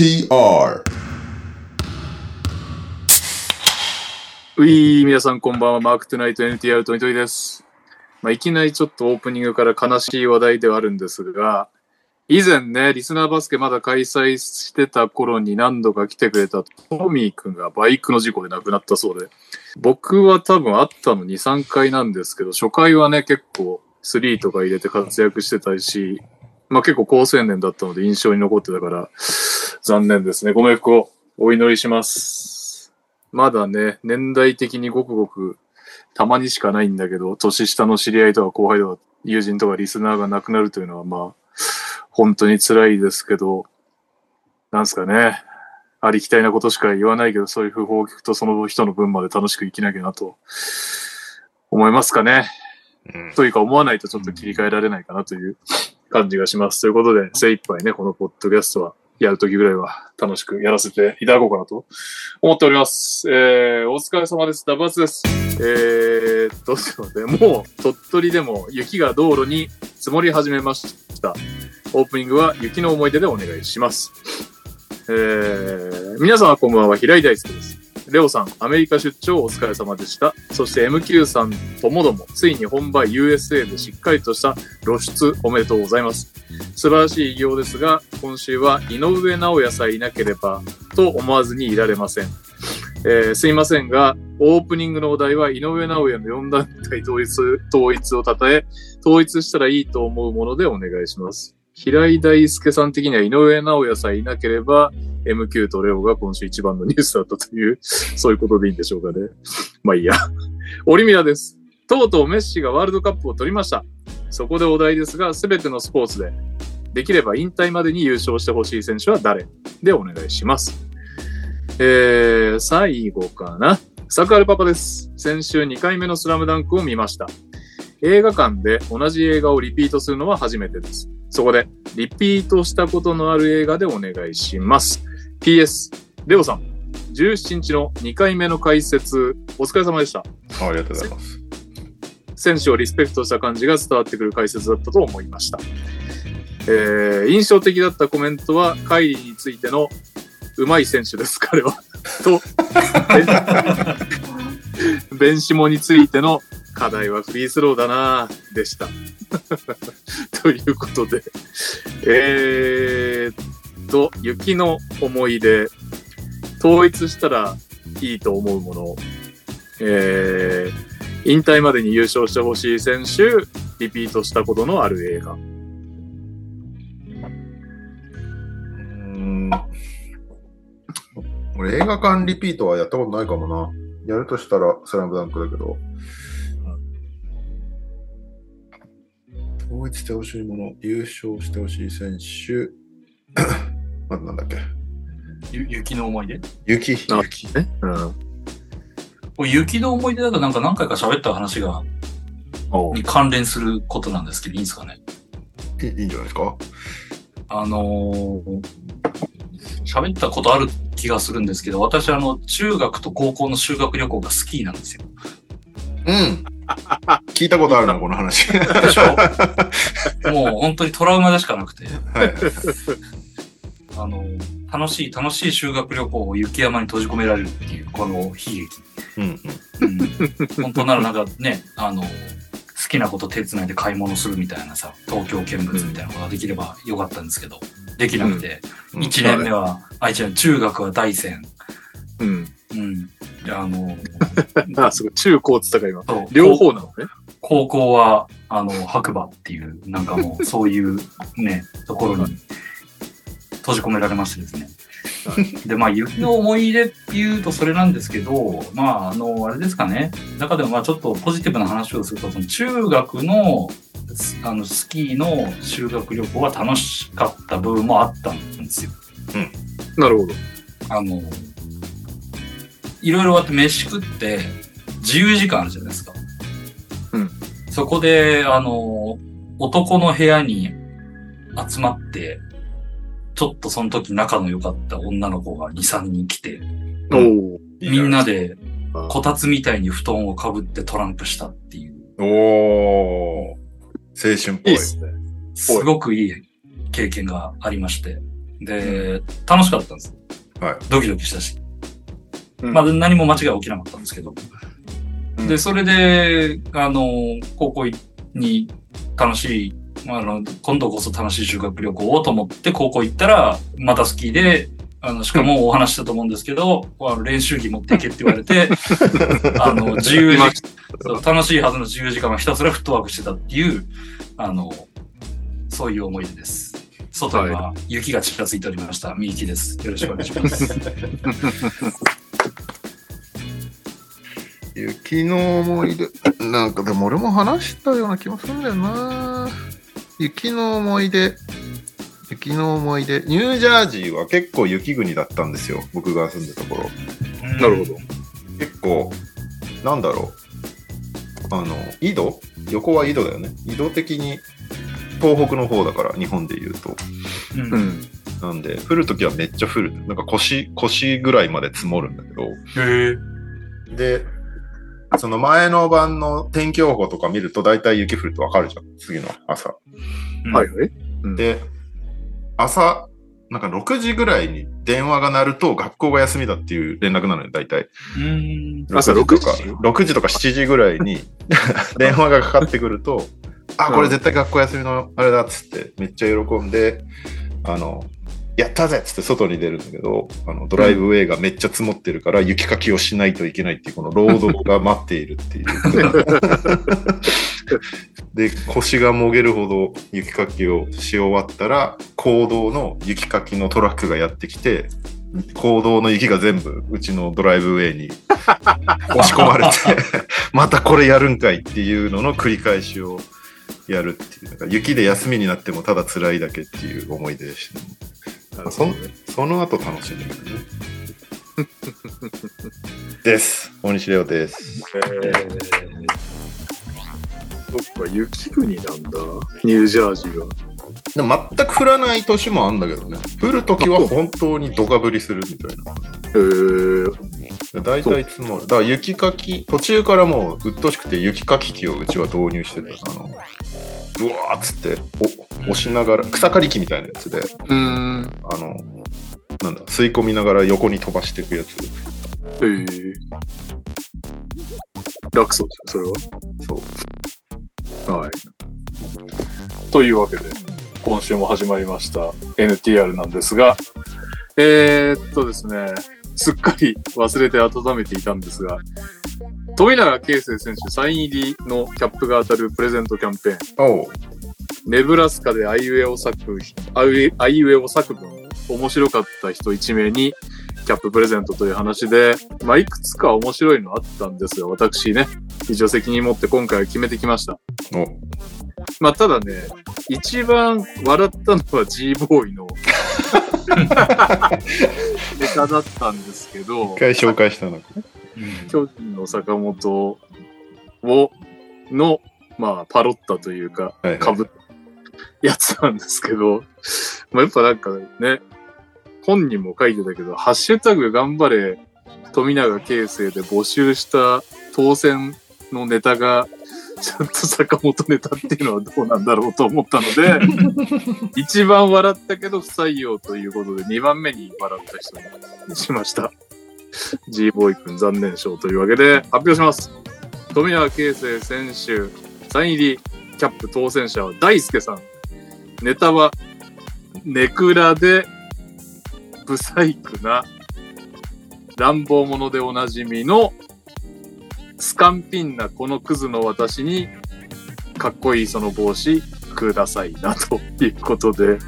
TR うい、皆さんこんばんは。マークトゥナイト NTR トニトニです。まあ、いきなりちょっとオープニングから悲しい話題ではあるんですが、以前ね、リスナーバスケまだ開催してた頃に何度か来てくれたトミーくんがバイクの事故で亡くなったそうで、僕は多分会ったの2、3回なんですけど、初回はね、結構スリーとか入れて活躍してたし、まあ結構高青年だったので印象に残ってたから、残念ですね。ご冥福をお祈りします。まだね、年代的にごくごくたまにしかないんだけど、年下の知り合いとか後輩とか友人とかリスナーが亡くなるというのはまあ、本当に辛いですけど、なんすかね。ありきたりなことしか言わないけど、そういう訃報を聞くとその人の分まで楽しく生きなきゃなと思いますかね。うんというか思わないとちょっと切り替えられないかなという感じがします。ということで、精一杯ね、このポッドキャストはやるときぐらいは楽しくやらせていただこうかなと思っております。えー、お疲れ様です。ダブアツです。えーっと、ちょっと待ってもう鳥取でも雪が道路に積もり始めました。オープニングは雪の思い出でお願いします。えー、皆様こんばんは、平井大輔です。レオさん、アメリカ出張お疲れ様でした。そして MQ さんともども、ついに本場 USA でしっかりとした露出おめでとうございます。素晴らしい偉業ですが、今週は井上尚弥さえいなければと思わずにいられません。えーすいませんが、オープニングのお題は井上尚弥の4団体統一統一をたたえ、統一したらいいと思うものでお願いします。平井大輔さん的には井上尚弥さえいなければ、MQ とレオが今週一番のニュースだったという、そういうことでいいんでしょうかね。まあいいや。オリミラです。とうとうメッシがワールドカップを取りました。そこでお題ですが、すべてのスポーツで、できれば引退までに優勝してほしい選手は誰？でお願いします。えー、最後かな。サクアルパパです。先週2回目のスラムダンクを見ました。映画館で同じ映画をリピートするのは初めてです。そこで、リピートしたことのある映画でお願いします。PS、レオさん、17日の2回目の解説、お疲れ様でした。ありがとうございます。選手をリスペクトした感じが伝わってくる解説だったと思いました。えー、印象的だったコメントは、カイリーについてのうまい選手です、彼は。と、ベ ンベンシモについての課題はフリースローだなぁでした。ということで、えーっと、雪の思い出、統一したらいいと思うもの、えー、引退までに優勝してほしい選手、リピートしたことのある映画。うん俺映画館リピートはやったことないかもな。やるとしたらスラムダンクだけど。統一してほしいもの、優勝してほしい選手。まずなんだっけ？ゆ雪の思い出？雪。あ雪。ね。うん。これ雪の思い出だとなんか何回か喋った話が、に関連することなんですけど、いいんですかね？いいいいんじゃないですか？あのー喋ったことある気がするんですけど、私あの、中学と高校の修学旅行がスキーなんですよ。うん。聞いたことあるな、この話。でしょ？もう本当にトラウマでしかなくて、はい。あの楽しい、楽しい修学旅行を雪山に閉じ込められるっていう、この悲劇。うんうん。うん、本当ならなんかね、あの、好きなこと手伝いで買い物するみたいなさ、東京見物みたいなことができればよかったんですけど、できなくて、うん1年目は、あ、一年、中学は大山。うん。うん。であの、あ、すごい。中高っつったか今。そう両方なのね。高校は、あの、白馬っていう、なんかもう、そういうね、ところに閉じ込められましてですね。で、まあ、雪の思い出っていうとそれなんですけど、まあ、あの、あれですかね。中でも、まあ、ちょっとポジティブな話をすると、その中学の、すあの、スキーの修学旅行は楽しかった部分もあったんですよ。なるほど。あの、いろいろあって飯食って、自由時間あるじゃないですか。うん。そこで、あの、男の部屋に集まって、ちょっとその時仲の良かった女の子が2、3人来て、おお。みんなであこたつみたいに布団をかぶってトランプしたっていう、おー。青春っぽい。いいっすね。すごくいい経験がありまして。で、楽しかったんです。はい。ドキドキしたし。うんまあ何も間違い起きなかったんですけど。うんで、それで、あの、高校に楽しい、あの、今度こそ楽しい修学旅行をと思って高校行ったら、またスキーで、あの、しかもお話ししたと思うんですけど、あの練習着持っていけって言われて、あの、自由時そう楽しいはずの自由時間はひたすらフットワークしてたっていう、あの、そういう思い出です。外には雪がちらついておりました。みゆきです。よろしくお願いします。雪の思い出、なんかでも俺も話したような気もするんだよな。雪の思い出、雪の思い出、ニュージャージーは結構雪国だったんですよ、僕が住んだところ。なるほど。結構、なんだろう、あの、緯度横は緯度だよね。緯度的に東北の方だから、日本で言うと。うん。うんうん。なんで、降るときはめっちゃ降る。なんか腰、腰ぐらいまで積もるんだけど。へえ。で、その前の晩の天気予報とか見ると大体雪降るとわかるじゃん。次の朝。はいはい。で、朝、なんか6時ぐらいに電話が鳴ると学校が休みだっていう連絡なのよ、大体。うん。朝6時とか6時？6時とか7時ぐらいに 電話がかかってくると、あ、これ絶対学校休みのあれだっつってめっちゃ喜んで、あの、やったぜっつって外に出るんだけど、あのドライブウェイがめっちゃ積もってるから雪かきをしないといけないっていうこの労働が待っているっていう。で、腰がもげるほど雪かきをし終わったら、公道の雪かきのトラックがやってきて、公道の雪が全部うちのドライブウェイに 押し込まれて、またこれやるんかいっていうのの繰り返しをやるっていう。なんか雪で休みになってもただ辛いだけっていう思い出でした、ね。そんその後楽しんでるね。です。大西レオです。えー、そっか、雪国なんだ。ニュージャージーは。でも全く降らない年もあるんだけどね。降るときは本当にドカ降りするみたいな。えー、大体積もる。だから雪かき、途中からもう鬱陶しくて雪かき機をうちは導入してた。あの、うわーっつって、お押しながら、草刈り機みたいなやつで、うーん。あの、なんだ、吸い込みながら横に飛ばしていくやつ。えー。楽そうですね、そう。それは。はい。というわけで、今週も始まりました NTR なんですが、えー、っとですね、すっかり忘れて温めていたんですが、富永啓生選手サイン入りのキャップが当たるプレゼントキャンペーン、おう。ネブラスカでアイウェイを咲く、アイウェイアイウェイを咲く分、面白かった人1名にキャッププレゼントという話で、まあ、いくつか面白いのあったんですが、私ね、非常責任持って今回は決めてきました。おまあ、ただね、一番笑ったのは G ボーイの ネタだったんですけど一、回紹介したの。うん巨人の坂本を、の、まあ、パロったというか、はいはいかぶやつなんですけど、まあ、やっぱなんかね、本人も書いてたけど、ハッシュタグ頑張れ、富永啓生で募集した当選のネタが、ちゃんと坂本ネタっていうのはどうなんだろうと思ったので、一番笑ったけど不採用ということで、二番目に笑った人にしました。G ボーイ君残念賞というわけで発表します。富永啓生選手、サイン入りキャップ当選者は大輔さん。ネタは、ネクラで、ブサイクな、乱暴者でおなじみの、スカンピンなこのクズの私に、かっこいいその帽子くださいな、ということで、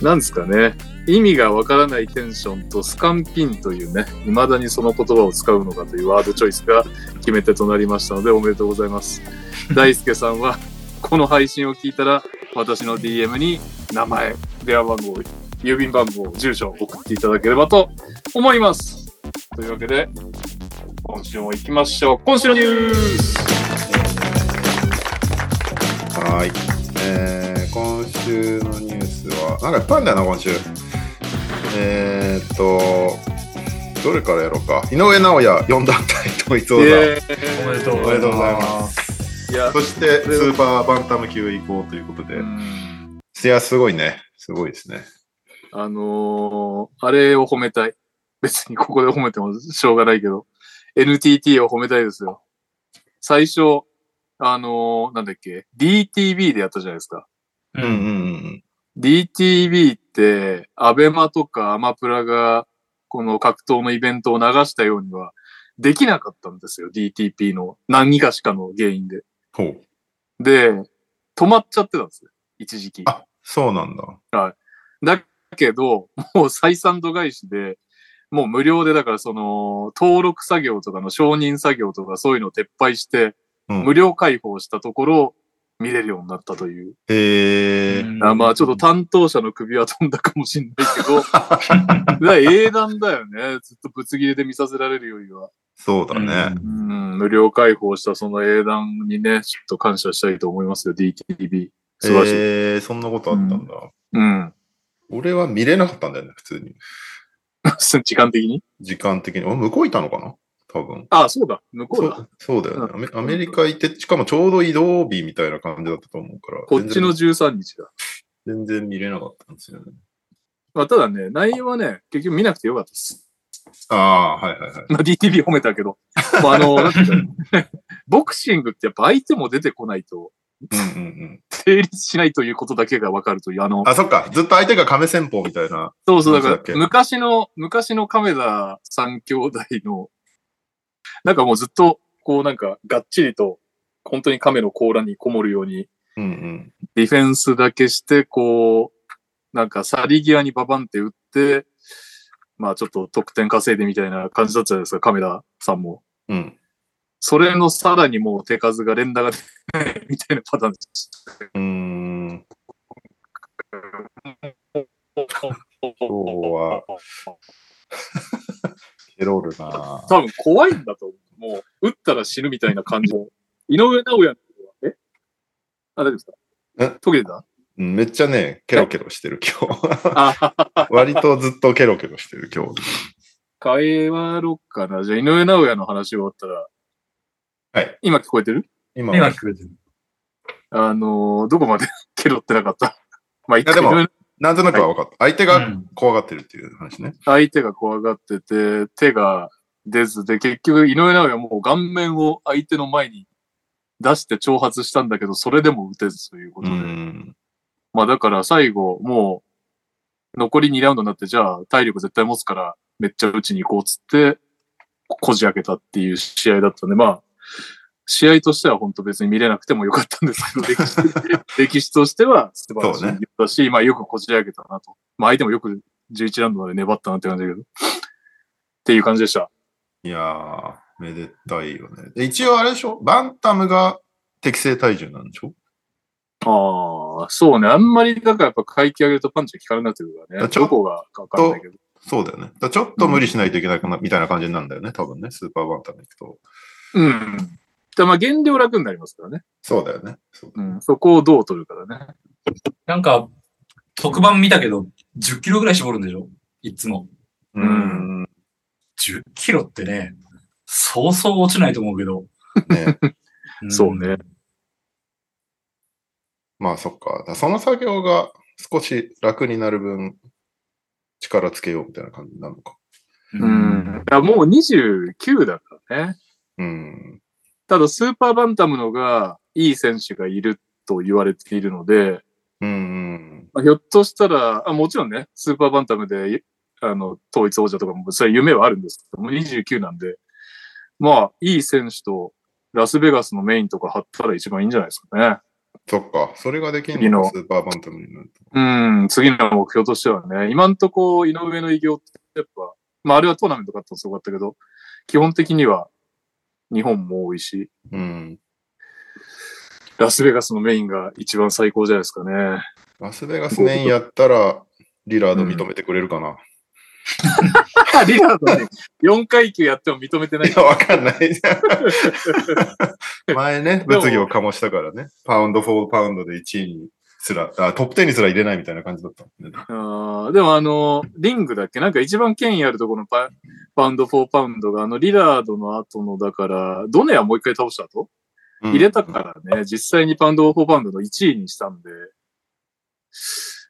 なんですかね。意味がわからないテンションとスカンピンというね、未だにその言葉を使うのかというワードチョイスが決め手となりましたのでおめでとうございます。大輔さんは、この配信を聞いたら、私の DM に名前、電話番号、郵便番号、住所を送っていただければと思います。というわけで、今週も行きましょう。今週のニュースはーい。えー、今週のニュースは、なんかいっぱいあるんだよな、今週。えーっと、どれからやろうか。井上尚弥4団体統一王座。おめでとうおめでとうございます。いや、そして、スーパーバンタム級移行ということで。ういんや、すごいね。すごいですね。あのーあれを褒めたい。別にここで褒めてもしょうがないけど、NTT を褒めたいですよ。最初、あのーなんだっけ、DTV でやったじゃないですか。うんうんうん。DTV って、アベマとかアマプラが、この格闘のイベントを流したようには、できなかったんですよ。DTP の何かしかの原因で。ほう。で、止まっちゃってたんですよ。一時期。あそうなんだ。だけど、もう採算度外視で、もう無料で、だからその、登録作業とかの承認作業とかそういうのを撤廃して、うん無料開放したところ、見れるようになったという。へえ。あまあちょっと担当者の首は飛んだかもしれないけど、英断だよね。ずっとぶつ切れで見させられるよりは。そうだね。うん、無料開放したその英断にね、ちょっと感謝したいと思いますよ、DTV。素晴らしい。えー、そんなことあったんだ。うん。俺は見れなかったんだよね、普通に。時間的に？時間的に。あ向こういたのかな？多分。ああ、そうだ。向こうだ。そうそうだよね、うんアメ。アメリカ行って、しかもちょうど移動日みたいな感じだったと思うから。こっちの全13日だ。然全然見れなかったんですよね。まあ、ただね、内容はね、結局見なくてよかったです。ああ、はいはいはい。まあ、DTV 褒めたけど。まあ、あの、なんていうか ボクシングってやっぱ相手も出てこないと、うんうんうん。成立しないということだけがわかるという、あの、あ、そっか。ずっと相手が亀戦法みたいな。そうそう、だから、昔の、昔の亀田三兄弟の、なんかもうずっと、こうなんか、がっちりと、本当に亀の甲羅にこもるように、うんうん。ディフェンスだけして、こう、なんか、去り際にババンって打って、まあちょっと得点稼いでみたいな感じだったじゃないですか、亀田さんも。うん。それのさらにもう手数が連打が出ないみたいなパターンでした。うーん。今日は、ケロるな多分怖いんだと思う。もう、打ったら死ぬみたいな感じも。井上直也の方は、え？あ、大丈夫ですか？え？途切れた？うんめっちゃね、ケロケロしてる今日。あ、割とずっとケロケロしてる今日。会話ろっかな。じゃあ、井上直也の話終わったら、はい。今聞こえてる？今今聞こえてる。あのーどこまで ケロってなかった？まあ、一やでもなんとなくは分かった。相手がうん怖がってるっていう話ね。相手が怖がってて、手が出ずで、結局井上直也はもう顔面を相手の前に出して挑発したんだけど、それでも打てずというこうとで。ん。まあだから最後、もう、残り2ラウンドになって、じゃあ体力絶対持つから、めっちゃ打ちに行こうっつって、こじ開けたっていう試合だったんで、まあ、試合としては本当別に見れなくてもよかったんですけど、歴史 歴史としては素晴らしいだし、まあよくこじ開けたなと。まあ相手もよく11ラウンドまで粘ったなって感じだけど。っていう感じでした。いやー、めでたいよね。で一応あれでしょ？バンタムが適正体重なんでしょ？ああ、そうね。あんまり、だからやっぱ階級上げるとパンチが効かなくなってくるからね。どこがかわかんないけど。そうだよね。ちょっと無理しないといけないかな、みたいな感じなんだよね。多分ね。スーパーバンタム行くと。うん。でまあ減量楽になりますからね。そうだよね。そううん。そこをどう取るからね。なんか、特番見たけど、10キロぐらい絞るんでしょ？いつも。ううんん。10キロってね、そうそう落ちないと思うけど。ね。んそうね。まあそっか。その作業が少し楽になる分、力つけようみたいな感じなのか。ううん。いや、もう29だからね。うん。ただ、スーパーバンタムのが、いい選手がいると言われているので、うんうん。まあ、ひょっとしたら、あ、もちろんね、スーパーバンタムで、あの、統一王者とかも、それは夢はあるんですけども、29なんで、まあ、いい選手と、ラスベガスのメインとか貼ったら一番いいんじゃないですかね。そっか。それができる次のスーパーバンタムになると。うん、次の目標としてはね、今んとこ、井上の偉業って、やっぱ、まあ、あれはトーナメント勝ったのすごかったけど、基本的には、日本も多いし、うん。ラスベガスのメインが一番最高じゃないですかね。ラスベガスメインやったら、リラード認めてくれるかな。リラードね、4階級やっても認めてないい。や、わかんない。前ね、物議を醸したからね。パウンド・フォー・パウンドで1位にすら、あトップ10にすら入れないみたいな感じだったもんね。あーでもあの、リングだっけ？なんか一番権威あるところのパパウンド、4パウンドが、あの、リラードの後の、だから、ドネはもう一回倒した後、うん。入れたからね、実際にパウンド、4パウンドの1位にしたんで、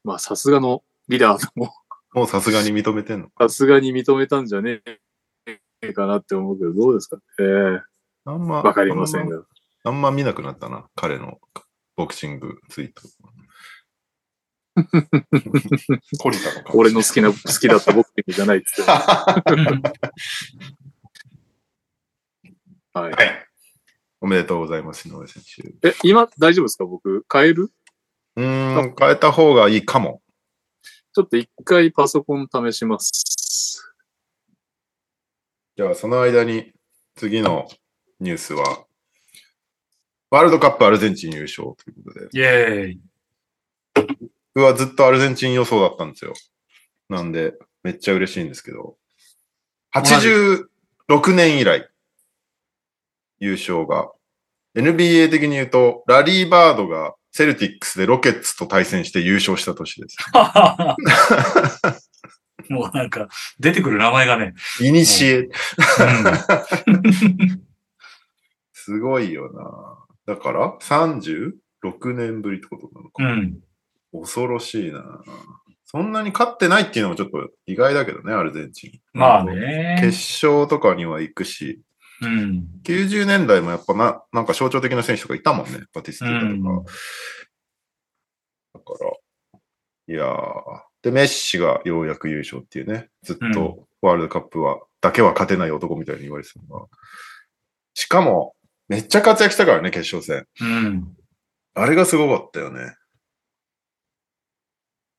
まあ、さすがのリラードも。もうさすがに認めてんの？さすがに認めたんじゃねえかなって思うけど、どうですかええあんま、わかりませんあんまが。あんま見なくなったな、彼のボクシングツイート。懲りたのか。俺の好きな、好きだったボクシングじゃないっつって。はい。はい。おめでとうございます、井上選手。え、今大丈夫ですか？僕、変える？うーん、変えた方がいいかも。ちょっと一回パソコン試します。じゃあ、その間に、次のニュースは、ワールドカップアルゼンチン優勝ということで、イェーイ。僕はずっとアルゼンチン予想だったんですよ。なんで、めっちゃ嬉しいんですけど、86年以来、優勝が、NBA 的に言うと、ラリー・バードがセルティックスでロケッツと対戦して優勝した年です。もうなんか、出てくる名前がね。イニシエ。うん すごいよな。だから、36年ぶりってことなのか。うん。恐ろしいな。そんなに勝ってないっていうのもちょっと意外だけどね、アルゼンチン。まあ。ね。決勝とかには行くし、うん。90年代もやっぱな、なんか象徴的な選手とかいたもんね、バティスティータとか。だから、いやー。で、メッシがようやく優勝っていうね、ずっとワールドカップは、だけは勝てない男みたいに言われてたのが。しかも、めっちゃ活躍したからね、決勝戦。うん。あれがすごかったよね。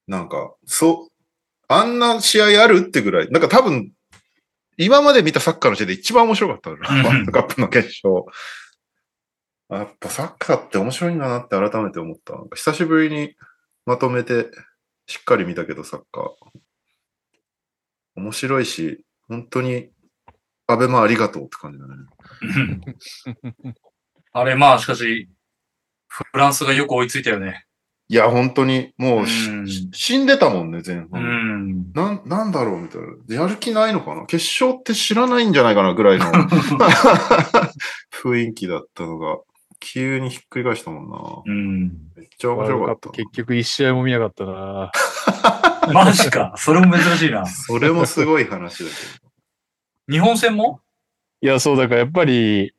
なんか、そう、あんな試合あるってぐらい、なんか多分、今まで見たサッカーの試合で一番面白かったワールドカップの決勝。あやっぱサッカーって面白いんだなって改めて思った。久しぶりにまとめてしっかり見たけど、サッカー。面白いし、本当に、アベマありがとうって感じだね。うんあれ、まあ、しかし、フランスがよく追いついたよね。いや、本当に、もうし、うん死んでたもんね、前う半。ん。なん、なんだろうみたいな。やる気ないのかな？決勝って知らないんじゃないかなぐらいの 雰囲気だったのが、急にひっくり返したもんな。うん。めっちゃ面白かった。結局一試合も見なかったな。マジか。それも珍しいな。それもすごい話だ日本戦も？いや、そうだからやっぱり、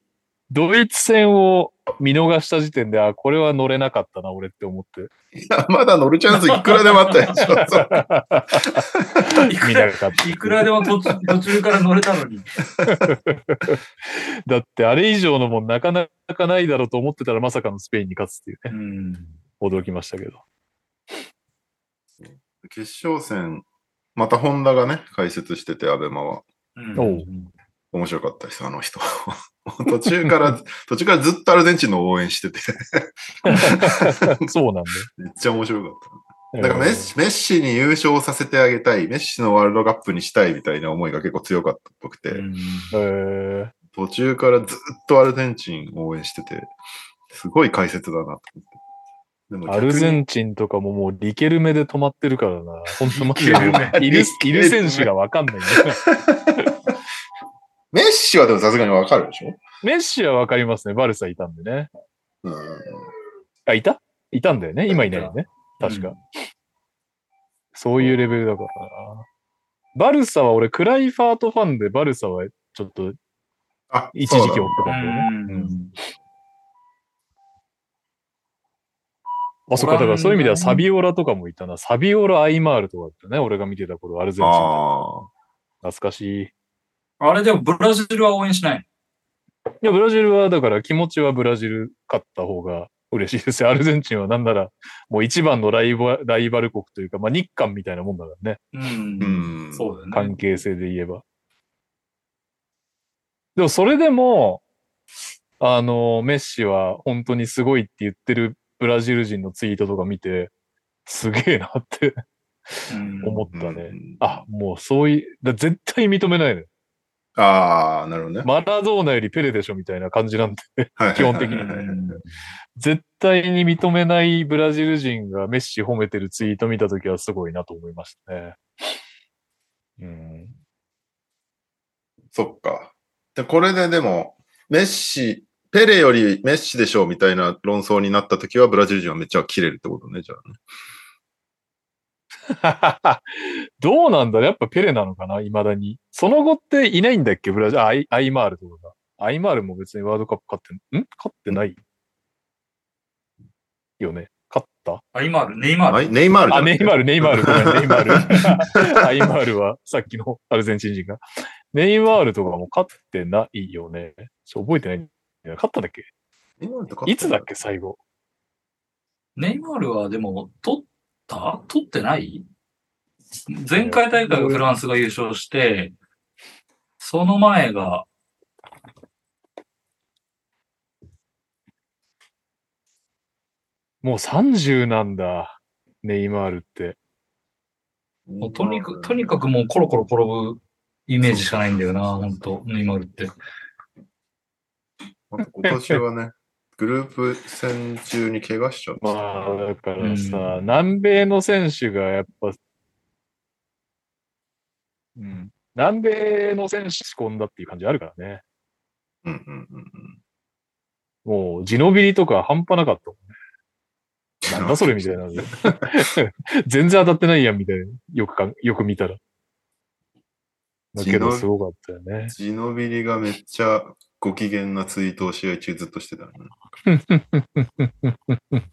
ドイツ戦を見逃した時点で、あ、これは乗れなかったな、俺って思って。いや、まだ乗るチャンスいくらでもあったでしょ。そう見なかった。いくらでも途中途中から乗れたのに。だって、あれ以上のもんなかなかないだろうと思ってたら、まさかのスペインに勝つっていううね、ん。驚きましたけど。決勝戦、またホンダがね、解説してて、アベマは。うん面白かったです、あの人。途中から、途中からずっとアルゼンチンの応援してて、そうなんめっちゃ面白かった。だだからメッシメッシに優勝させてあげたい、メッシのワールドカップにしたいみたいな思いが結構強かったっぽくて、途中からずっとアルゼンチンを応援してて、すごい解説だなと思って。でもアルゼンンチンとかももうリケルメで止まってるからな。本当マジでリケルメ。いる、いる選手がわかんない。んだよ。メッシはでもさすがにわかるでしょ？メッシはわかりますね。バルサいたんでね。うん。あ、いた？いたんだよね？今いないよね？確か。そういうレベルだからな。バルサは俺、クライファートファンでバルサはちょっとあ、一時期追ってたんだよね。うんうんあ、そっか、だからそういう意味ではサビオラとかもいたな。サビオラ・アイマールとかだったね。俺が見てた頃、アルゼンチン懐かしい。いあれでもブラジルは応援しない。や、ブラジルは、だから気持ちはブラジル勝った方が嬉しいですよ。アルゼンチンはなんなら、もう一番のライバライバル国というか、まあ日韓みたいなもんだからね。う。んん。そうだよね。関係性で言えば。でもそれでも、あの、メッシは本当にすごいって言ってるブラジル人のツイートとか見て、すげえなってうん思ったね。うんあ、もうそういう、だ絶対認めないのよ。ああ、なるほどね。マラドーナよりペレでしょみたいな感じなんで、はい基本的にはいはいはいはい絶対に認めないブラジル人がメッシ褒めてるツイート見たときはすごいなと思いましたね。うん。そっか。で、これででも、メッシ、ペレよりメッシでしょみたいな論争になったときは、ブラジル人はめっちゃ切れるってことね、じゃあね。どうなんだろう？やっぱペレなのかな？未だに。その後っていないんだっけ？ブラジル、あアイアイマールとかが。アイマールも別にワールドカップ勝ってん、ん？勝ってない？よね。勝った？アイマール、ネイマール？はいネイマールあ、ネイマール、ネイマール、ごめん、ネイマール。アイマールはさっきのアルゼンチン人が。ネイマールとかも勝ってないよね。ちょ覚えてない。勝ったんだっけ？ネイマールと勝っていつだっけ？最後。ネイマールはでも、取った？取ってない？前回大会はフランスが優勝して、その前が、もう30なんだ。ネイマールって。もうとにかく、とにかくもうコロコロ転ぶイメージしかないんだよな、本当ネイマールって。今年はね、グループ戦中に怪我しちゃった。まあ、だからさ、う南米の選手がやっぱ、うん、南米の選手仕込んだっていう感じあるからね。うんうんうんうん。もう、ジノビリとか半端なかったもんね。なんだそれみたいな。全然当たってないやんみたいな。よくか、よく見たら。だけど、すごかったよね。ジノビリがめっちゃご機嫌なツイートを試合中ずっとしてたね。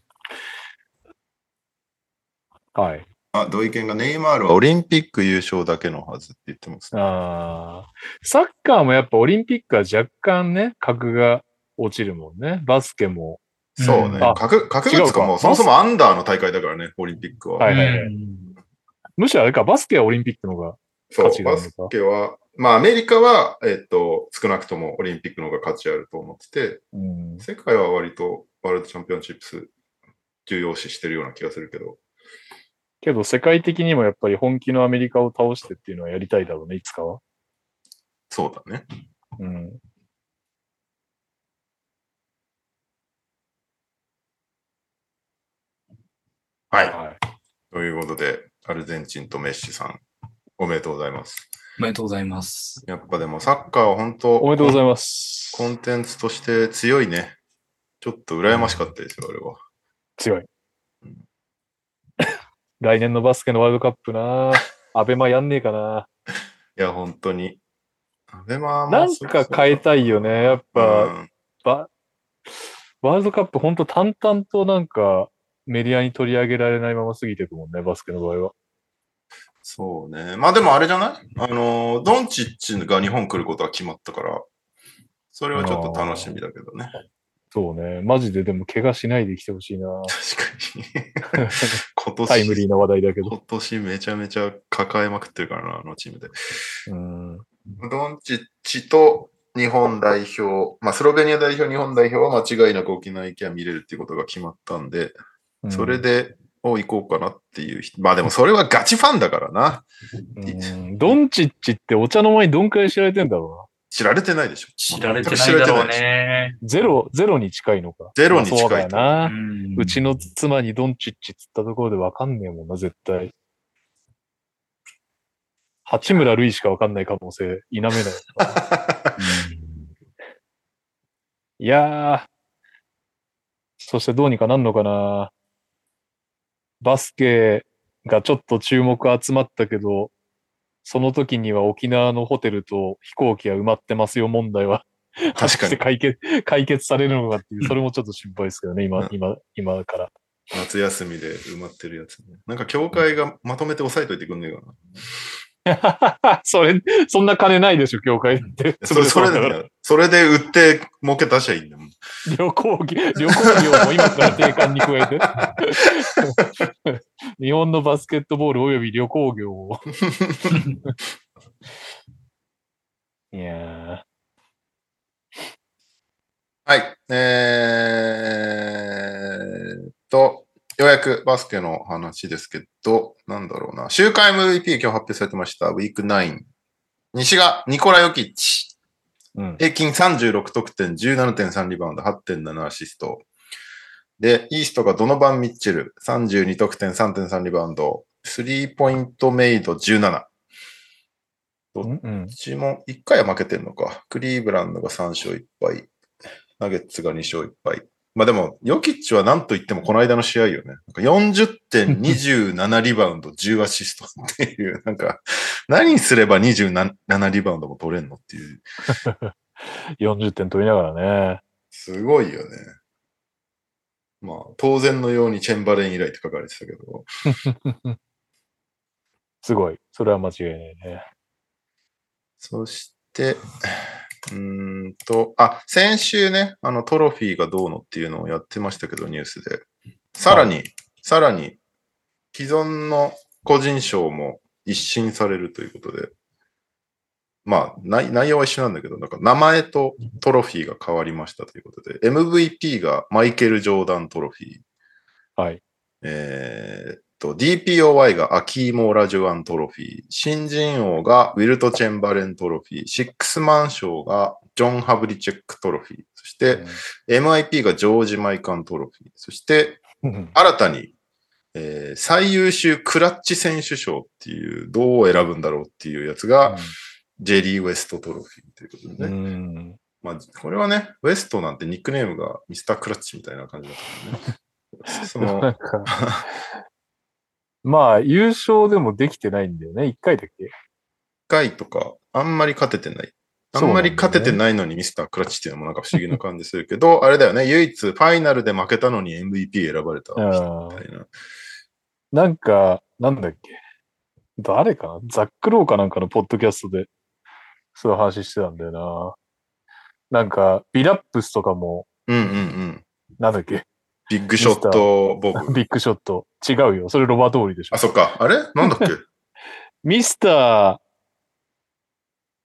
はい。あ、土井健がネイマールはオリンピック優勝だけのはずって言ってますね。ああ。サッカーもやっぱオリンピックは若干ね、格が落ちるもんね。バスケも。そうね。あ格格別か違うかもうそもそもアンダーの大会だからね、オリンピックは。はいはいはいうんむしろあれか、バスケはオリンピックの方が。そうバスケは、まあアメリカは、えっと、少なくともオリンピックの方が価値あると思ってて、うん。世界は割とワールドチャンピオンシップス重要視してるような気がするけど、けど世界的にもやっぱり本気のアメリカを倒してっていうのはやりたいだろうね、いつかは。そうだね。うん。はい。はい。ということで、アルゼンチンとメッシさん、おめでとうございます。おめでとうございます。やっぱでもサッカーは本当、おめでとうございます。コンテンツとして強いね。ちょっと羨ましかったですよ、あれは。強いうん。来年のバスケのワールドカップなアベマやんねえかな。いや、本当に。アベマもなんか変えたいよね。やっうぱ、んば、ワールドカップ本当淡々となんかメディアに取り上げられないまま過ぎていくもんね、バスケの場合は。そうね。まあでもあれじゃない？あの、ドンチッチが日本来ることは決まったから、それはちょっと楽しみだけどね。そうね。マジででも怪我しないで来てほしいな。確かに。今年、タイムリーな話題だけど。今年めちゃめちゃ抱えまくってるからな、あのチームで。うん。ドンチッチと日本代表、まあスロベニア代表、日本代表は間違いなく沖縄行きは見れるっていうことが決まったんで、うんそれ、で、お行こうかなっていう人。まあでもそれはガチファンだからな。うん、ドンチッチってお茶の間にどんくらい知られてんだろ知られてないでしょ。知られてないだろうね。うな。ゼロ、ゼロに近いのか。ゼロに近いとまあそうだうちの妻にドンチッチっつったところでわかんねえもんな、絶対。八村塁しかわかんない可能性、否めない。いやー。そしてどうにかなんのかな。バスケがちょっと注目集まったけど、その時には沖縄のホテルと飛行機が埋まってますよ問題は。確かに。解決、解決されるのかっていう、それもちょっと心配ですけどね、今、今、今から。夏休みで埋まってるやつ、ね。なんか協会がまとめて押さえといてくんねえかな。それ、そんな金ないでしょ、協会って。それそれだからで、それで売って儲け出しゃいいんだもん。旅行業、旅行業も今から定款に加えて。日本のバスケットボール及び旅行業を。いやはい。えーっと、ようやくバスケの話ですけど、なんだろうな。週間 MVP 今日発表されてました。ウィーク9。西がニコラ・ヨキッチ。ーうん。平均36得点、17.3リバウンド、8.7アシスト。で、イーストがドノバン・ミッチェル、32得点、3.3リバウンド、スリーポイントメイド17。うんうんどっちも1回は負けてんのか。クリーブランドが3勝1敗。ナゲッツが2勝1敗。まあでも、ヨキッチは何と言ってもこの間の試合よね。なんか40点、27リバウンド、10アシストっていう、なんか、何すれば27リバウンドも取れんのっていう、40点取りながらね。すごいよね。まあ、当然のようにチェンバレン以来って書かれてたけど、すごい。それは間違いないね。そして、うーんと、あ、先週ね、あのトロフィーがどうのっていうのをやってましたけど、ニュースで。さらに、さらに、既存の個人賞も一新されるということで、まあ、内内容は一緒なんだけど、なんか名前とトロフィーが変わりましたということで、MVP がマイケル・ジョーダントロフィー、はい。えーっと、DPOY がアキーモ・ラジョアントロフィー、新人王がウィルト・チェンバレントロフィー、シックスマン賞がジョン・ハブリチェックトロフィー、そして、MIP がジョージ・マイカントロフィー、そしてうん新たに、えー最優秀クラッチ選手賞っていう、どう選ぶんだろうっていうやつが、ジェリー・ウエストトロフィーということでうね。ん。まあ、これはね、ウエストなんてニックネームがミスター・クラッチみたいな感じだったね。その、か、まあ、優勝でもできてないんだよね。1回だっけ？回とか、あんまり勝ててない。あんまり勝ててないのにミスタークラッチっていうのもなんか不思議な感じするけど、あれだよね、唯一ファイナルで負けたのに MVP 選ばれた人みたいな。なんか、なんだっけ？誰かな？ザックローかなんかのポッドキャストで、そういう話してたんだよな。なんか、ビラップスとかも、うんうんうん。なんだっけ？ビッグショットボブ。ビッグショット。違うよ。それロバート・オーリーでしょあ、。そっか。あれ？なんだっけ？ミスター、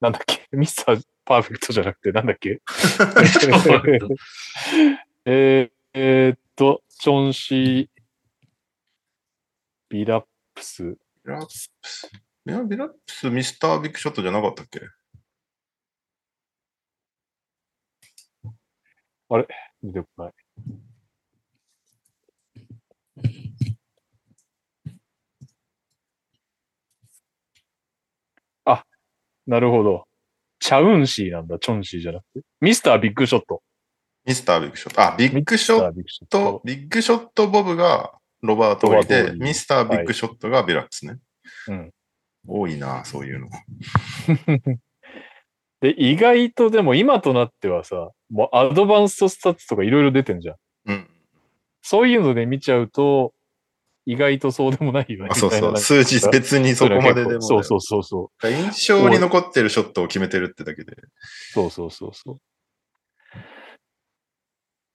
なんだっけ？ミスターパーフェクトじゃなくて、なんだっけ？えーえーっと、チョンシー、ビラップス。ビラップス？いや、ビラップスミスタービッグショットじゃなかったっけ？出てこない。あ、なるほど。チャウンシーなんだ、チョンシーじゃなくて。ミスタービッグショット。ミスタービッグショット。あ、ビッグショット、ビッグショットボブがロバート・で、ミスタービッグショットがビラップスね。うん。多いな、そういうの。で、意外とでも今となってはさ、もうアドバンストスタッツとかいろいろ出てんじゃん。うん。そういうので見ちゃうと、意外とそうでもないよね。あそうそう。数字別にそこまででも。そうそうそうそう。印象に残ってるショットを決めてるってだけで。そうそうそうそう。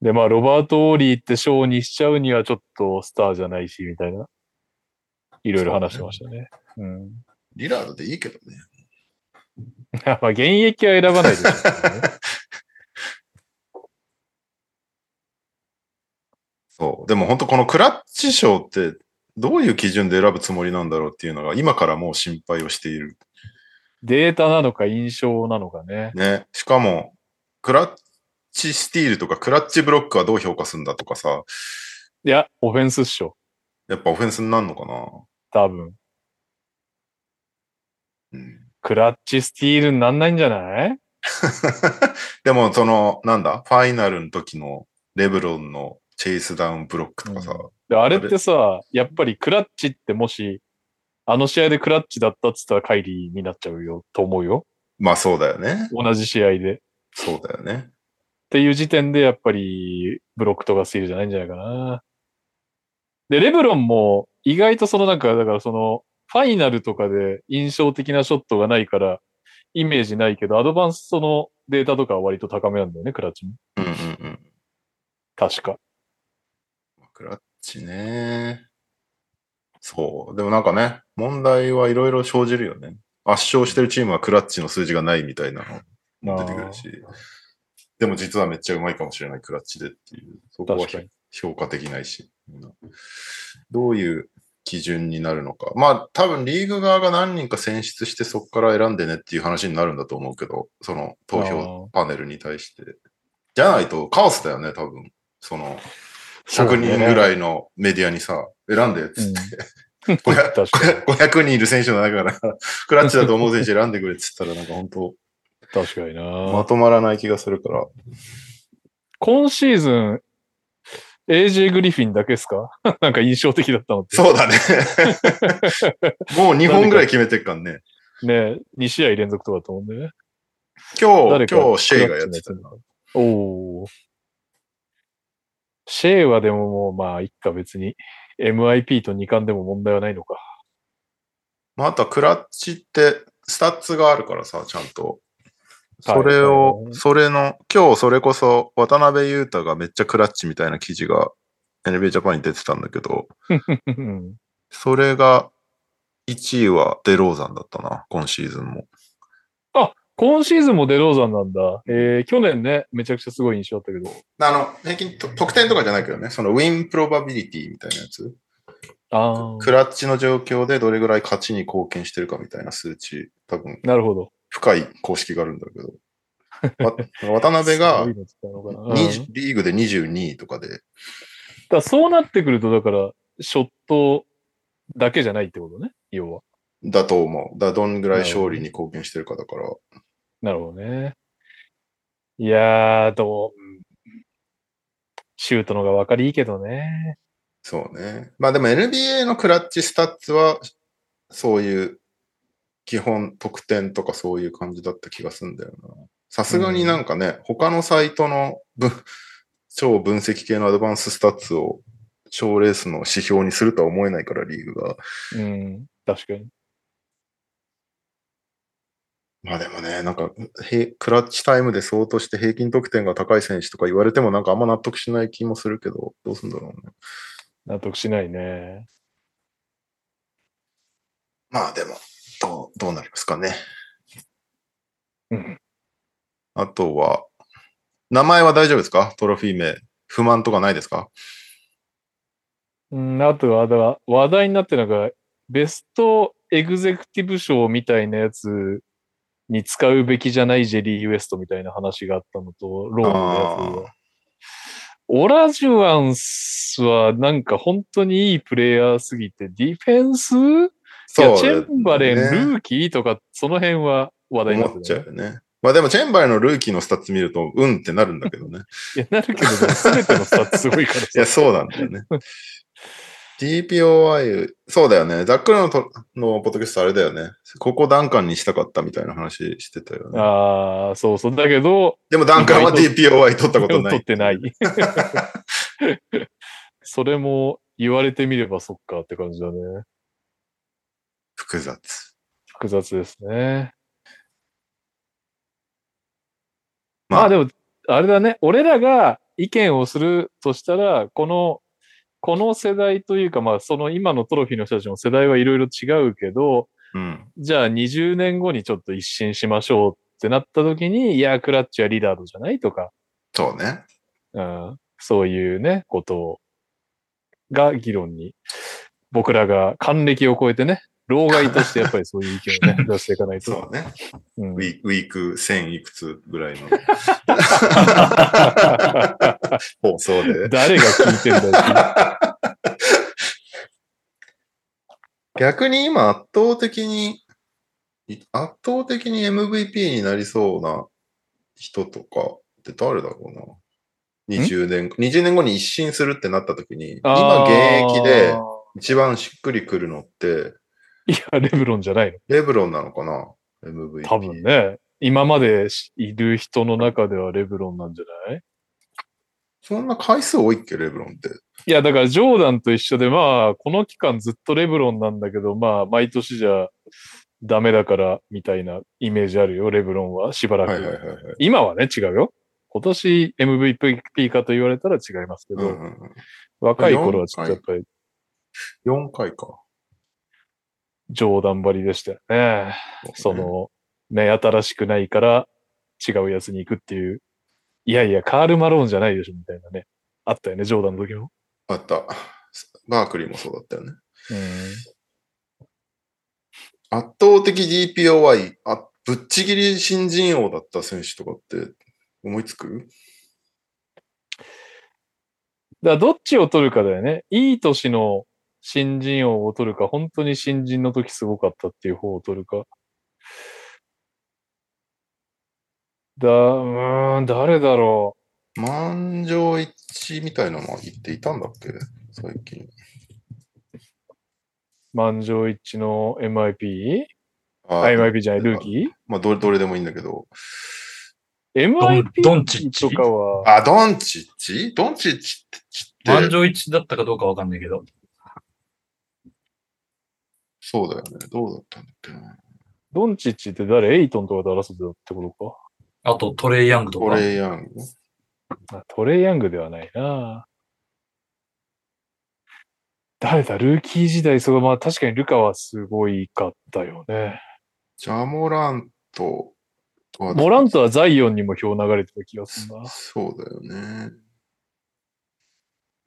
で、まあ、ロバート・オーリーって賞にしちゃうにはちょっとスターじゃないし、みたいな。いろいろ話してましたね。うん。リラードでいいけどね。まあ、現役は選ばないですよね。そう。でも本当このクラッチ賞ってどういう基準で選ぶつもりなんだろうっていうのが今からもう心配をしている。データなのか印象なのかね。ね。しかも、クラッチスティールとかクラッチブロックはどう評価するんだとかさ、いや、オフェンスっしょ。やっぱオフェンスになるのかな多分。うん。クラッチスティールになんないんじゃない？でもその、なんだ、ファイナルの時のレブロンのチェイスダウンブロックとかさ、うであれってさ、やっぱりクラッチってもし、あの試合でクラッチだったっつったらカイリーになっちゃうよ、と思うよ。まあそうだよね。同じ試合で。っそうだよね。ていう時点でやっぱりブロックとかスティールじゃないんじゃないかな。で、レブロンも意外とそのなんか、だからその、ファイナルとかで印象的なショットがないから、イメージないけど、アドバンストのデータとかは割と高めなんだよね、クラッチも。うんうんうん。確か。クラッチね。そう。でもなんかね、問題はいろいろ生じるよね。圧勝してるチームはクラッチの数字がないみたいなのも出てくるし。でも実はめっちゃうまいかもしれないクラッチでっていう。そこは評価できないし。どういう基準になるのか。まあ多分リーグ側が何人か選出してそこから選んでねっていう話になるんだと思うけど、その投票パネルに対して。じゃないとカオスだよね、多分。その、100人ぐらいのメディアにさ、選んでっつって、うん、確かに。500人いる選手の中から、クラッチだと思う選手選んでくれっつったら、なんか本当、確かにな。まとまらない気がするから。今シーズン AJ グリフィンだけですか？なんか印象的だったのって。そうだね。もう2本ぐらい決めてっからね。ね2試合連続とかだと思うんでね。今日、今日シェイがやってたな。おお。シェイはでももうまあ、いっか別に。MIP と2冠でも問題はないのか。まあ、あとはクラッチって、スタッツがあるからさ、ちゃんと。はいそれをは、いそれの、今日それこそ渡辺裕太がめっちゃクラッチみたいな記事が NBA ジャパンに出てたんだけど、うんそれが1位はデローザンだったな、今シーズンも。今シーズンもデローザンなんだ。えー、去年ね、めちゃくちゃすごい印象あったけど。あの、平均と、得点とかじゃないけどね、そのウィンプロバビリティみたいなやつ。あクラッチの状況でどれぐらい勝ちに貢献してるかみたいな数値、多分あ、なるほど。深い公式があるんだけど。わ渡辺がそういうの使うのかなうん20リーグで22位とかで、だそうなってくると、だから、ショットだけじゃないってことね、要は。だと思う。だどんぐらい勝利に貢献してるかだから。なるほどね。いやー、どう、うんシュートのが分かりいいけどね。そうね。まあでも NBA のクラッチスタッツは、そういう基本得点とかそういう感じだった気がするんだよな。さすがになんかね、他のサイトの分 超分析系のアドバンススタッツを賞レースの指標にするとは思えないから、リーグが。うん、確かに。まあでもね、なんか、へクラッチタイムで相当して平均得点が高い選手とか言われてもなんかあんま納得しない気もするけど、どうすんだろうね。納得しないね。まあでも、どう、どうなりますかね。うん。あとは、名前は大丈夫ですか？トロフィー名。不満とかないですか？うん、あとは、話題になってるのが、ベストエグゼクティブ賞みたいなやつに使うべきじゃないジェリー・ウエストみたいな話があったのと、ローンのやつは。オラジュアンスはなんか本当にいいプレイヤーすぎて、ディフェンス？チェンバレン、ルーキーとか、その辺は話題にな思っちゃうよね。まあでも、チェンバレンのルーキーのスタッツ見ると、うんってなるんだけどね。いや、なるけど、すべてのスタッツすごいから いや、さ。そうなんだよね。 DPOY、そうだよね。ザック・ロウとのポッドキャストあれだよね。ここダンカンにしたかったみたいな話してたよね。ああ、そうそう。だけど、でもダンカンは DPOY 取ったことない。取ってない。それも言われてみればそっかって感じだね。複雑。複雑ですね。まあまあでも、あれだね。俺らが意見をするとしたら、この、この世代というか、まあその今のトロフィーの人たちの世代はいろいろ違うけど、うん。じゃあ20年後にちょっと一新しましょうってなった時に、いや、クラッチはリダードじゃないとか、そうね。うん、そういうね、ことが議論に、僕らが還暦を超えてね、老害としてやっぱりそういう意見をね、出していかないと。そうね。うんウィーク1000いくつぐらいの放送で。誰が聞いてんだよ。逆に今圧倒的に、い圧倒的に MVP になりそうな人とかって誰だろうな。20年、20年後に一新するってなった時に、今現役で一番しっくりくるのって、いや、レブロンじゃないの。レブロンなのかな ?MVP。多分。ね。今までいる人の中ではレブロンなんじゃない？そんな回数多いっけ、レブロンって。いや、だからジョーダンと一緒で、まあ、この期間ずっとレブロンなんだけど、まあ、毎年じゃダメだから、みたいなイメージあるよ、レブロンは、しばらく。はいはいはいはい。今はね、違うよ。今年 MVP かと言われたら違いますけど、うんうんうん、若い頃はちょっとやっぱり4回か。ジョーダン張りでしたよね。その、ね、新しくないから違うやつに行くっていう。いやいや、カール・マローンじゃないでしょ、みたいなね。あったよね、ジョーダンの時も。あった。バークリーもそうだったよね。圧倒的 DPOI、あぶっちぎり新人王だった選手とかって思いつく？だどっちを取るかだよね。いい年の新人王を取るか、本当に新人の時すごかったっていう方を取るか。だ、うーん、誰だろ満場一致みたいなのは言っていたんだっけ？最近。満場一致の MIP? ああ、MIP じゃない、ルーキー？まあどれ、どれでもいいんだけど。?MIP ドンチッチ？とかは、あ、ドンチッチ？ドンチッチって、満場一致だったかどうかわかんないけど。そうだよね。どうだったんだっけな。ドンチッチって誰？エイトンとかで争ってたってこあとトレイヤングとトか。レイヤング？トレイヤングではないな誰だ？ルーキー時代、そう、まあ確かにルカはすごいかったよね。ジャモラントとはモラントはザイオンにも票流れてた気がするな。そうだよね。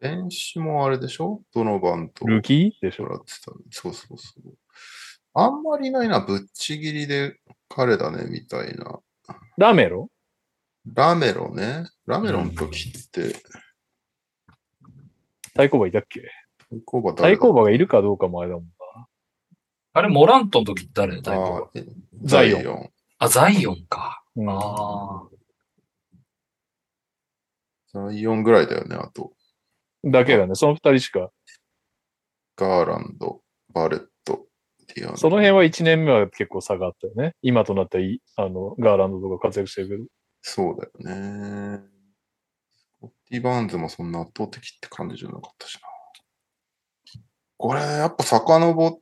練習もあれでしょ？ドノバンとルーキー？でしょもらってた。そうそうそう。あんまりいないな、ぶっちぎりで彼だね、みたいな。ラメロ？ラメロね。ラメロの時って、対抗馬いたっけ？対抗馬対抗馬がいるかどうかもあれだもんな。あれ、モラントの時誰？だあえザイオンザイオン。あ、ザイオンか。うんああ。ザイオンぐらいだよね、あと。だけだね。その二人しか。ガーランド、バレット、ティアナ。その辺は一年目は結構差があったよね。今となったらいい、あの、ガーランドとか活躍してるけど。そうだよね。スコッティ・バーンズもそんな圧倒的って感じじゃなかったしな。これ、やっぱ遡っ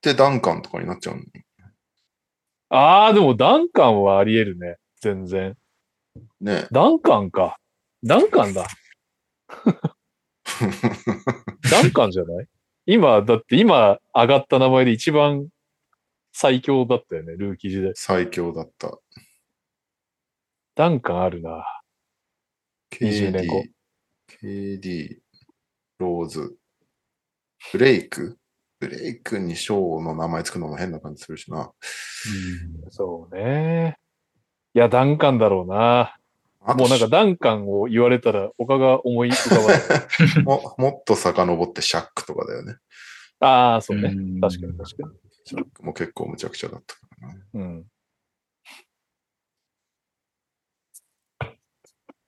てダンカンとかになっちゃうのああ、でもダンカンはあり得るね。全然。ね。ダンカンか。ダンカンだ。ダンカンじゃない？今、だって今上がった名前で一番最強だったよね、ルーキー時代。最強だった。ダンカンあるな。20年後 KD、KD、ローズ、ブレイク？ブレイクにショーの名前つくのも変な感じするしな。そうね。いや、ダンカンだろうな。もうなんかダンカンを言われたら他が思い浮かばない。ももっと遡ってシャックとかだよね。ああ、そうね。うん確かに確かに。シャックも結構むちゃくちゃだったからな。うん。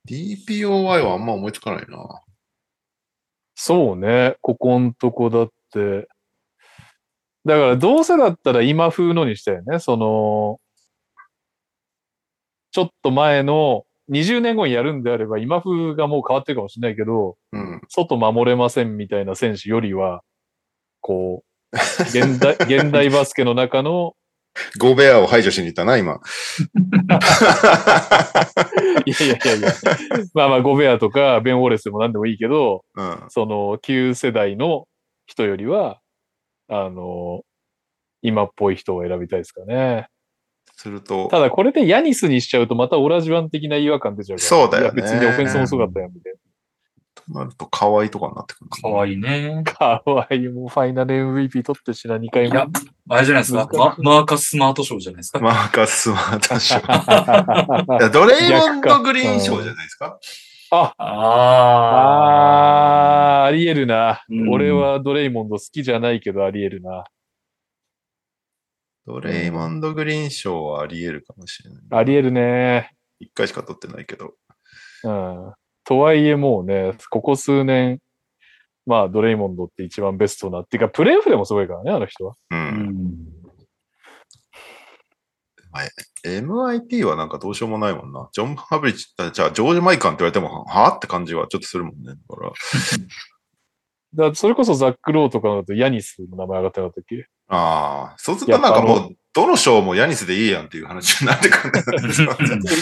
DPOY はあんま思いつかないな。そうね。ここんとこだって。だからどうせだったら今風のにしたよね。その、ちょっと前の20年後にやるんであれば今風がもう変わってるかもしれないけど、うん。外守れませんみたいな選手よりは、こう、現代、現代バスケの中の、ゴベアを排除しに行ったな、今。いやいやいやいや、まあまあゴベアとかベン・ウォレスでも何でもいいけど、うん。その旧世代の人よりは、あの、今っぽい人を選びたいですかね。すると、ただこれでヤニスにしちゃうとまたオラジワン的な違和感出ちゃうから。そうだよね別にオフェンスもすごかったやん、みたいとなると、可愛いとかになってくる。かわいいね。な。かわいい。もうファイナル MVP 取ってしな、2回も。いや、あれじゃないですか。ママーカス・スマート賞じゃないですか。マーカス・スマート賞。いやドレイモンド・グリーン賞じゃないですか？あ、ああー、あり得るな。うん俺はドレイモンド好きじゃないけどあり得るな。ドレイモンド・グリーン賞はあり得るかもしれない。あり得るね。一回しか取ってないけど。うん。とはいえもうね、ここ数年、まあドレイモンドって一番ベストな。っていうか、プレイオフでもすごいからね、あの人は。う。あ。うんん。MIP はなんかどうしようもないもんな。ジョン・ハブリッチ、あじゃあ、ジョージ・マイカンって言われても、はぁ？って感じはちょっとするもんね。だから、だそれこそザック・ローとかだとヤニスの名前上がってなかったっけ？ああ、そうするとなんかもう、どの賞もヤニスでいいやんっていう話になってくる。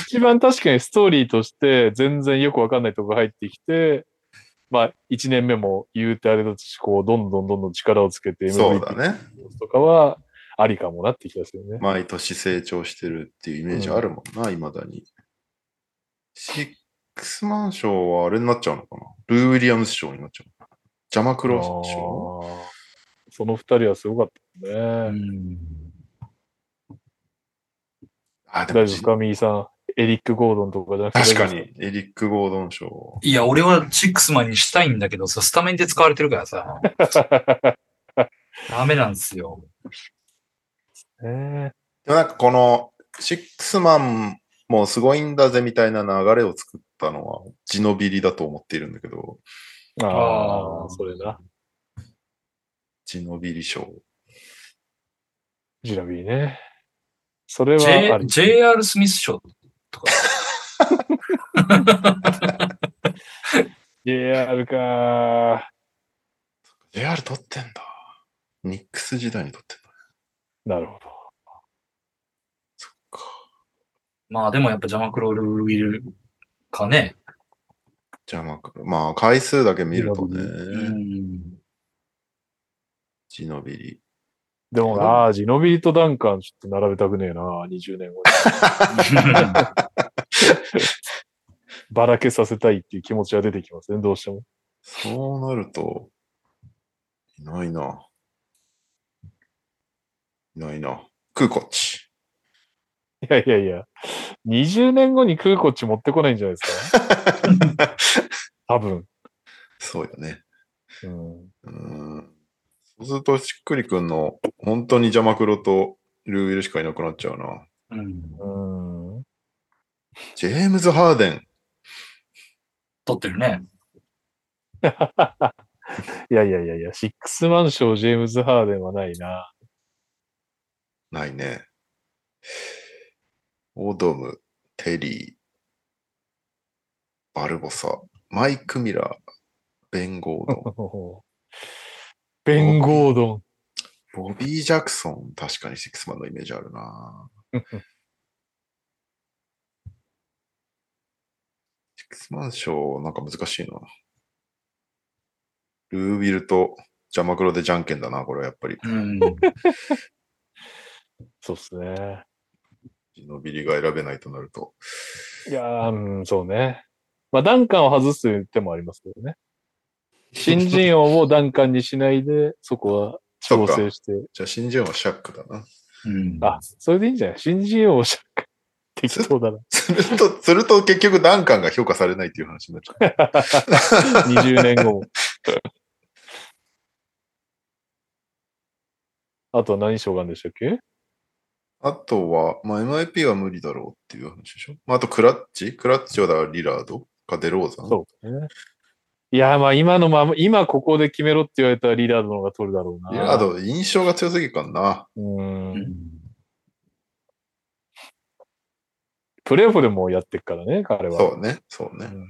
一番確かにストーリーとして全然よくわかんないとこが入ってきて、まあ一年目も言うてあれだし、こう、どんどんどんどん力をつけてそうだね。とかはありかもなって気がするね。毎年成長してるっていうイメージあるもんな、未だに。シックスマン賞はあれになっちゃうのかな？ルー・ウィリアムス賞になっちゃうのかなジャマクロス賞その二人はすごかったね。うんあ、でも大丈夫ですか、右さん。エリック・ゴードンとかじゃなくて。確かに、エリック・ゴードン賞。いや、俺はシックスマンにしたいんだけどさ、スタメンで使われてるからさ、ダメなんですよ。ねでもなんかこの、シックスマンもうすごいんだぜみたいな流れを作ったのは、ジノビリだと思っているんだけど、ああそれな。ジノビリ賞。ジラビーね。それは J。JR スミス賞とか。JR か。JR 取ってんだ。ニックス時代に取ってんだ。なるほど。そっか。まあでもやっぱジャマクロールウィルかね。じゃあまあ、まあ、回数だけ見るとね、うん。ジノビリ。でもな、ジノビリとダンカンちょっと並べたくねえな、20年後に。ばらけさせたいっていう気持ちは出てきますね、どうしても。そうなると、いないな。いないな。クーコッチ。いやいやいや、20年後にクーコッチ持ってこないんじゃないですか？多分。そうよね。うん、うーん。そうすると、しっくりくんの、本当に邪魔黒とルーウィルしかいなくなっちゃうな。うん。うん。ジェームズ・ハーデン。撮ってるね。いやいやいやいや、シックスマン賞ジェームズ・ハーデンはないな。ないね。オドム、テリー、バルボサ、マイク・ミラー、ベン・ゴードン、ベン・ゴードン。ボビー・ジャクソン、確かにシックスマンのイメージあるな。シックスマン賞、なんか難しいな。ルーウィルとジャマクロでじゃんけんだな、これはやっぱり。うん。そうっすね。ジノビリが選べないとなると。いやー、うん、そうね。まあ、ダンカンを外す手もありますけどね。新人王をダンカンにしないで、そこは調整して。じゃあ、新人王はシャックだな。うん。あ、それでいいんじゃない？新人王をし適当だな。すると、すると結局ダンカンが評価されないっていう話になっちゃう。20年後も。あとは何賞があるんでしたっけ？あとは、まあ、MIP は無理だろうっていう話でしょ？まあ、あとクラッチ？クラッチはだからリラードかデローザン？そうね。いやー、まあ今のまま、今ここで決めろって言われたらリラードの方が取るだろうな。リラード、印象が強すぎるからな。う。うんん。プレーオフでもやってっからね、彼は。そうね、そうね。うん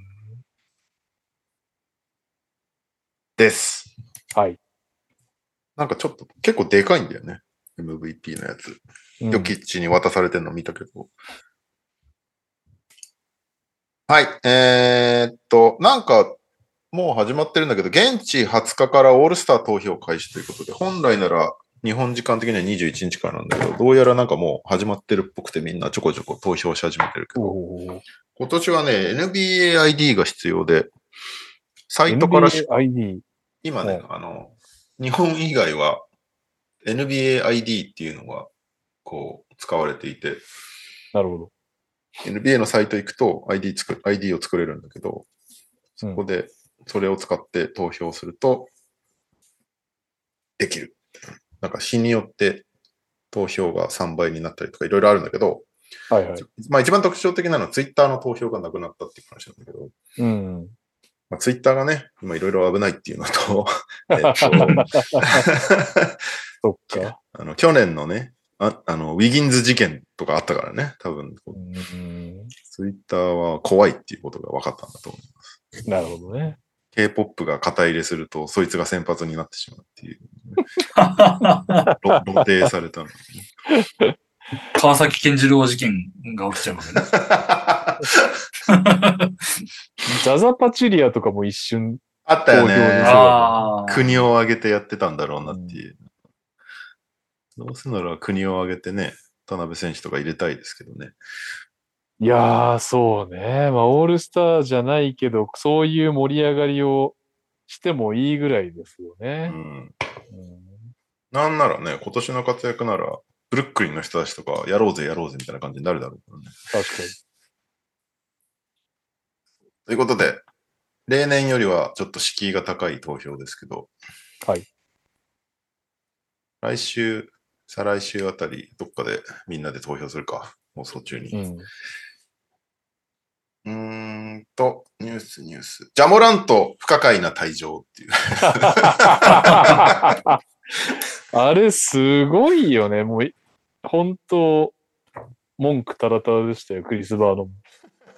です。はい。なんかちょっと、結構でかいんだよね。MVP のやつ。うんヨキッチに渡されてるの見たけど。はい。えーっと、なんか、もう始まってるんだけど、現地20日からオールスター投票開始ということで、本来なら日本時間的には21日からなんだけど、どうやらなんかもう始まってるっぽくてみんなちょこちょこ投票し始めてるけど、今年はね、NBAID が必要で、サイトからし。今ね、うあの、日本以外は NBAID っていうのが、こう、使われていて、なるほど。NBA のサイト行くと ID, 作 ID を作れるんだけど、そこでそれを使って投票すると、できる。なんか日によって投票が3倍になったりとかいろいろあるんだけど、はいはい。まあ一番特徴的なのは Twitter の投票がなくなったっていう話なんだけど、うん。まあ、Twitter がね、今いろいろ危ないっていうのと、えっとそっか。あの去年のねあ、あの、ウィギンズ事件とかあったからね、多分、うん。ツイッターは怖いっていうことが分かったんだと思う。なるほどね。K-POP が肩入れすると、そいつが先発になってしまうっていう、ろ露呈されたの、ね。川崎健次郎事件が起きちゃうわけね。ザザパチリアとかも一瞬、あったよね。国を挙げてやってたんだろうなっていう。どうせなら国を挙げてね、田辺選手とか入れたいですけどね。いやー、そうね。まあ、オールスターじゃないけど、そういう盛り上がりをしてもいいぐらいですようね。ん。うんなんならね、今年の活躍なら、ブルックリンの人たちとか、やろうぜやろうぜみたいな感じになるだろうからね。確かに。ということで、例年よりはちょっと敷居が高い投票ですけど、はい。来週、再来週あたり、どっかでみんなで投票するか、放送中に。うん。んと、ニュース、ニュース。ジャモラント、不可解な退場っていう。あれ、すごいよね。もう、本当文句たらたらでしたよ、クリス・バードも。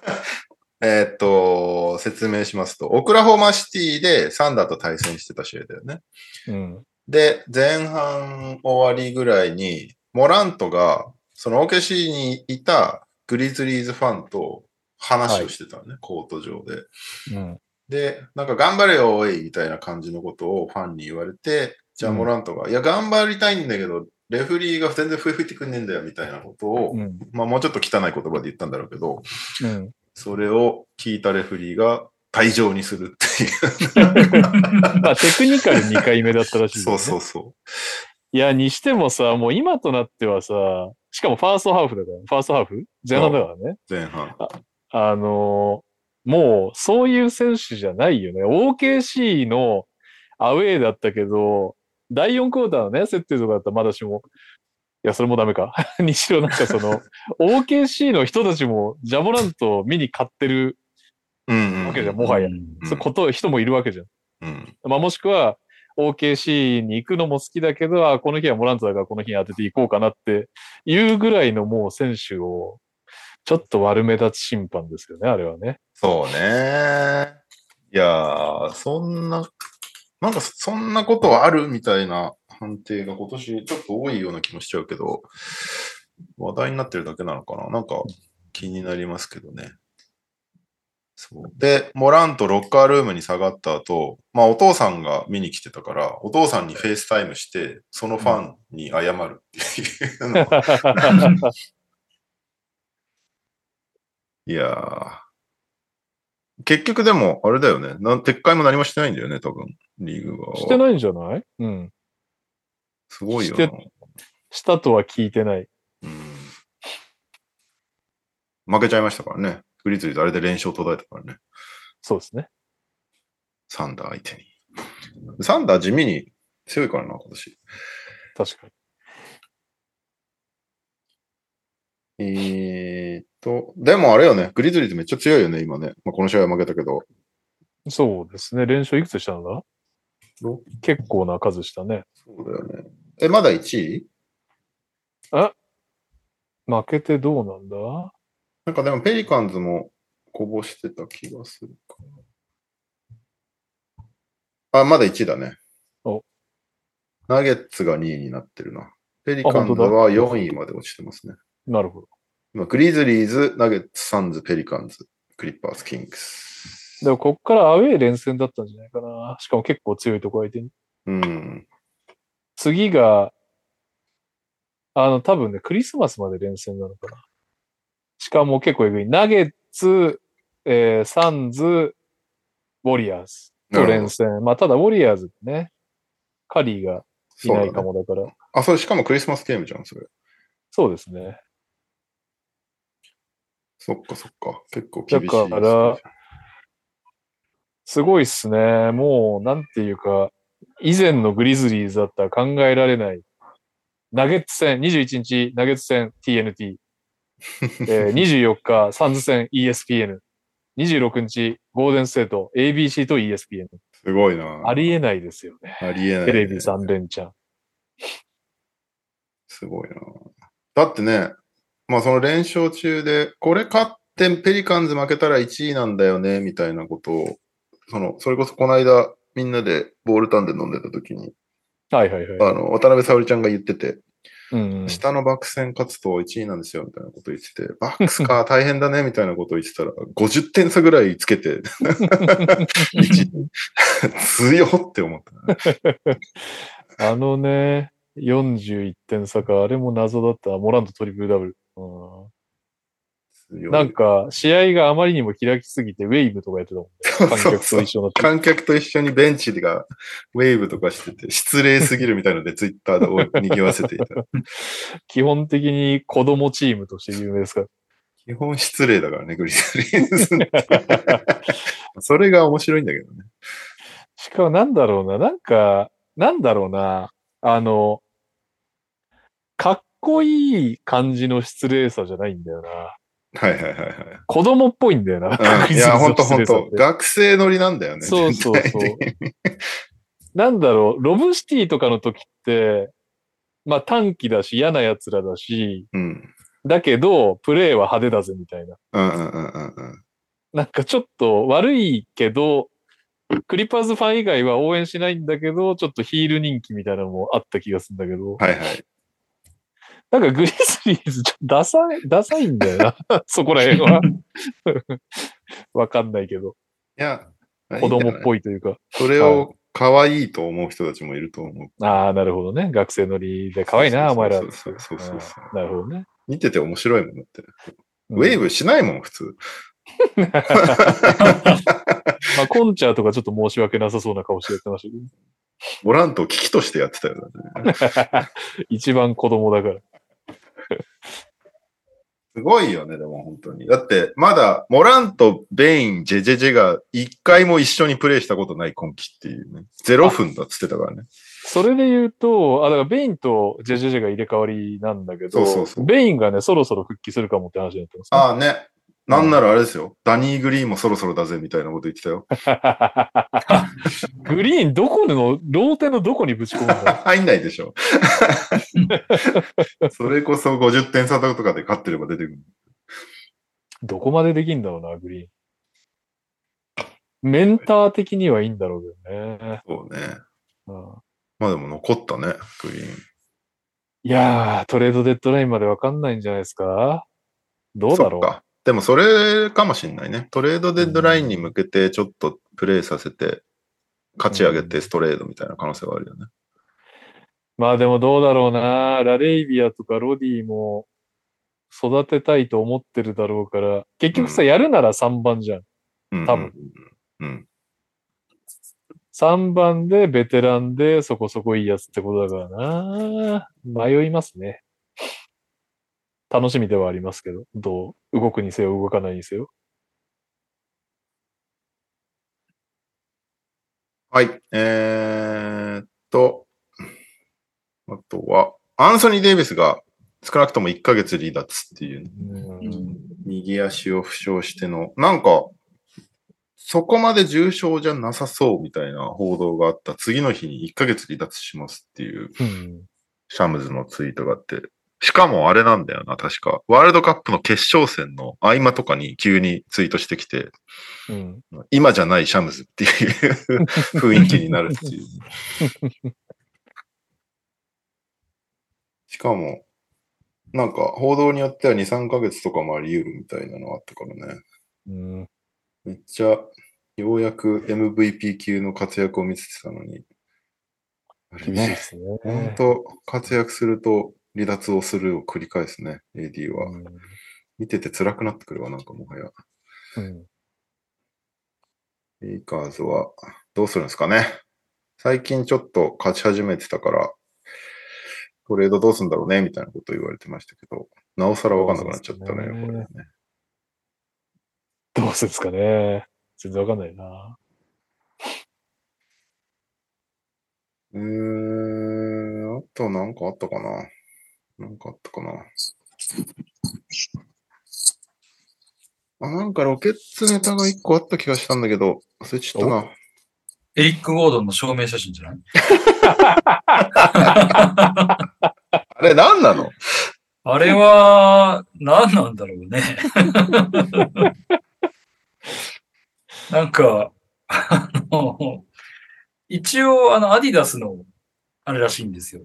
えーっと、説明しますと、オクラホマシティでサンダーと対戦してた試合だよね。うん。で、前半終わりぐらいに、モラントが、その OKC にいたグリズリーズファンと話をしてたのね、コート上で。うん。で、なんか頑張れよ、おい、みたいな感じのことをファンに言われて、じゃあうんモラントが、いや、頑張りたいんだけど、レフリーが全然笛吹いてくんねえんだよ、みたいなことを、うん。まあもうちょっと汚い言葉で言ったんだろうけど、うん。それを聞いたレフリーが退場にするっていう。まあ、テクニカル2回目だったらしい、ね。そうそうそいや、にしてもさ、もう今となってはさ、しかもファーストハーフだから、ファーストハーフ？前半だからね。う、前半。あのーもう、そういう選手じゃないよね。OKC のアウェーだったけど、第4クォーターのね、設定とかだったらまだしも、いや、それもダメか。にしろなんかその、OKC の人たちもジャモラントを見に買ってる。わけじゃん、もはや。うんそういうこと、人もいるわけじゃん。うん。まあ、もしくは、OKC に行くのも好きだけど、あこの日はモラントだからこの日に当てていこうかなっていうぐらいのもう選手を、ちょっと悪目立ち審判ですよね、あれはね。そうね。いやー、そんな、なんかそんなことあるみたいな判定が今年ちょっと多いような気もしちゃうけど、話題になってるだけなのかななんか気になりますけどね。そう。で、モラントロッカールームに下がった後、まあお父さんが見に来てたから、お父さんにフェイスタイムして、そのファンに謝るっていうのを いやー。結局でも、あれだよね。なん撤回も何もしてないんだよね、多分。リーグ側は。してないんじゃない？うん。すごいよな。したとは聞いてない。うん。負けちゃいましたからね。グリズリーズあれで連勝途絶えたからね。そうですね。サンダー相手に。サンダー地味に強いからな、今年。確かに。えーっと、でもあれよね。グリズリーズめっちゃ強いよね、今ね。まあ、この試合は負けたけど。そうですね。連勝いくつしたんだろ結構な数したね。そうだよね。え、まだ1位？負けてどうなんだ？なんかでもペリカンズもこぼしてた気がするかな。あ、まだ1位だね。おナゲッツが2位になってるな。ペリカンズは4位まで落ちてますね。なるほど。今、グリズリーズ、ナゲッツ、サンズ、ペリカンズ、クリッパーズ、キングス。でも、こっからアウェー連戦だったんじゃないかな。しかも結構強いとこ相手に。うん。次が、あの、多分ね、クリスマスまで連戦なのかな。しかも結構えぐい。ナゲッツ、えーサンズ、ウォリアーズと連戦。まあ、ただ、ウォリアーズね、カリーがいないかもだから。あ、それしかもクリスマスゲームじゃん、それ。そうですね。そっかそっか。結構厳しい。だからすごいっすね。もう、なんていうか、以前のグリズリーズだったら考えられない。ナゲッツ戦、21日、ナゲッツ戦 TNT。えー、24日、サンズ戦 ESPN。26日、ゴールデンステート、ABC と ESPN。すごいな。ありえないですよね。ありえない、テレビ3連チャン。すごいな。だってね、まあその連勝中で、これ勝ってペリカンズ負けたら1位なんだよね、みたいなことを、その、それこそこの間みんなでボールタンで飲んでた時に、はいはいはい。あの、渡辺沙織ちゃんが言ってて、下のバック戦勝つと1位なんですよ、みたいなこと言ってて、バックスか大変だね、みたいなことを言ってたら、50点差ぐらいつけて、強って思った。あのね、41点差か、あれも謎だった。モラントトリプルダブル。うんなんか、試合があまりにも開きすぎて、ウェイブとかやってたもんね。観客と一緒の。観客と一緒にベンチがウェーブとかしてて、失礼すぎるみたいのでツイッターで賑わせていた。基本的に子供チームとして有名ですから。基本失礼だからね、グリズリーズ。それが面白いんだけどね。しかもなんだろうな、なんか、なんだろうな、あの、かっこいい感じの失礼さじゃないんだよな。はいはいはいはい。子供っぽいんだよな。うん、いや、ほんとほんと。学生乗りなんだよね。そうそうそうなんだろう、ロブシティとかの時って、まあ短期だし嫌な奴らだし、うん。だけど、プレイは派手だぜみたいな。うんうんうんうんうん。なんかちょっと悪いけど、クリパーズファン以外は応援しないんだけど、ちょっとヒール人気みたいなのもあった気がするんだけど、はいはい。なんかグリズリーズちょっとダサい、ダサいんだよな。そこら辺は。わかんないけど、いや、子供っい。ぽいというか。それを可愛いと思う人たちもいると思う。ああ、なるほどね。学生乗りで可愛いな、お前ら。そうそうそうそうなるほどね。見てて面白いもんだって。うんウェーブしないもん、普通。まあ、コンチャーとかちょっと申し訳なさそうな顔してやってましたけど。モラントを危機としてやってたよね。一番子供だから。すごいよね、でも本当に。だって、まだ、モラント、ベイン、ジェジェジェが一回も一緒にプレイしたことない今季っていうね。0分だっつってたからね。それで言うと、あ、だからベインとジェジェジェが入れ替わりなんだけど、そうそうそうベインがね、そろそろ復帰するかもって話になってます、ああね。なんならあれですよ。ダニー・グリーンもそろそろだぜみたいなこと言ってたよ。グリーンどこの、ローテのどこにぶち込むんだ？入んないでしょ。それこそ50点差とかで勝ってれば出てくる。どこまでできんだろうな、グリーン。メンター的にはいいんだろうけどね。そうね。うんまあでも残ったね、グリーン。いやー、トレードデッドラインまでわかんないんじゃないですか？どうだろそっか。でもそれかもしんないね。トレードデッドラインに向けてちょっとプレイさせて、勝ち上げてストレードみたいな可能性はあるよね。う。まあでもどうだろうな。ラレイビアとかロディも育てたいと思ってるだろうから、結局さ、うんやるなら3番じゃん。うん、多分。うん。3番でベテランでそこそこいいやつってことだからな。迷いますね。楽しみではありますけど、どう？動くにせよ動かないにせよ。はい。えーっと、あとは、アンソニー・デイビスが少なくとも1ヶ月離脱っていう、うん右足を負傷しての、なんか、そこまで重症じゃなさそうみたいな報道があった次の日に1ヶ月離脱しますっていううんシャムズのツイートがあって、しかもあれなんだよな、確か。ワールドカップの決勝戦の合間とかに急にツイートしてきて、うん今じゃないシャムズっていう雰囲気になるっていう。しかも、なんか報道によっては2、3ヶ月とかもあり得るみたいなのあったからね。うんめっちゃ、ようやく MVP 級の活躍を見せてたのに。厳しいですね。本当活躍すると離脱をするを繰り返すね、AD は。見てて辛くなってくるわ、なんかもはや。うんレイカーズはどうするんですかね。最近ちょっと勝ち始めてたから、トレードどうするんだろうね、みたいなこと言われてましたけど、なおさらわかんなくなっちゃったね、ねこれね。どうするんですかね。全然わかんないな。うーん、あとなんかあったかな。なんかあったかな。あ、なんかロケッツネタが一個あった気がしたんだけど、忘れちゃったな。エリック・ゴードンの証明写真じゃない？あれ、なんなの？あれは、何なんだろうね。なんか、あの、一応、あの、アディダスの、あれらしいんですよ。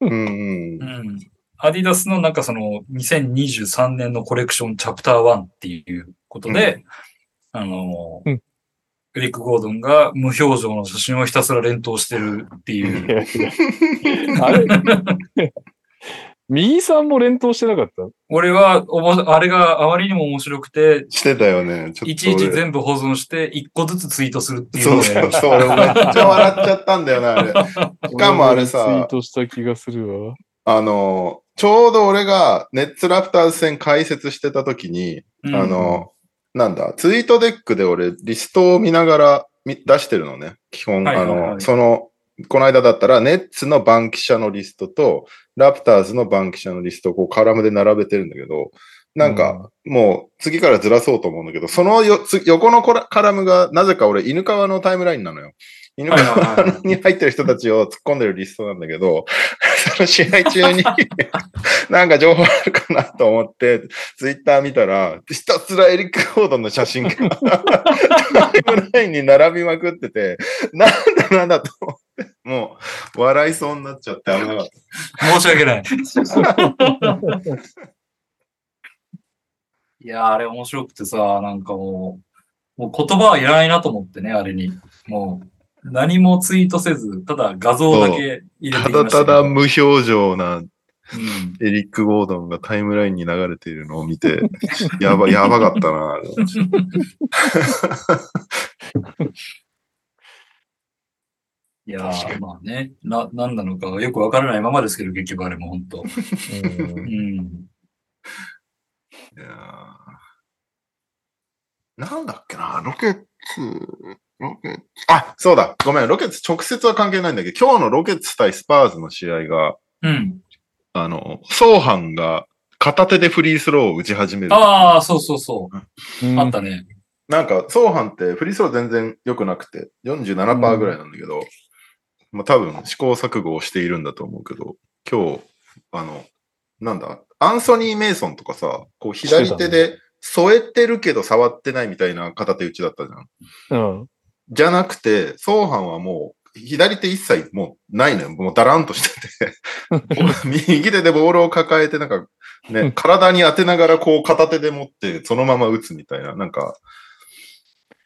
うんうんう。ん。アディダスのなんかその、2023年のコレクションチャプター1っていうことで、あの、うんエリック・ゴードンが無表情の写真をひたすら連投してるっていいう。やいやあれ？右さんも連投してなかった？俺はおも、あれがあまりにも面白くて、してたよね。ちょっと俺いちいち全部保存して、一個ずつツイートするっていうそう。そうそう、俺めっちゃ笑っちゃったんだよな、あれ。しかもあれ俺もツイーさ、トした気がするわ。あの、ちょうど俺がネッツラプターズ戦解説してた時に、うんあの、なんだ、ツイートデックで俺リストを見ながらみ出してるのね。基本、はいはいはいあの、その、この間だったら、ネッツの番記者のリストと、ラプターズの番記者のリストをこうカラムで並べてるんだけど、なんか、もう次からずらそうと思うんだけど、そのよつ横のコラカラムがなぜか俺、犬川のタイムラインなのよ。犬はいはいはい川に入ってる人たちを突っ込んでるリストなんだけど、その試合中に なんか情報あるかなと思って、ツイッター見たら、ひたすらエリック・ゴードンの写真がタイムラインに並びまくってて、なんだなんだと思って、もう笑いそうになっちゃって危なかった。申し訳ない。いやー、あれ面白くてさ、なんかもう、もう言葉はいらないなと思ってね、あれに。もう、何もツイートせず、ただ画像だけ入れてただただ無表情なうんエリック・ゴードンがタイムラインに流れているのを見て、やば、やばかったな。いやー、まあね、な、なんなのかよくわからないままですけど、結局あれも本当。うんうん。いやーなんだっけな、ロケッツ、ロケッツ、あ、そうだ、ごめん、ロケッツ直接は関係ないんだけど、今日のロケッツ対スパーズの試合が、うん。あの、ソーハンが片手でフリースローを打ち始める。ああ、そうそうそう。うんあったね。なんか、ソーハンってフリースロー全然良くなくて、47%ぐらいなんだけど、まあ多分試行錯誤をしているんだと思うけど、今日、あの、なんだ、アンソニー・メイソンとかさ、こう左手で添えてるけど触ってないみたいな片手打ちだったじゃん。うん。じゃなくて、ソーハンはもう、左手一切もうないのよ。もうダランとしてて。右手でボールを抱えて、なんかね、体に当てながらこう片手で持って、そのまま打つみたいな、なんか、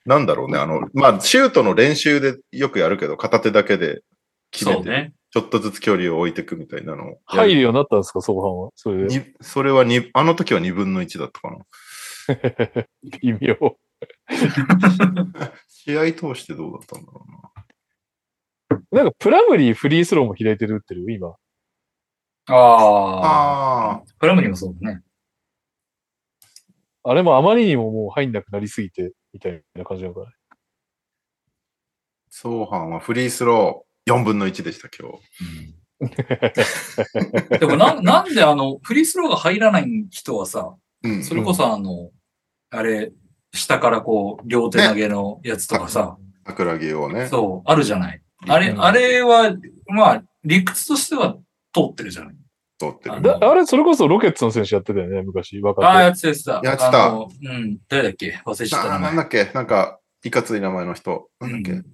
なんだろうね。あの、まあ、シュートの練習でよくやるけど、片手だけで決めて。ちょっとずつ距離を置いていくみたいなの。入るようになったんですか、相反は。それそれはに、あの時は2分の1だったかな。微妙。試合通してどうだったんだろうな。なんか、プラムリーフリースローも左手で打ってる今。ああ。あプラムにもそうだね。あれもあまりにももう入んなくなりすぎて、みたいな感じなのかな。ソーハンはフリースロー4分の1でした、今日。でもな、なんであの、フリースローが入らない人はさ、うんそれこそあの、あれ、下からこう、両手投げのやつとかさ、桜木をね。そう、あるじゃない。あれ、あれは、まあ、理屈としては通ってるじゃない。通ってる。あれ、それこそロケッツの選手やってたよね、昔。若。ああ、やってたやってた。うん、誰だっけ忘れちゃったな名前。なんだっけなんか、いかつい名前の人。なんだっけ、うん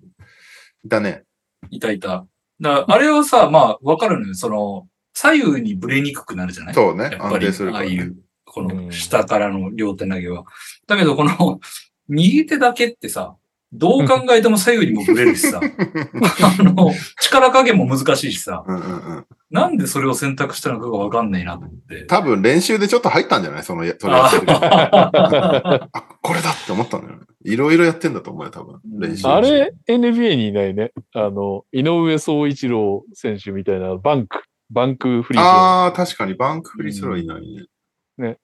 いたね。いたいた。だあれはさ、まあ、わかるのよ。その、左右にブレにくくなるじゃないそうね。やっぱり、安定するから、ね。ああいう、こうのん下からの両手投げは。だけど、この、右手だけってさ、どう考えても左右にもブレるしさ、あの、力加減も難しいしさ、うんうんうん。なんでそれを選択したのかがわかんないなと思って。多分練習でちょっと入ったんじゃない？その、それやってる時あ あ、これだって思ったんだよね。いろいろやってんだと思うよ、多分。練習中あれ、NBA にいないね。あの、井上総一郎選手みたいなバンク、バンクフリースロー。ああ、確かにバンクフリースローいないね。うんね。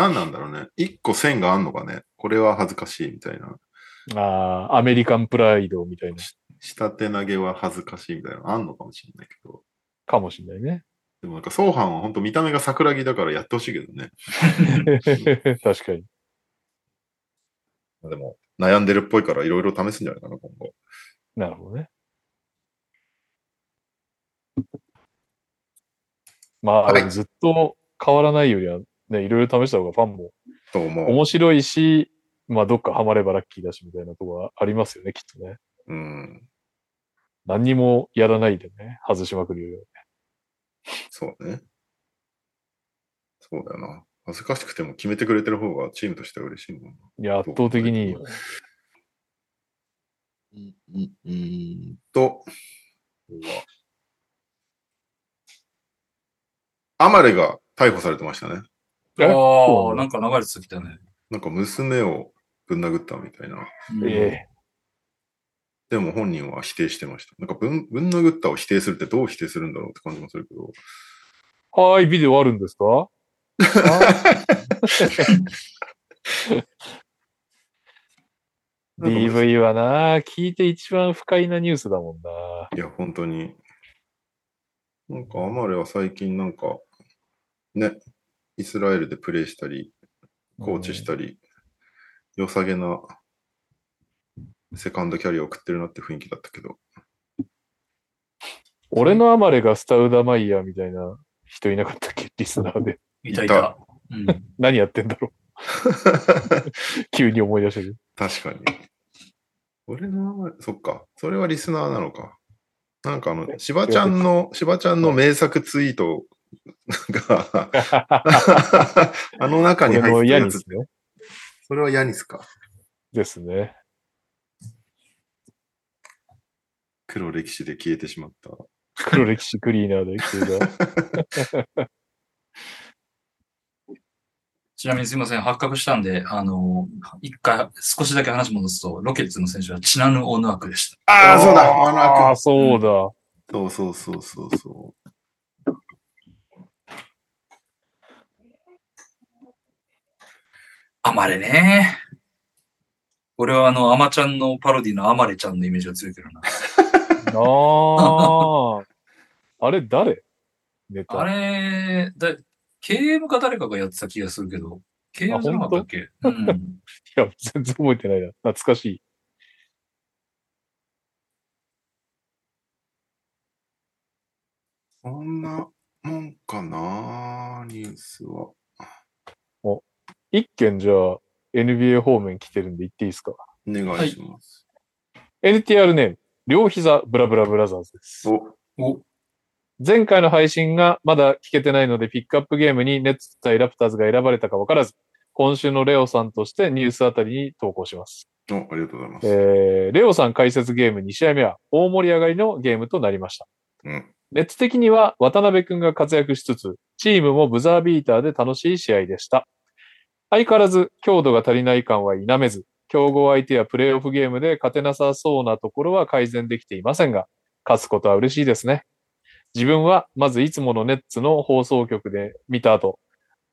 何なんだろうね。一個線があんのかね。これは恥ずかしいみたいな。ああ、アメリカンプライドみたいな。下手投げは恥ずかしいみたいなのあんのかもしれないけど。かもしれないね。でもなんか、ソーハンは本当見た目が桜木だからやってほしいけどね。確かに。でも、悩んでるっぽいからいろいろ試すんじゃないかな、今後。なるほどね。まあ、はいずっと変わらないよりは、ね、いろいろ試した方がファンも。面白いし、まあ、どっかハマればラッキーだし、みたいなとこはありますよね、きっとね。うん。何にもやらないでね、外しまくるよりは。そうね。そうだよな。恥ずかしくても決めてくれてる方がチームとしては嬉しいもんな。いや、圧倒的にいいよ。うんう？んうんと、アマレが逮捕されてましたね。えああ、ななんか流れてきたね。なんか娘をぶん殴ったみたいな。うんええでも本人は否定してました。なんかぶんぶん殴ったを否定するってどう否定するんだろうって感じもするけど。はーい、ビデオあるんですか？DV はな、聞いて一番不快なニュースだもんな。いや、本当に。なんかアマレは最近なんか、ね、イスラエルでプレイしたり、コーチしたり、良さげなセカンドキャリアを送ってるなって雰囲気だったけど。俺のアマレがスタウダマイヤーみたいな人いなかったっけ？リスナーで。いたいた。うん。何やってんだろう？急に思い出してる。確かに。俺の名前、そっか。それはリスナーなのか。なんかあの、しばちゃんの、しばちゃんの名作ツイートが、あの中に入ってるやつヤニスね。それはヤニスか？ですね。黒歴史で消えてしまった。黒歴史クリーナーで消えた。ちなみにすいません、発覚したんで、あの、一回少しだけ話戻すと、ロケッツの選手はチナヌ・オヌアクでした。ああ、そうだマナああ、ーそうだ。君。そうそうそうそうそう。アマレね。俺はあの、アマちゃんのパロディのアマレちゃんのイメージが強いけどな。ああ。あれ誰？ネタ。あれ、だ、KM か誰かがやってた気がするけど、KM じゃなかったっけ？うん。いや、全然覚えてないな。懐かしい。そんなもんかなニュースは。一件じゃあ NBA 方面来てるんで言っていいですか？お願いします。NTR ネーム、両膝ブラブラブラザーズです。お、お、前回の配信がまだ聞けてないのでピックアップゲームにネッツ対ラプターズが選ばれたか分からず、今週のレオさんとしてニュースあたりに投稿します。おありがとうございます。えー、レオさん解説ゲーム2試合目は大盛り上がりのゲームとなりました。うん。ネッツ的には渡辺くんが活躍しつつ、チームもブザービーターで楽しい試合でした。相変わらず強度が足りない感は否めず、競合相手やプレイオフゲームで勝てなさそうなところは改善できていませんが、勝つことは嬉しいですね。自分はまずいつものネッツの放送局で見た後、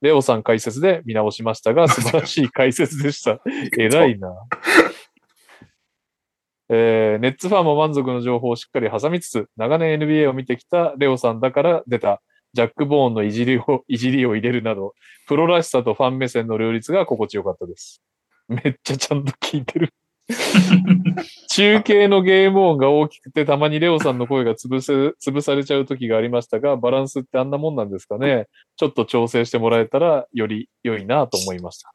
レオさん解説で見直しましたが、素晴らしい解説でした。偉いな。えーネッツファンも満足の情報をしっかり挟みつつ、長年 NBA を見てきたレオさんだから出たジャック・ボーンのいじりを、いじりを入れるなど、プロらしさとファン目線の両立が心地よかったです。めっちゃちゃんと聞いてる。中継のゲーム音が大きくて、たまにレオさんの声が潰せ、潰されちゃう時がありましたが、バランスってあんなもんなんですかね。ちょっと調整してもらえたら、より良いなと思いました。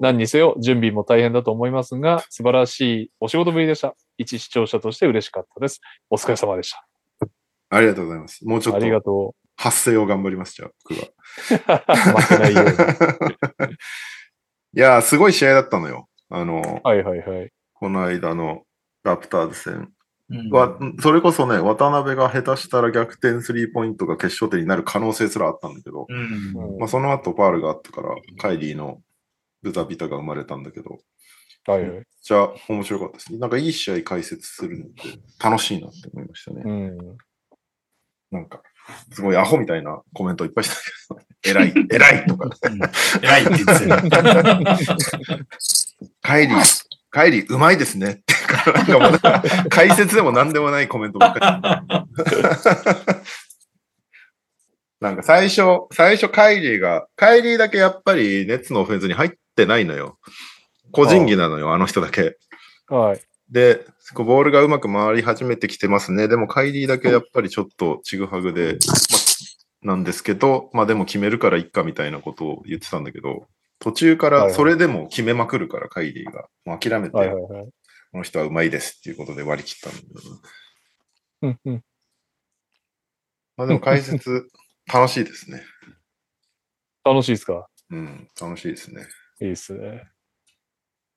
何にせよ、準備も大変だと思いますが、素晴らしいお仕事ぶりでした。一視聴者として嬉しかったです。お疲れ様でした。ありがとうございます。もうちょっありがとと発声を頑張ります、じゃあ、僕は。う。負けないように。いやー、すごい試合だったのよ。あの、はいはいはい。この間のラプターズ戦うんは、それこそね、渡辺が下手したら逆転スリーポイントが決勝点になる可能性すらあったんだけど、うん。うんまあ、その後ファールがあったから、カイリーのブザビタが生まれたんだけど、はいはい。じゃあ面白かったです。なんかいい試合解説するのって楽しいなって思いましたね。うん。なんか、すごいアホみたいなコメントいっぱいしたけど、偉い、偉いとか、うん 偉いって言ってたよ。カイリー、カイリーうまいですねってなんかもうなんか解説でも何でもないコメントばっかり。なんか最初、最初カイリーが、カイリーだけやっぱりネッツのオフェンスに入ってないのよ。個人技なのよ、あの人だけ。はい。で、こうボールがうまく回り始めてきてますね。でも、カイリーだけやっぱりちょっとちぐはぐで、ま、なんですけど、まあでも決めるからいっかみたいなことを言ってたんだけど、途中からそれでも決めまくるから、カイリーが。もう諦めて、はいはいはい。この人はうまいですっていうことで割り切ったんだけど、うんうん。まあでも解説、楽しいですね。楽しいですか？うん、楽しいですね。いいっすね。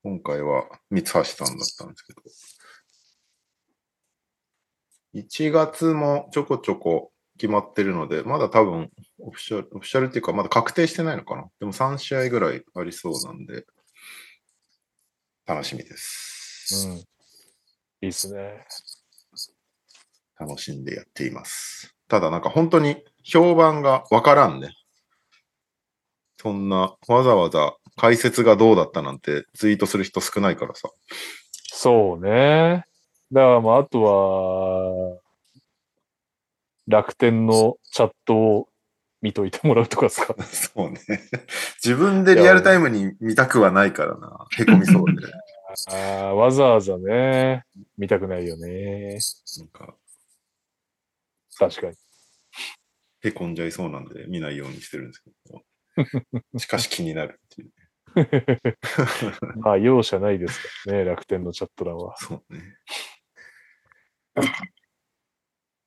今回は三橋さんだったんですけど。1月もちょこちょこ決まってるので、まだ多分オフィシャル、オフィシャルっていうかまだ確定してないのかな。でも3試合ぐらいありそうなんで、楽しみです。うん。いいっすね。楽しんでやっています。ただなんか本当に評判がわからんね。そんなわざわざ解説がどうだったなんてツイートする人少ないからさ。そうね。だからまあ、あとは、楽天のチャットを見といてもらうとかですかそうね。自分でリアルタイムに見たくはないからな。へこみそうで。ああ、わざわざね、見たくないよね。なんか、確かに。へこんじゃいそうなんで見ないようにしてるんですけど。しかし気になる。まあ、容赦ないですからね、楽天のチャット欄は。そうね。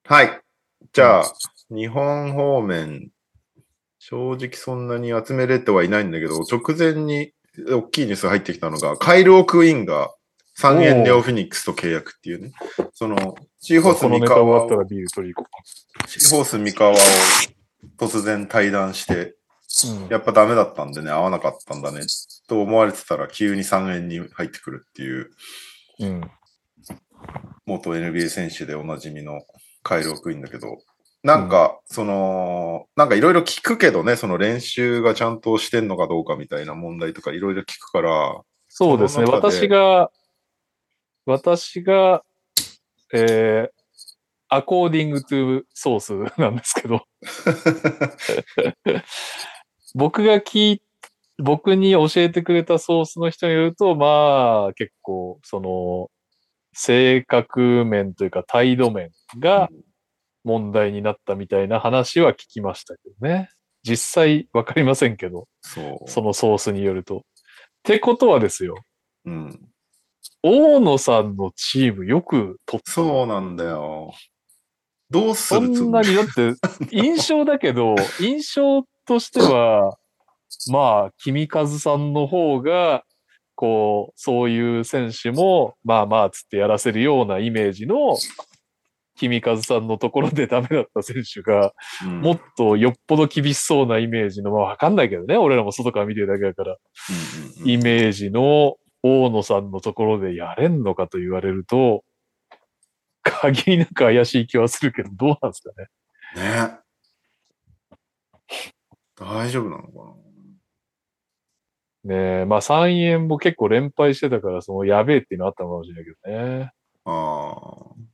はい。じゃあ、日本方面、正直そんなに集めれてはいないんだけど、直前に大きいニュースが入ってきたのが、カイル・オクインが3円ネオフィニックスと契約っていうね。その、シーホース三河をシーホース三河を突然対談して、やっぱダメだったんでね、合わなかったんだね、と思われてたら急に3円に入ってくるっていう、うん。元 NBA 選手でおなじみのカイル・オクインだけど、なんか、その、なんかいろいろ聞くけどね、その練習がちゃんとしてんのかどうかみたいな問題とかいろいろ聞くから、そうですね。私が、私が、えー、アコーディングトゥソースなんですけど、僕が聞い、僕に教えてくれたソースの人によると、まあ、結構、その、性格面というか態度面が問題になったみたいな話は聞きましたけどね。実際わかりませんけど、そのソースによると。ってことはですよ、うん。大野さんのチームよく取った。そうなんだよ。どうすそるつんなに、だって、印象だけど、印象としては、まあ、君和さんの方が、こう、そういう選手も、まあまあ、つってやらせるようなイメージの、君和さんのところで ダメだった選手が、うんもっとよっぽど厳しそうなイメージの、まあわかんないけどね、俺らも外から見てるだけだから、イメージの大野さんのところでやれんのかと言われると、限りなく怪しい気はするけど、どうなんですかね。ね。大丈夫なのかねえ、まあ3円も結構連敗してたから、そのやべえっていうのあったのかもしれないけどね。なあ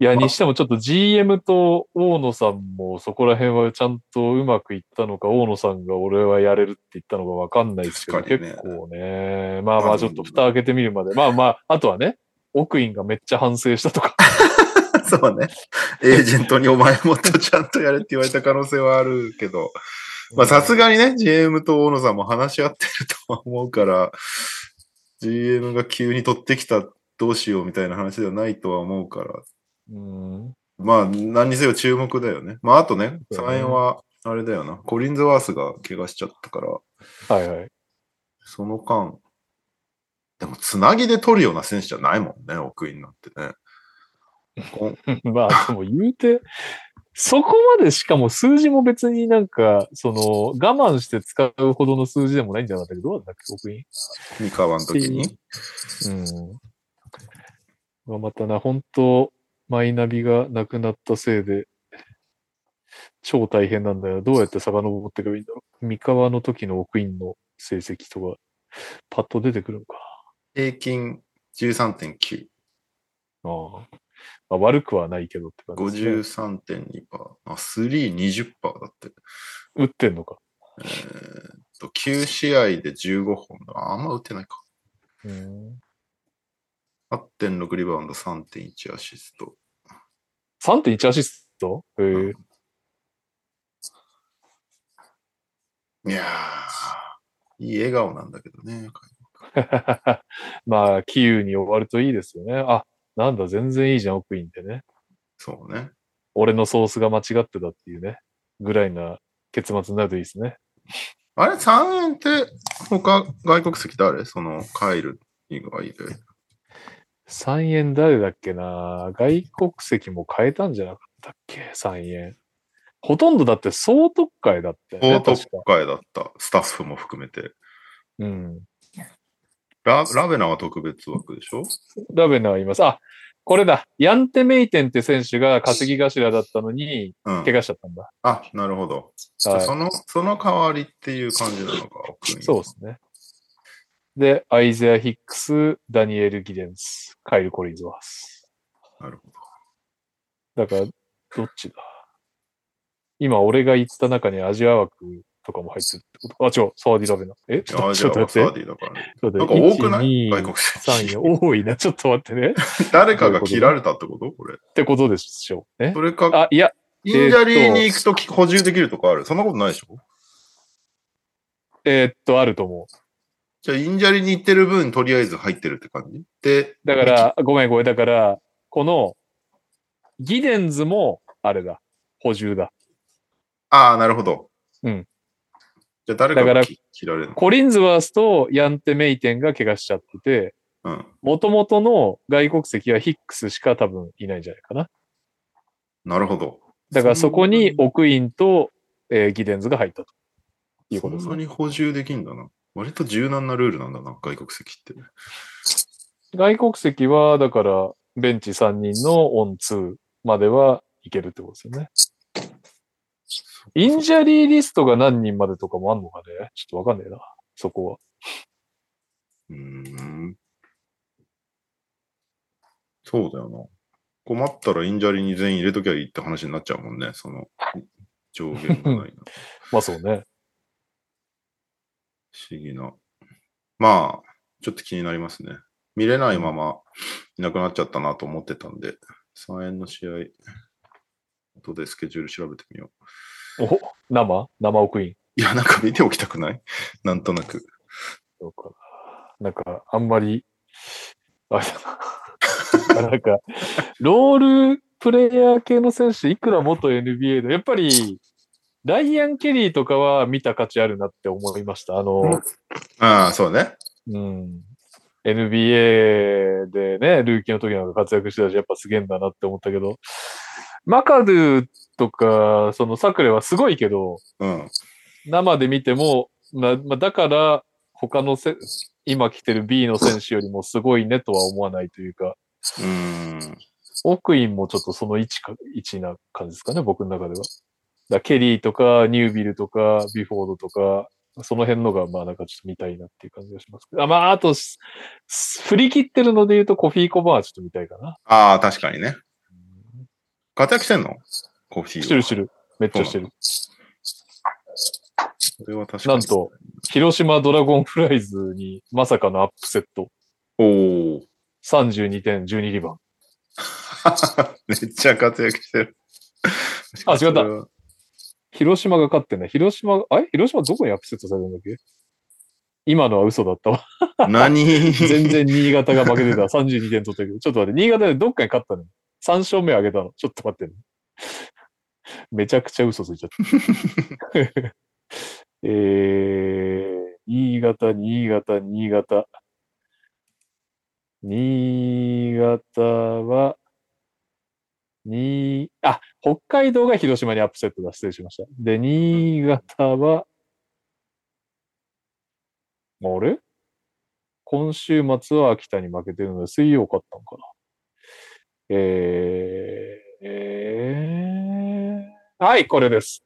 いや、まあにしてもちょっと GM と大野さんもそこら辺はちゃんとうまくいったのか、大野さんが俺はやれるって言ったのかわかんないですけど、ね。結構ね、まあままああちょっと蓋開けてみるまで、まあまあ、あとはね、奥院がめっちゃ反省したとか、あ。そうね。エージェントにお前もっとちゃんとやれって言われた可能性はあるけど、まあさすがにね、GM と大野さんも話し合ってるとは思うから、GM が急に取ってきたどうしようみたいな話ではないとは思うから、うん、まあ何にせよ注目だよね。まああとね、そうね3円はあれだよな、コリンズワースが怪我しちゃったから、はいはい。その間、でもつなぎで取るような選手じゃないもんね、奥院なんてね。まあでも言うて、そこまでしかも数字も別になんか、その、我慢して使うほどの数字でもないんじゃなかったけど、どうだったっけ、奥院三河の時に。うん。またな、本当マイナビがなくなったせいで、超大変なんだよ。どうやって遡っていけばいいんだろう。三河の時の奥院の成績とか、パッと出てくるのか平均13.9。な。ああまあ、悪くはないけどって感じですね、53.2%。あ、3、20%だって。打ってんのか。えーっと、9試合で15本だ。ああんま打ってないか。うん。8.6リバウンド、3.1アシスト。3.1アシスト？へえ。いやー、いい笑顔なんだけどね。まあ、キーウに終わるといいですよね。あ、なんだ、全然いいじゃん、奥院ってね。そうね。俺のソースが間違ってたっていうね。ぐらいな結末になるといいですね。あれ、3円って、他、外国籍誰？その、カイル以外で。3円誰だっけな？外国籍も変えたんじゃなかったっけ ?3 円。ほとんどだって総特会だったよね。大特。会だった。スタッフも含めて。うん。ララベナは特別枠でしょ？ラベナーいます。あ、これだ。ヤンテ・メイテンって選手が稼ぎ頭だったのに、うん怪。我しちゃったんだ。あ、なるほど。じゃあはいその、その代わりっていう感じなのか、そうですね。で、アイゼア・ヒックス、ダニエル・ギデンス、カイル・コリンズワース。なるほど。だから、どっちだ？今俺が言った中にアジア枠とかも入ってるってこと？か。あ、違う、サワディラベナ。え？ちょっと待って。サーディだからね。なんか多くない？1 2外国3、籍。4、多いな。ちょっと待ってね。っ 誰かが切られたってこと？これ。てことでしょうね。それか、あ、いや、インジャリーに行くとき補充できるとかある？そんなことないでしょ？えーっと、あると思う。じゃあ、インジャリーに行ってる分、とりあえず入ってるって感じ？で、だから、ごめんごめん。だから、この、ギデンズも、あれだ。補充だ。ああ、なるほど。うん。じゃあ、誰かだからが切られるの？コリンズワースとヤンテ・メイテンが怪我しちゃってて、うん。元々の外国籍はヒックスしか多分いないんじゃないかな。なるほど。だからそこにオクインと、えーギデンズが入ったということですね。そんなに補充できんだな。割と柔軟なルールなんだな、外国籍って。外国籍は、だから、ベンチ3人のオン2まではいけるってことですよね。インジャリーリストが何人までとかもあんのかね？ちょっとわかんねえな。そこは。うーん。そうだよな。困ったらインジャリーに全員入れときゃいいって話になっちゃうもんね。その上限がないな。まあそうね。不思議な。まあ、ちょっと気になりますね。見れないままいなくなっちゃったなと思ってたんで、3円の試合、後でスケジュール調べてみよう。お生？生オクイン。いや、なんか見ておきたくない？なんとなく。そうかな。なんか、あんまり、あれだな。なんか、ロールプレイヤー系の選手、いくら元 NBA で、やっぱり、ライアン・ケリーとかは見た価値あるなって思いました。あの、ああ、そうね。うん。NBA でね、ルーキーの時なんか活躍してたし、やっぱすげえんだなって思ったけど、マカドゥとか、そのサクレはすごいけど、うん。生で見ても、ままあ、だから、他のせ、今来てる B の選手よりもすごいねとは思わないというか、うーん。オクインもちょっとその位置か、位置な感じですかね、僕の中では。だケリーとか、ニュービルとか、ビフォードとか、その辺のが、まあなんかちょっと見たいなっていう感じがしますけど。あまあ、あと、す振り切ってるので言うと、コフィーコバーはちょっと見たいかな。ああ、確かにね。活躍してんの？コーヒーは。してるしてる。めっちゃしてる。それは確かに。なんと、広島ドラゴンフライズにまさかのアップセット。おお。32点、12リバウン めっちゃ活躍してる。あ違った広島が勝ってんね。広島、あれ？広島どこにアップセットされたんだっけ？今のは嘘だったわ。何？全然新潟が負けてた。32点取ったけど。ちょっと待って、新潟でどっかに勝ったの ?3 勝目上げたの？ちょっと待ってね。めちゃくちゃ嘘ついちゃった。えー、新潟、新潟、新潟。新潟は、に、あ、北海道が広島にアップセットだ。失礼しました。で、新潟は、あれ？今週末は秋田に負けてるので、水曜勝ったのかな。えー、えー、はい、これです。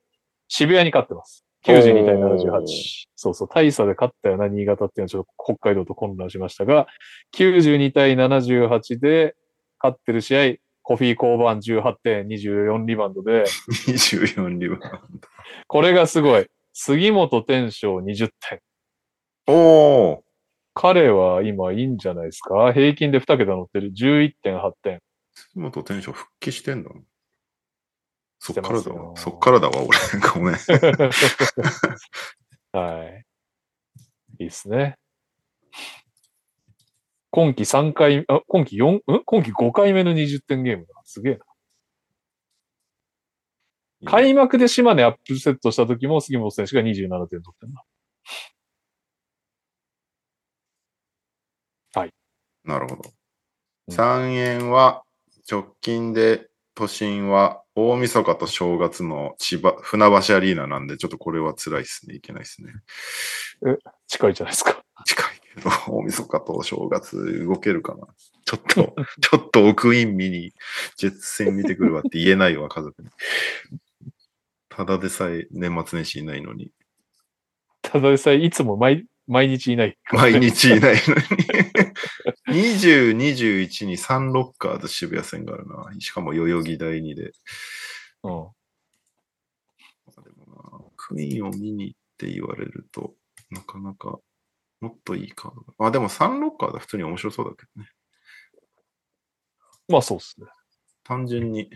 渋谷に勝ってます。92対78おー。そうそう、大差で勝ったよな、新潟っていうのはちょっと北海道と混乱しましたが、92対78で勝ってる試合、コフィー・コーバン18点、24リバウンドで、24リバウンこれがすごい。杉本天章20点。ド。おお。彼は今いいんじゃないですか？平均で2桁乗ってる。11.8点。杉本テンション復帰してんだ。そっからだわ。そっからだわ、俺。ごめん。はい。いいっすね。今季3回、あ、今季4、ん？今季5回目の20点ゲームだ。すげえな。開幕で島根アップセットした時も杉本選手が27点取ってんだ。なるほど。うん3円は直近で都心は大晦日と正月の千葉、船橋アリーナなんで、ちょっとこれは辛いですね。いけないですね。近いじゃないですか。近いけど、大晦日と正月動けるかな。ちょっと、ちょっと奥イン見に、ジェッツ戦見てくるわって言えないわ、家族に。ただでさえ年末年始いないのに。ただでさえいつも毎毎日いない。毎日いないのに。20、21に3ロッカーズ渋谷戦があるな。しかも代々木第2で。うん。クイーンを見に行って言われると、なかなかもっといいカードが。あ、でもサンロッカーだ。普通に面白そうだけどね。まあそうっすね。単純に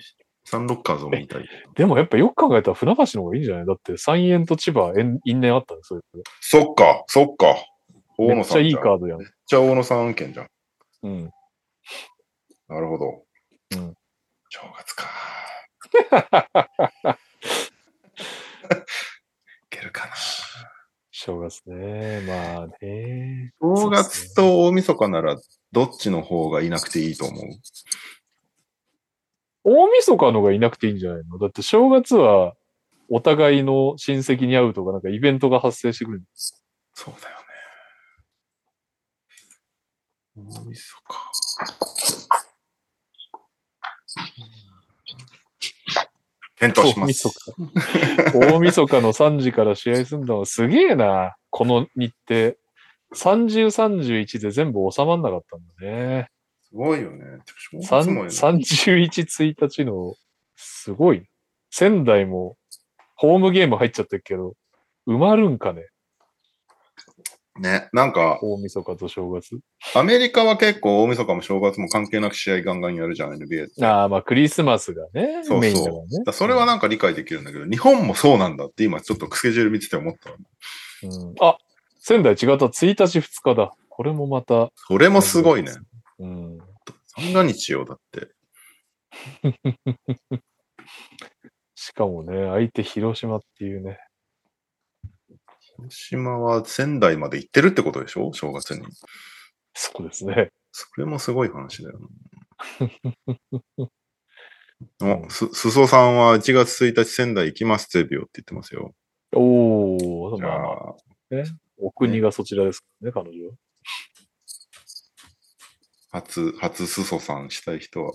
サンロッカーズを見たい。でもやっぱよく考えたら船橋の方がいいんじゃない？だって三円と千葉因因縁あったね、それ。そっか、そっか。大めっちゃいい野さんじゃん。めっカードやん。ちゃ大野さん案件じゃん。うん。なるほど。うん正月か。いけるかな。正月ね。まあね。正月と大晦日ならどっちの方がいなくていいと思う？大晦日のがいなくていいんじゃないの？だって正月はお互いの親戚に会うとかなんかイベントが発生してくる。そうだよね。大晦日。検討します。日。大晦日の3時から試合すんだのすげえな。この日程。30、31で全部収まんなかったんだね。すごいよね。正さん月もよね31、1日の、すごい。仙台も、ホームゲーム入っちゃってるけど、埋まるんかね？ね。なんか、大晦日と正月。アメリカは結構大晦日も正月も関係なく試合ガンガンやるじゃん、NBA って。ああ、まあクリスマスがね、そうそうメインだねだ。それはなんか理解できるんだけど、日本もそうなんだって今ちょっとスケジュール見てて思ったわ。うん、あ、仙台違った。1日2日だ。これもまた、それもすごいね。うん。三が日よ、だって。しかもね、相手広島っていうね。広島は仙台まで行ってるってことでしょ？正月に。そうですね。それもすごい話だような。んお、す、すそさんは1月1日仙台行きます、ゼビオって言ってますよ。おー、じゃまあまあ、あ、お国がそちらですからね、彼女は。初、初すそさんしたい人は、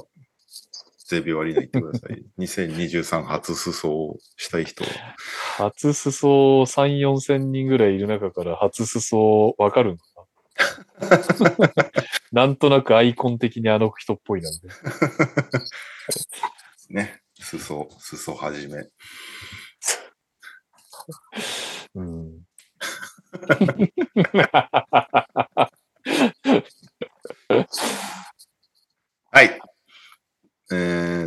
ゼビオアリーナ行ってください。2023初すそをしたい人は。初裾3、4千人ぐらいいる中から初裾わかるのか？な なんとなくアイコン的にあの人っぽいなんで。ね。すそ、すそはじめ。うん。はい。え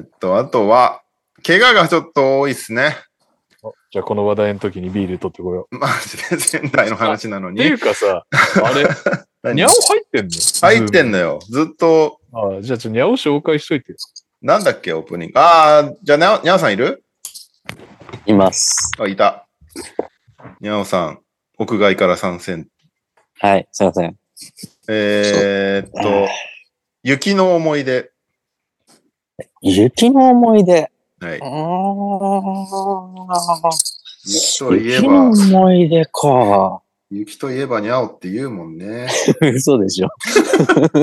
ーっと、あとは、怪我がちょっと多いっすね。じゃあこの話題の時にビール取ってこよう。マジで仙台の話なのにってい。うかさ、あれ、何？ニャオ入ってんの？入ってんのよ。ずっと、ああじゃあちょっとニャオ紹介しといてよ。なんだっけ、オープニング？ああ、じゃあ、にゃお、にゃおさんいる？います。あ、いた。にゃおさん、屋外から参戦。はい、すいません。えー、っと、雪の思い出。雪の思い出。はい。うーん雪といえ雪のば、思い出か。雪といえばにゃおって言うもんね。嘘でしょ。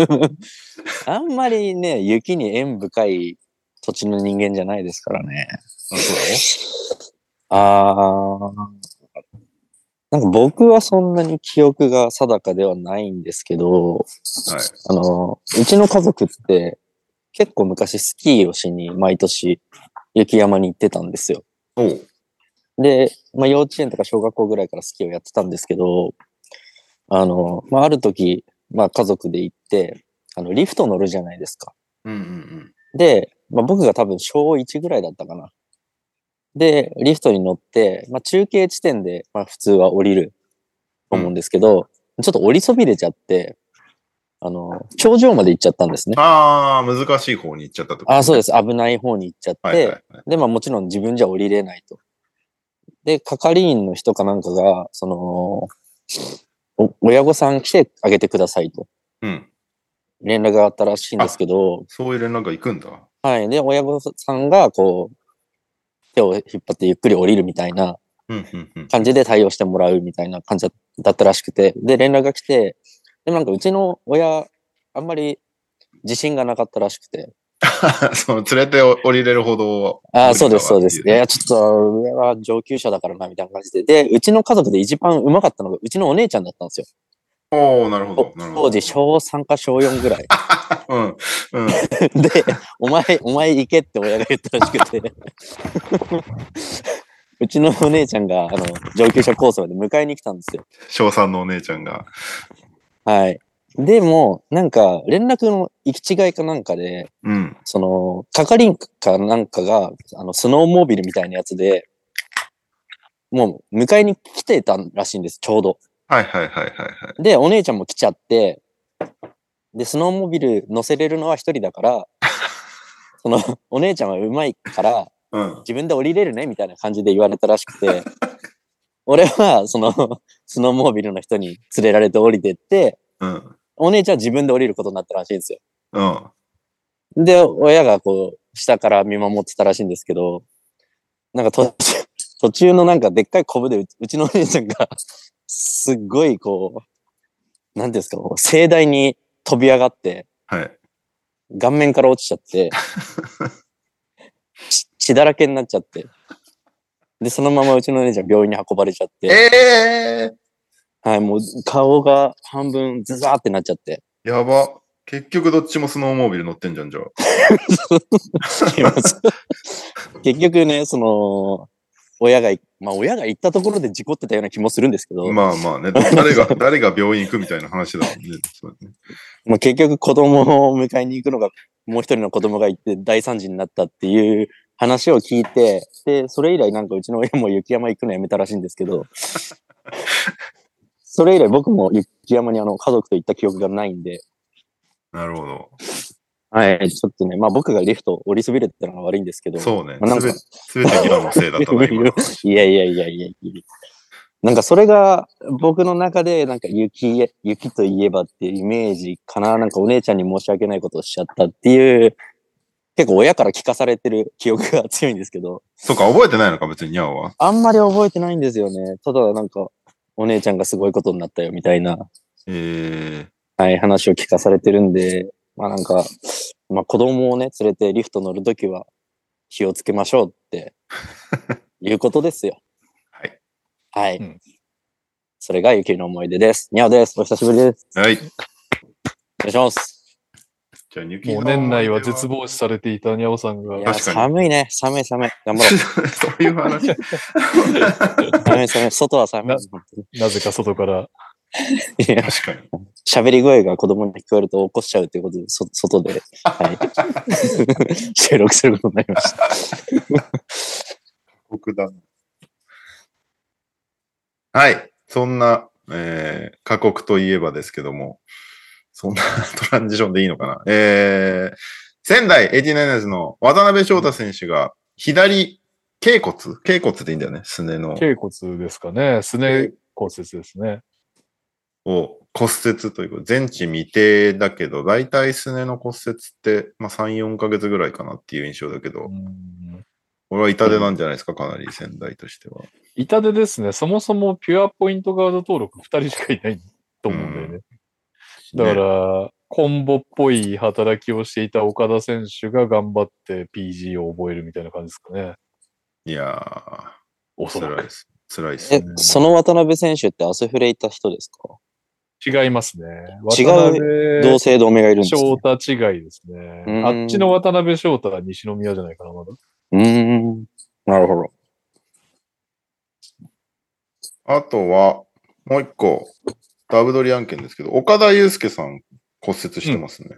あんまりね、雪に縁深い土地の人間じゃないですからね。あ、そあー。なんか僕はそんなに記憶が定かではないんですけど、うはい。あの、うちの家族って結構昔スキーをしに毎年雪山に行ってたんですよ。で、まあ幼稚園とか小学校ぐらいからスキーをやってたんですけど、あの、まあある時、まあ家族で行って、あの、リフト乗るじゃないですか。うんうんうん。で、まあ僕が多分小1ぐらいだったかな。で、リフトに乗って、まあ中継地点で、まあ普通は降りると思うんですけど、ちょっと降りそびれちゃって、あの、頂上まで行っちゃったんですね。ああ、難しい方に行っちゃったと。あ、そうですす。危ない方に行っちゃって、はいはいはい。で、まあもちろん自分じゃ降りれないと。で、係員の人かなんかが、その、お親御さん来てあげてくださいとうん。連絡があったらしいんですけど、そういう連絡が行くんだ。はい。で、親御さんがこう、手を引っ張ってゆっくり降りるみたいな。感じで対応してもらうみたいな感じだったらしくて、で、連絡が来て、でもなんかうちの親、あんまり自信がなかったらしくて、その連れて降りれるほど。ああ、そうです、そうです。いやちょっと、上は上級者だからな、みたいな感じで。で、うちの家族で一番上手かったのが、うちのお姉ちゃんだったんですよ。おおなるほど。なるほど。当時、小3か小4ぐらい。うん。うん。で、お前、お前行けって親が言ったらしくて。うちのお姉ちゃんが、あの、上級者コースまで迎えに来たんですよ。小3のお姉ちゃんが。はい。でも、なんか、連絡の行き違いかなんかで、うん。その、係員かなんかが、あの、スノーモービルみたいなやつで、もう、迎えに来てたらしいんです、ちょうど。はいはいはいはいはい。で、お姉ちゃんも来ちゃって、で、スノーモービル乗せれるのは一人だから、その、お姉ちゃんは上手いから、うん。自分で降りれるねみたいな感じで言われたらしくて、俺は、その、スノーモービルの人に連れられて降りてって、うん。お姉ちゃんは自分で降りることになったらしいんですよ。うん。で、親がこう、下から見守ってたらしいんですけど、なんか途中、途中のなんかでっかいコブでうちうちのお姉ちゃんが、すっごいこう、なんですか、盛大に飛び上がって、はい。顔面から落ちちゃって、血血だらけになっちゃって。で、そのままうちのお姉ちゃん病院に運ばれちゃって、えはい、もう顔が半分ズザーってなっちゃって。ー、やば。結局どっちもスノーモービル乗ってんじゃん、じゃあ。結局ね、その、親がい、まあ親が行ったところで事故ってたような気もするんですけど、まあまあね、誰が、誰が病院行くみたいな話だもんね。そうだねもう結局子供を迎えに行くのが、もう一人の子供がいて大惨事になったっていう話を聞いて、で、それ以来なんかうちの親も雪山行くのやめたらしいんですけど、それ以来僕も雪山にあの家族と行った記憶がないんで、なるほど。はい、ちょっとね、まあ僕がリフト降りそびれてたのが悪いんですけど、そうね。まあなんかすべ、てギラのせいだったな。いやいやいやいやいや。なんかそれが僕の中でなんか雪、雪といえばっていうイメージかな。なんかお姉ちゃんに申し訳ないことをしちゃったっていう、結構親から聞かされてる記憶が強いんですけど、そうか、覚えてないのか、別にニャオは。あんまり覚えてないんですよね。ただなんかお姉ちゃんがすごいことになったよみたいな、えはい、話を聞かされてるんで、まあなんか、まあ子供をね、連れてリフト乗るときは気をつけましょうって いうことですよ。はい。はい。うんそれが雪の思い出です。にゃおです。お久しぶりです。ー、はい。お願いします。じゃあ、雪もう年内は絶望視されていたにゃおさんが寒いね。寒い寒い。頑張ろう。そういう話。寒い寒い。外は寒いな。なぜか外から、確かに。喋り声が子供に聞こえると起こしちゃうということで、そ外で、はい。収録することになりました。僕だ。はい。そんな、えー、過酷といえばですけども、そんな トランジションでいいのかな。えー、仙台 89ers の渡辺翔太選手が左頸骨？頸骨でいいんだよね。すねの。頸骨ですかね。すね骨折ですね。を骨折ということ全治未定だけど、大体すねの骨折って、まあ3、4ヶ月ぐらいかなっていう印象だけど、うんこれは痛手なんじゃないですか、かなり仙台としては。痛手ですね。そもそもピュアポイントガード登録2人しかいないと思うんだよね。だから、コンボっぽい働きをしていた岡田選手が頑張って PG を覚えるみたいな感じですかね。いやー、おそらく。辛いです。辛いですえね。、その渡辺選手ってアスフレいた人ですか？違いますね。違う渡同辺姓同名がいるんですか翔太違いですねう。んあっちの渡辺翔太は西宮じゃないかな、まだ。うーん。なるほど。あとは、もう一個、ダブドリ案件ですけど、岡田祐介さん骨折してますね。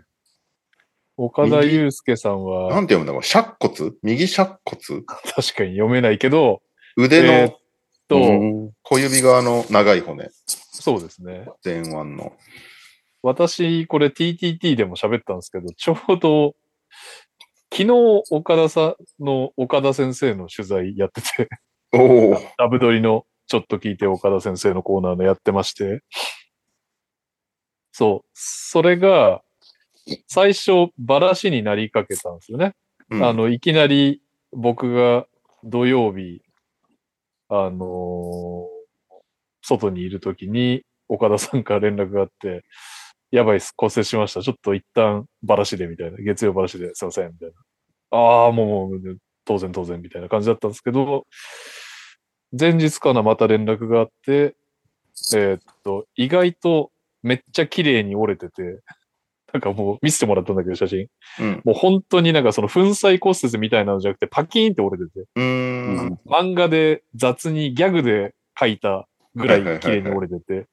岡田祐介さんなは、んて読むんだろう尺骨？右尺骨？確かに読めないけど、腕えーのと、うん小指側の長い骨、そうですね。前腕の。私、これ TTT でも喋ったんですけど、ちょうど、昨日、岡田さんの、岡田先生の取材やってて、おお。ダブドリのちょっと聞いて岡田先生のコーナーのやってまして、そう、それが、最初、バラシになりかけたんですよね。うんあの、いきなり僕が土曜日、あの外にいるときに岡田さんから連絡があって、やばいっす、骨折しました。ちょっと一旦バラシでみたいな。月曜バラシですいません、みたいな。ああ、もうもう、当然当然みたいな感じだったんですけど、前日かな、また連絡があって、えーっと、意外とめっちゃ綺麗に折れてて、なんかもう見せてもらったんだけど、写真。うん。もう本当になんかその粉砕骨折みたいなのじゃなくて、パキーンって折れてて、うーん。漫画で雑にギャグで描いたぐらい綺麗に折れてて、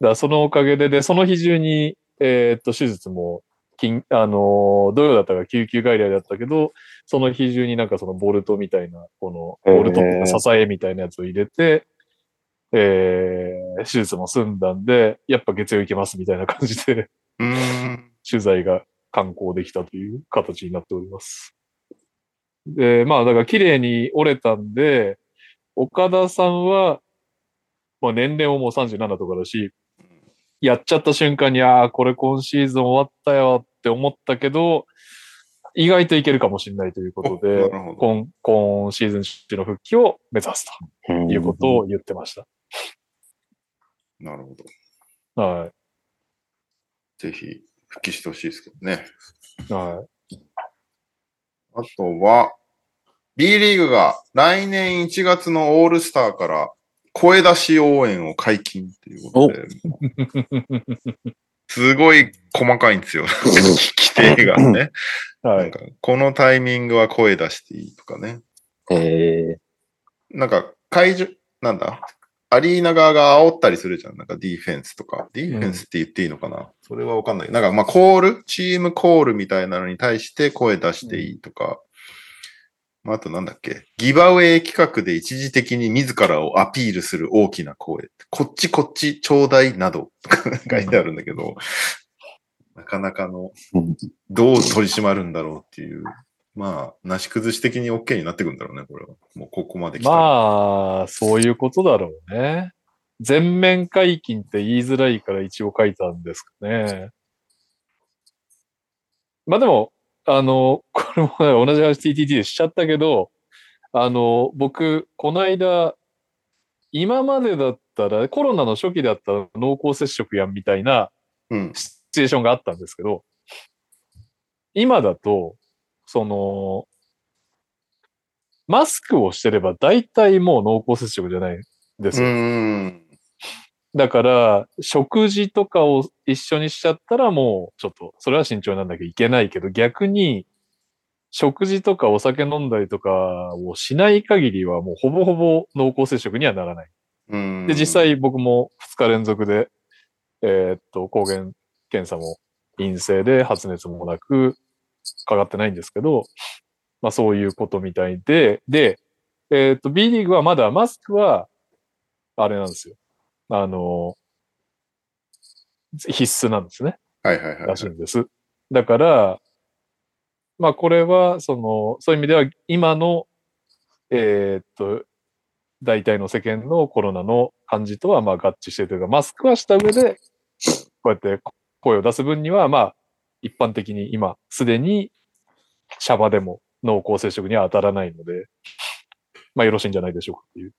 だそのおかげで、で、その日中に、えーっと、手術も、金、あのー土曜だったから救急外来だったけど、その日中になんかそのボルトみたいな、この、ボルトっていうか支えみたいなやつを入れて、えー、手術も済んだんで、やっぱ月曜行けますみたいな感じで。取材が観光できたという形になっております。で、まあ、だから綺麗に折れたんで、岡田さんは、まあ年齢ももう37とかだし、やっちゃった瞬間に、ああ、これ今シーズン終わったよって思ったけど、意外といけるかもしれないということで、今、今シーズン中の復帰を目指すということを言ってましなるほど。た。はい。ぜひ、復帰してほしいですけどね。はい。あとは、B リーグが来年1月のオールスターから声出し応援を解禁ということで、すごい細かいんですよ。規定がね。はい。このタイミングは声出していいとかね。えなんか会場、なんだ？アリーナ側が煽ったりするじゃん。なんかディフェンスとか。ディフェンスって言っていいのかな、それはわかんない。なんかまあコール、チームコールみたいなのに対して声出していいとか。まあ、あとなんだっけ？ギバウェイ企画で一時的に自らをアピールする大きな声。こっちこっちちょうだいなどとか 書いてあるんだけど、なかなかのうんどう取り締まるんだろうっていう。まあ、なし崩し的に OK になってくんだろうね、これは。もうここまで来たら。まあ、そういうことだろうね。全面解禁って言いづらいから一応書いたんですかね。まあでも、あの、これもね同じ話 TTT でしちゃったけど、あの、僕、この間、今までだったら、コロナの初期だったら濃厚接触やんみたいなうん。シチュエーションがあったんですけど、今だと、その、マスクをしてれば大体もう濃厚接触じゃないんですうよ。ん。だから、食事とかを一緒にしちゃったらもうちょっと、それは慎重なんだけどいけないけど、逆に、食事とかお酒飲んだりとかをしない限りはもうほぼほぼ濃厚接触にはならない。うん。で、実際僕も2日連続で、えーっと、抗原検査も陰性で発熱もなく、かかってないんですけど、まあそういうことみたいで、で、えーっと、B リーグはまだマスクは、あれなんですよ。あの、必須なんですね。はいはいはい、はらしいんです。だから、まあこれは、その、そういう意味では今の、えーっと、大体の世間のコロナの感じとはまあ合致してるというか、マスクはした上で、こうやって声を出す分には、まあ、一般的に今、すでに、シャバでも濃厚接触には当たらないので、まあよろしいんじゃないでしょうかっていう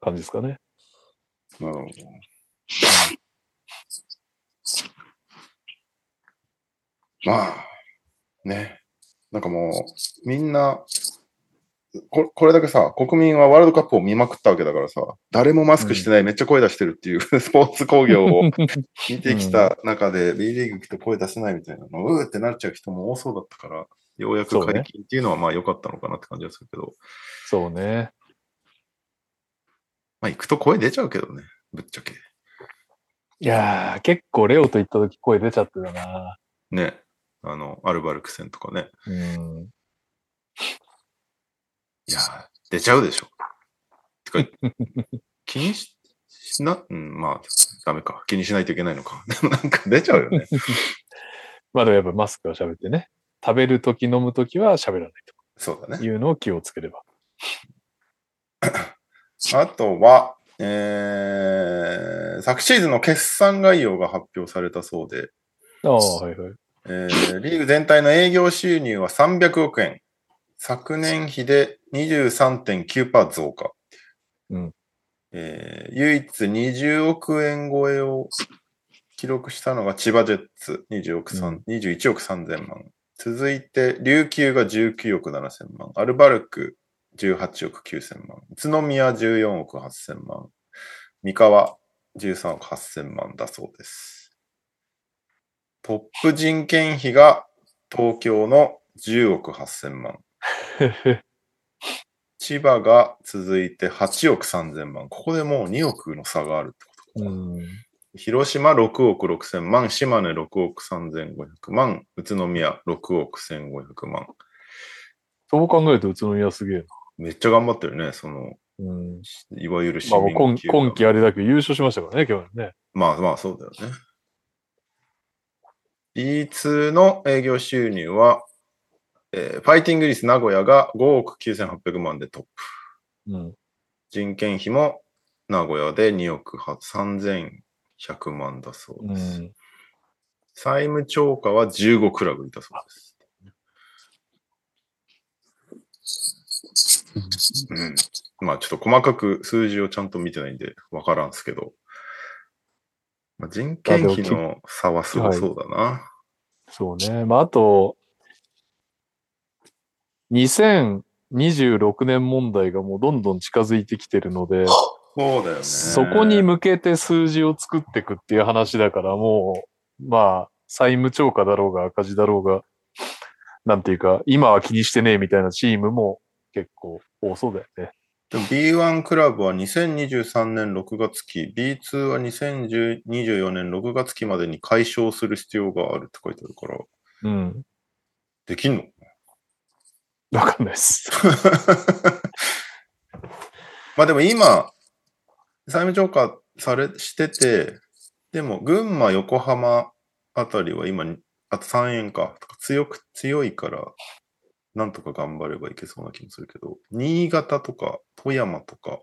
感じですかね。なるほど。まあ、ね。なんかもう、みんな、ここれだけさ、国民はワールドカップを見まくったわけだからさ、誰もマスクしてない、めっちゃ声出してるっていう スポーツ工業を 見てきた中で、B リーグ来て声出せないみたいなの、うーってなっちゃう人も多そうだったから、ようやく解禁っていうのはまあ良かったのかなって感じがするけど、そうね。まあ行くと声出ちゃうけどね、ぶっちゃけ。いやー、結構レオと言った時声出ちゃってたな。ね。あの、アルバルク戦とかね。うん。いやー、出ちゃうでしょ。てか、気にししな、うん、まあ、ダメか。気にしないといけないのか。でもなんか出ちゃうよね。まあでもやっぱマスクは喋ってね。食べるとき飲むときは喋らないそうだね。というのを気をつければ。あとは、えー、昨シーズンの決算概要が発表されたそうで、ああ、はいはい。えー、リーグ全体の営業収入は300億円。昨年比で23.9%増加。うんえー唯一20億円超えを記録したのが千葉ジェッツ20億3、21億3000万。続いて、琉球が19億7000万。アルバルク18億9000万。宇都宮14億8000万。三河13億8000万だそうです。トップ人件費が東京の10億8000万。千葉が続いて8億3000万。ここでもう2億の差があるってことか。うん。広島6億6000万、島根6億3500万、宇都宮6億1500万。そう考えると宇都宮すげえな。めっちゃ頑張ってるね、その、うん。いわゆる市まあ今今季あれだけど優勝しましたからね、去年ね。まあまあそうだよね。B2 の営業収入は、えーファイティングリス名古屋が5億9800万でトップ。うん。人件費も名古屋で2億3100万だそううです。ん。債務超過は15クラブいたそうです。うん。まあちょっと細かく数字をちゃんと見てないんでわからんすけど。まあ、人件費の差はすごそうだな。そうね。まああと、2026年問題がもうどんどん近づいてきてるので、そうだよね。そこに向けて数字を作っていくっていう話だから、もう、まあ、債務超過だろうが赤字だろうが、なんていうか、今は気にしてねえみたいなチームも結構多そうだよね。でも B1 クラブは2023年6月期、B2 は2024年6月期までに解消する必要があるって書いてあるから、うん。できんの？わかんないです。まあでも今、債務超過され、してて、でも群馬、横浜あたりは今、あと3円か、とか強く、強いから、なんとか頑張ればいけそうな気もするけど、新潟とか富山とか、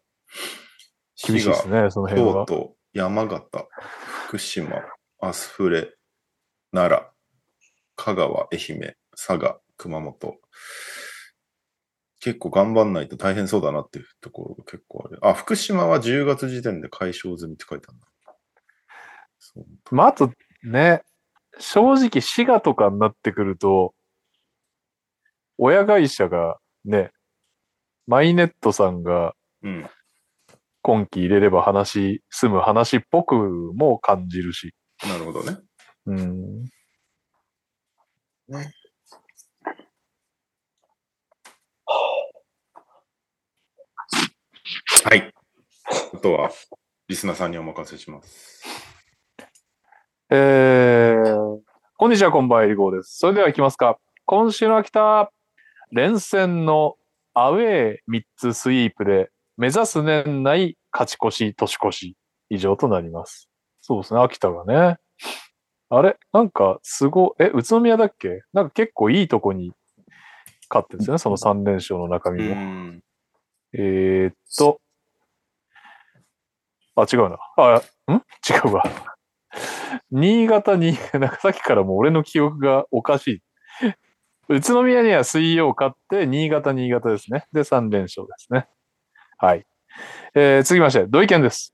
厳しいですね、その辺は。京都、山形、福島、アスフレ、奈良、香川、愛媛、佐賀、熊本。結構頑張んないと大変そうだなっていうところが結構ある。あ、福島は10月時点で解消済みって書いてあるんだ。そうまあ、あとね、正直滋賀とかになってくると、親会社がね、マイネットさんがうん。今期入れれば話、済む話っぽくも感じるし。なるほどね。うん。はい。あとは、リスナーさんにお任せします。えー、こんにちは、こんばんは、エリゴーです。それでは行きますか。今週の秋田、連戦のアウェー3つスイープで、目指す年内勝ち越し、年越し、以上となります。そうですね、秋田がね。あれ？なんか、すご、え、宇都宮だっけ？なんか結構いいとこに勝ってるんですよね、その3連勝の中身も。ん。えーっと、あ、違うな。あ、ん？違うわ。新潟に、なんかさっきからもう俺の記憶がおかしい。宇都宮には水曜勝って、新潟、新潟ですね。で、3連勝ですね。はい。えー、続きまして、土井健です。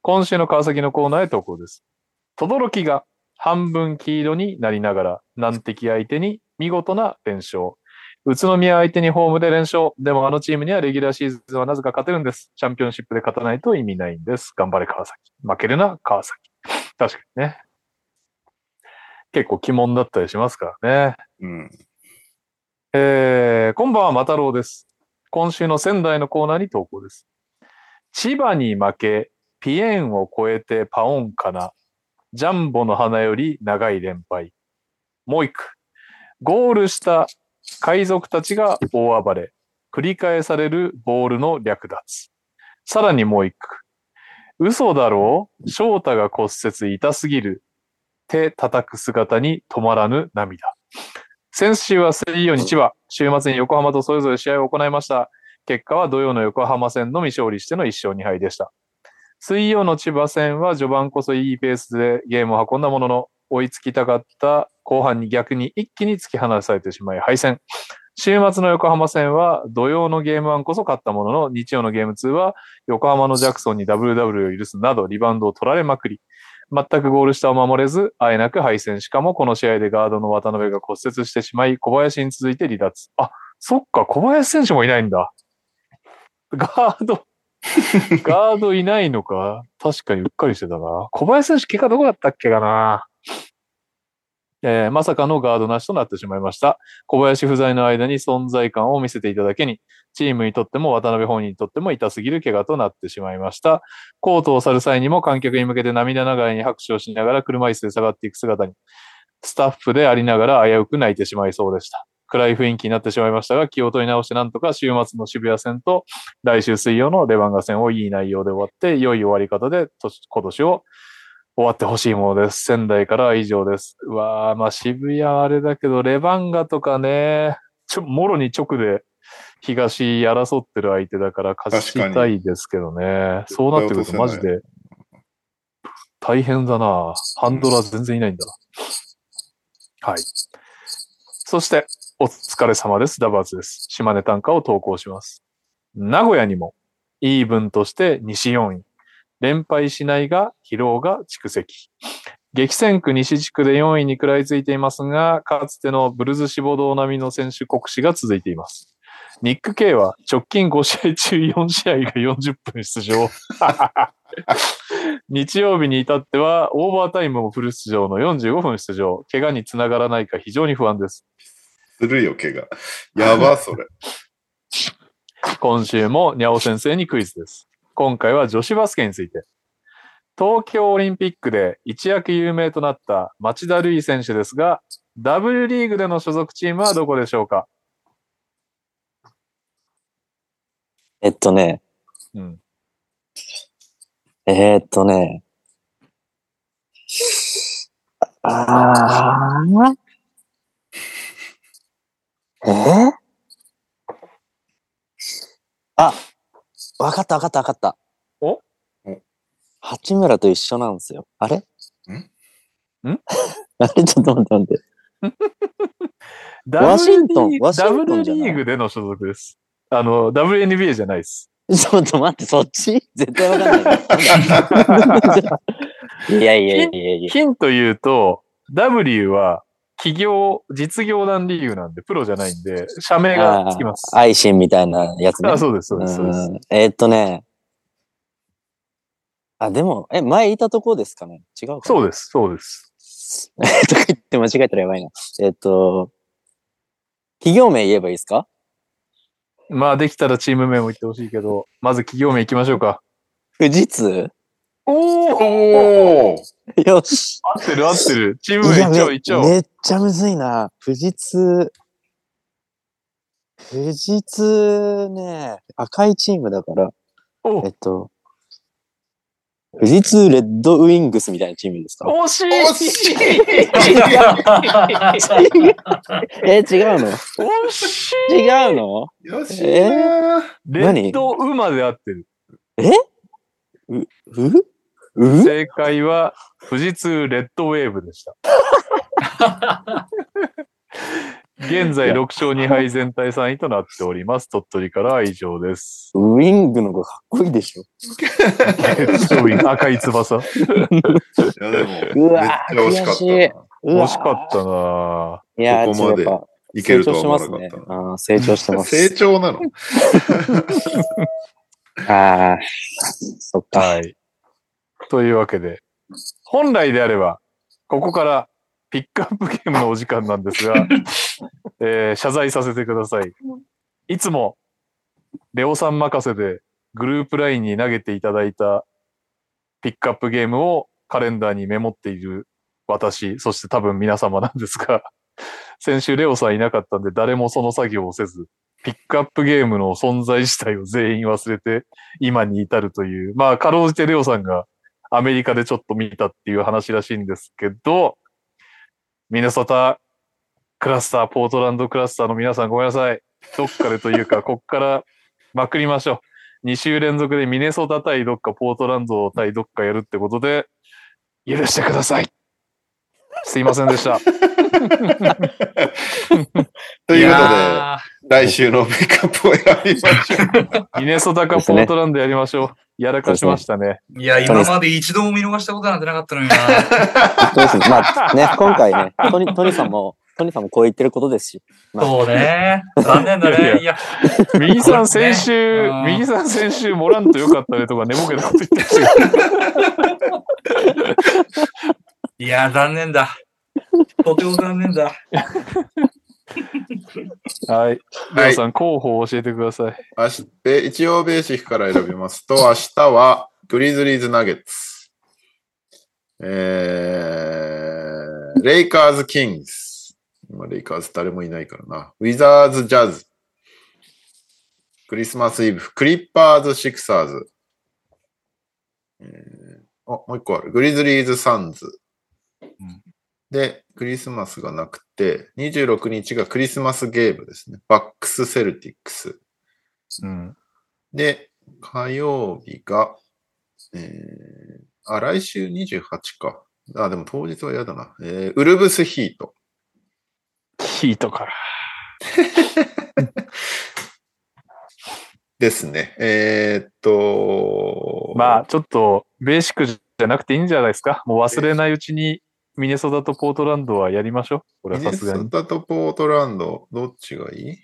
今週の川崎のコーナーへ投稿です。轟が半分黄色になりながら、難敵相手に見事な連勝。宇都宮相手にホームで連勝。でもあのチームにはレギュラーシーズンはなぜか勝てるんです。チャンピオンシップで勝たないと意味ないんです。頑張れ川崎。負けるな川崎。確かにね。結構鬼門だったりしますからね。うん。えー、こんばんは、またろうです。今週の仙台のコーナーに投稿です。千葉に負け、ピエンを超えてパオンかな。ジャンボの花より長い連敗。もう一句。ゴールした海賊たちが大暴れ。繰り返されるボールの略奪。さらにもう一句。嘘だろう？翔太が骨折痛すぎる。手叩く姿に止まらぬ涙。先週は水曜に千葉、週末に横浜とそれぞれ試合を行いました。結果は土曜の横浜戦のみ勝利しての1勝2敗でした。水曜の千葉戦は序盤こそいいペースでゲームを運んだものの、追いつきたかった後半に逆に一気に突き放されてしまい敗戦。週末の横浜戦は土曜のゲーム1こそ勝ったものの、日曜のゲーム2は横浜のジャクソンに WW を許すなどリバウンドを取られまくり、全くゴール下を守れず、あえなく敗戦。しかもこの試合でガードの渡辺が骨折してしまい、小林に続いて離脱。あ、そっか、小林選手もいないんだ。ガード、ガードいないのか確かにうっかりしてたな。小林選手、怪我どこだったっけかなえーまさかのガードなしとなってしまいました。小林不在の間に存在感を見せていただけに、チームにとっても渡辺本人にとっても痛すぎる怪我となってしまいました。コートを去る際にも観客に向けて涙ながらに拍手をしながら車椅子で下がっていく姿に、スタッフでありながら危うく泣いてしまいそうでした。暗い雰囲気になってしまいましたが、気を取り直してなんとか週末の渋谷戦と来週水曜のレバンガ戦をいい内容で終わって、良い終わり方で今年を終わってほしいものです。仙台からは以上です。うわー、まあ渋谷はあれだけど、レバンガとかね、ちょ、もろに直で東争ってる相手だから勝ちたいですけどね。そうなってくるとマジで大変だな。ハンドラー全然いないんだな。はい。そして、お疲れ様です。ダバーツです。島根短歌を投稿します。名古屋にも、イーブンとして西4位。連敗しないが、疲労が蓄積。激戦区西地区で4位に食らいついていますが、かつてのブルズ志望堂並みの選手国士が続いています。ニック・ケイは直近5試合中4試合が40分出場。日曜日に至っては、オーバータイムもフル出場の45分出場。怪我につながらないか非常に不安です。するよ、怪我。やば、それ。今週もにゃお先生にクイズです。今回は女子バスケについて。東京オリンピックで一躍有名となった町田瑠唯選手ですが、W リーグでの所属チームはどこでしょうか？えっとね、うん。えーっとね。あー。えー、あ、わかったわかったわかった。お？お八村と一緒なんですよ。あれ？ん？ん？あれ？ちょっと待って待って。ワシントン？リーワシントンゃない？リーグでの所属です。あの、WNBA じゃないです。ちょっと待って、そっち？絶対わかんない。いやいやいやいや。ヒント言うと、W は企業、実業団リーグなんで、プロじゃないんで、社名がつきます。アイシンみたいなやつね。あそうです、そうです、そうえーっとね。あ、でも、え、前いたとこですかね違うかなそうです、そうです。す。とか言って間違えたらやばいな。えーっと、企業名言えばいいですか？まあ、できたらチーム名も言ってほしいけど、まず企業名行きましょうか。富士通？おおおー よし。合ってる合ってる。チーム名一応め一応。めっちゃむずいな。富士通。富士通ね、赤いチームだから、お。えっと、富士通レッドウィングスみたいなチームですか？惜しい。惜しい。え、違うの？惜しい。違うの？よし。いなレッドウマで合ってる。うう？正解は、富士通レッドウェーブでした。現在6勝2敗全体3位となっております。鳥取からは以上です。ウィングの方がかっこいいでしょ。赤い翼。いや、でも、うわーめっちゃ惜しかった惜しかったなぁいやー、ここまでちょっとやっぱいけるとは思わな成長してかった成長してます。成長なの？ああ、そっか。はい。というわけで、本来であれば、ここからピックアップゲームのお時間なんですが、えー謝罪させてください。いつも、レオさん任せでグループラインに投げていただいたピックアップゲームをカレンダーにメモっている私、そして多分皆様なんですが、先週レオさんいなかったんで誰もその作業をせず、ピックアップゲームの存在自体を全員忘れて、今に至るという、まあ、かろうじてレオさんがアメリカでちょっと見たっていう話らしいんですけど、ミネソタクラスター、ポートランドクラスターの皆さんごめんなさい。どっかでというか、こっからまくりましょう。2週連続でミネソタ対どっか、ポートランド対どっかやるってことで、許してください。すいませんでした。ということで、や来週のピックアップを選びましょう。ミネソタかポートランドやりましょう。やらかしましたね。ーいや、今まで一度も見逃したことなんてなかったのにな。そうですね。まあね、今回ね、トニトニさんも、トニさんもこう言ってることですし。まあそうね。残念だね。いや、右さん先週、うん右さん先週モラントよかったねとか寝ぼけたこと言ってましたいや、残念だ。とても残念だ。はい。はい皆さん、候補を教えてください。明日え一応ベーシックから選びますと、明日はグリズリーズ・ナゲッツ。えー、レイカーズ・キングス。今、レイカーズ誰もいないからな。ウィザーズ・ジャズ。クリスマスイブ、クリッパーズ・シクサーズ。えー、あ、もう一個ある。グリズリーズ・サンズ。で、クリスマスがなくて、26日がクリスマスゲームですね。バックス・セルティックス。うん。で、火曜日が、えー、あ、来週28か。あ、でも当日は嫌だな。えー、ウルブスヒート。ヒートから。ですね。えーっと、まあ、ちょっと、ベーシックじゃなくていいんじゃないですか。もう忘れないうちに、ミネソタとポートランドはやりましょう。これミネはさすがに。ソタとポートランド、どっちがいい？ち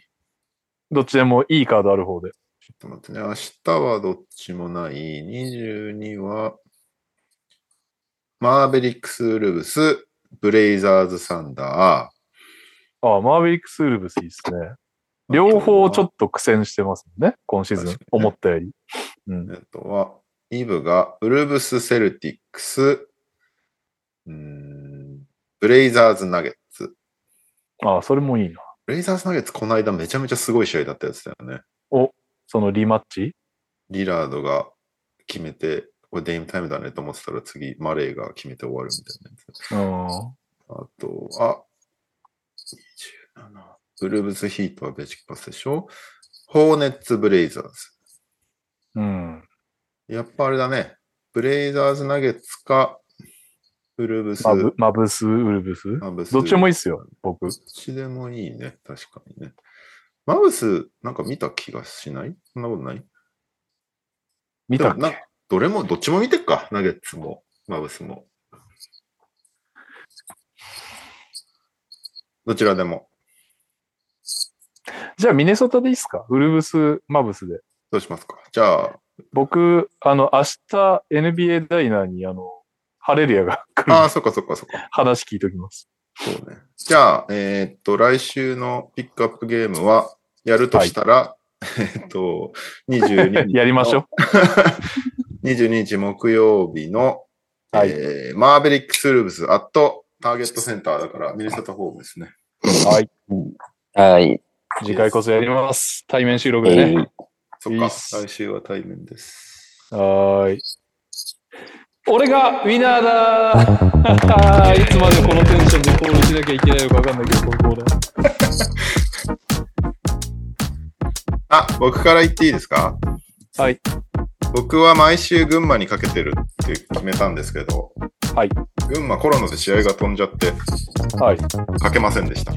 どっちでもいいカードある方で。ょっと待ってね。明日はどっちもない。22は、マーベリックス・ウルブス、ブレイザーズ・サンダー、ああ、マーベリックス・ウルブスいいですね。両方ちょっと苦戦してますもんね。今シーズン思ったより。うん。えっとは、イブがウルブス・セルティックス、うーんブレイザーズ・ナゲッツ。ああ、それもいいな。ブレイザーズ・ナゲッツ、この間めちゃめちゃすごい試合だったやつだよね。そのリマッチ？リラードが決めて、これデイムタイムだねと思ってたら次、マレーが決めて終わるみたいなやつ。うん。あと、あ、27。ウルブス・ヒートはベーシックパスでしょ？ホーネッツ・ブレイザーズ。うん。やっぱあれだね。ブレイザーズ・ナゲッツか、ウルブス、マブマブス、ウルブス？マブスどっちもいいっすよ、僕どっ。ちでもいいね。確かにね。マブス、なんか見た気がしない？そんなことない？見たっでもなけどれも、どっちも見てっか。ナゲッツも、マブスも。どちらでも。じゃあ、ミネソタでいいっすか？ウルブス、マブスで。どうしますか？じゃあ、僕、あの、明日 NBA ダイナーに、あの、ハレルヤが来ああ、るそっかそっかそっか。話聞いときます。そうね。じゃあ、えーっと、来週のピックアップゲームは、やるとしたら、えーっと、22日。やりましょう。22日木曜日の、はいえーマーベリックスルーブス、アットターゲットセンターだから、ミネソタホームですね。う。はい。はい。次回こそやります。対面収録えでね。ーそっか、来週は対面です。はーい。俺がウィナーだーいつまでこのテンションでコールしなきゃいけないのかわかんないけど、このコーナー。あ、僕から言っていいですか？はい。僕は毎週群馬にかけてるって決めたんですけど、はい。群馬コロナで試合が飛んじゃって、はい。かけませんでした。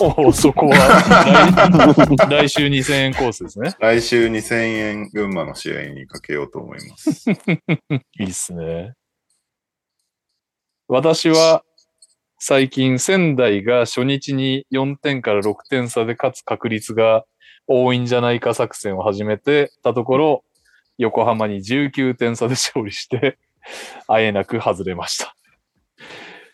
おお、そこは来、来週2000円コースですね。来週2000円群馬の試合にかけようと思います。いいっすね。私は最近仙台が初日に4点から6点差で勝つ確率が多いんじゃないか作戦を始めてたところ、横浜に19点差で勝利して、あえなく外れました。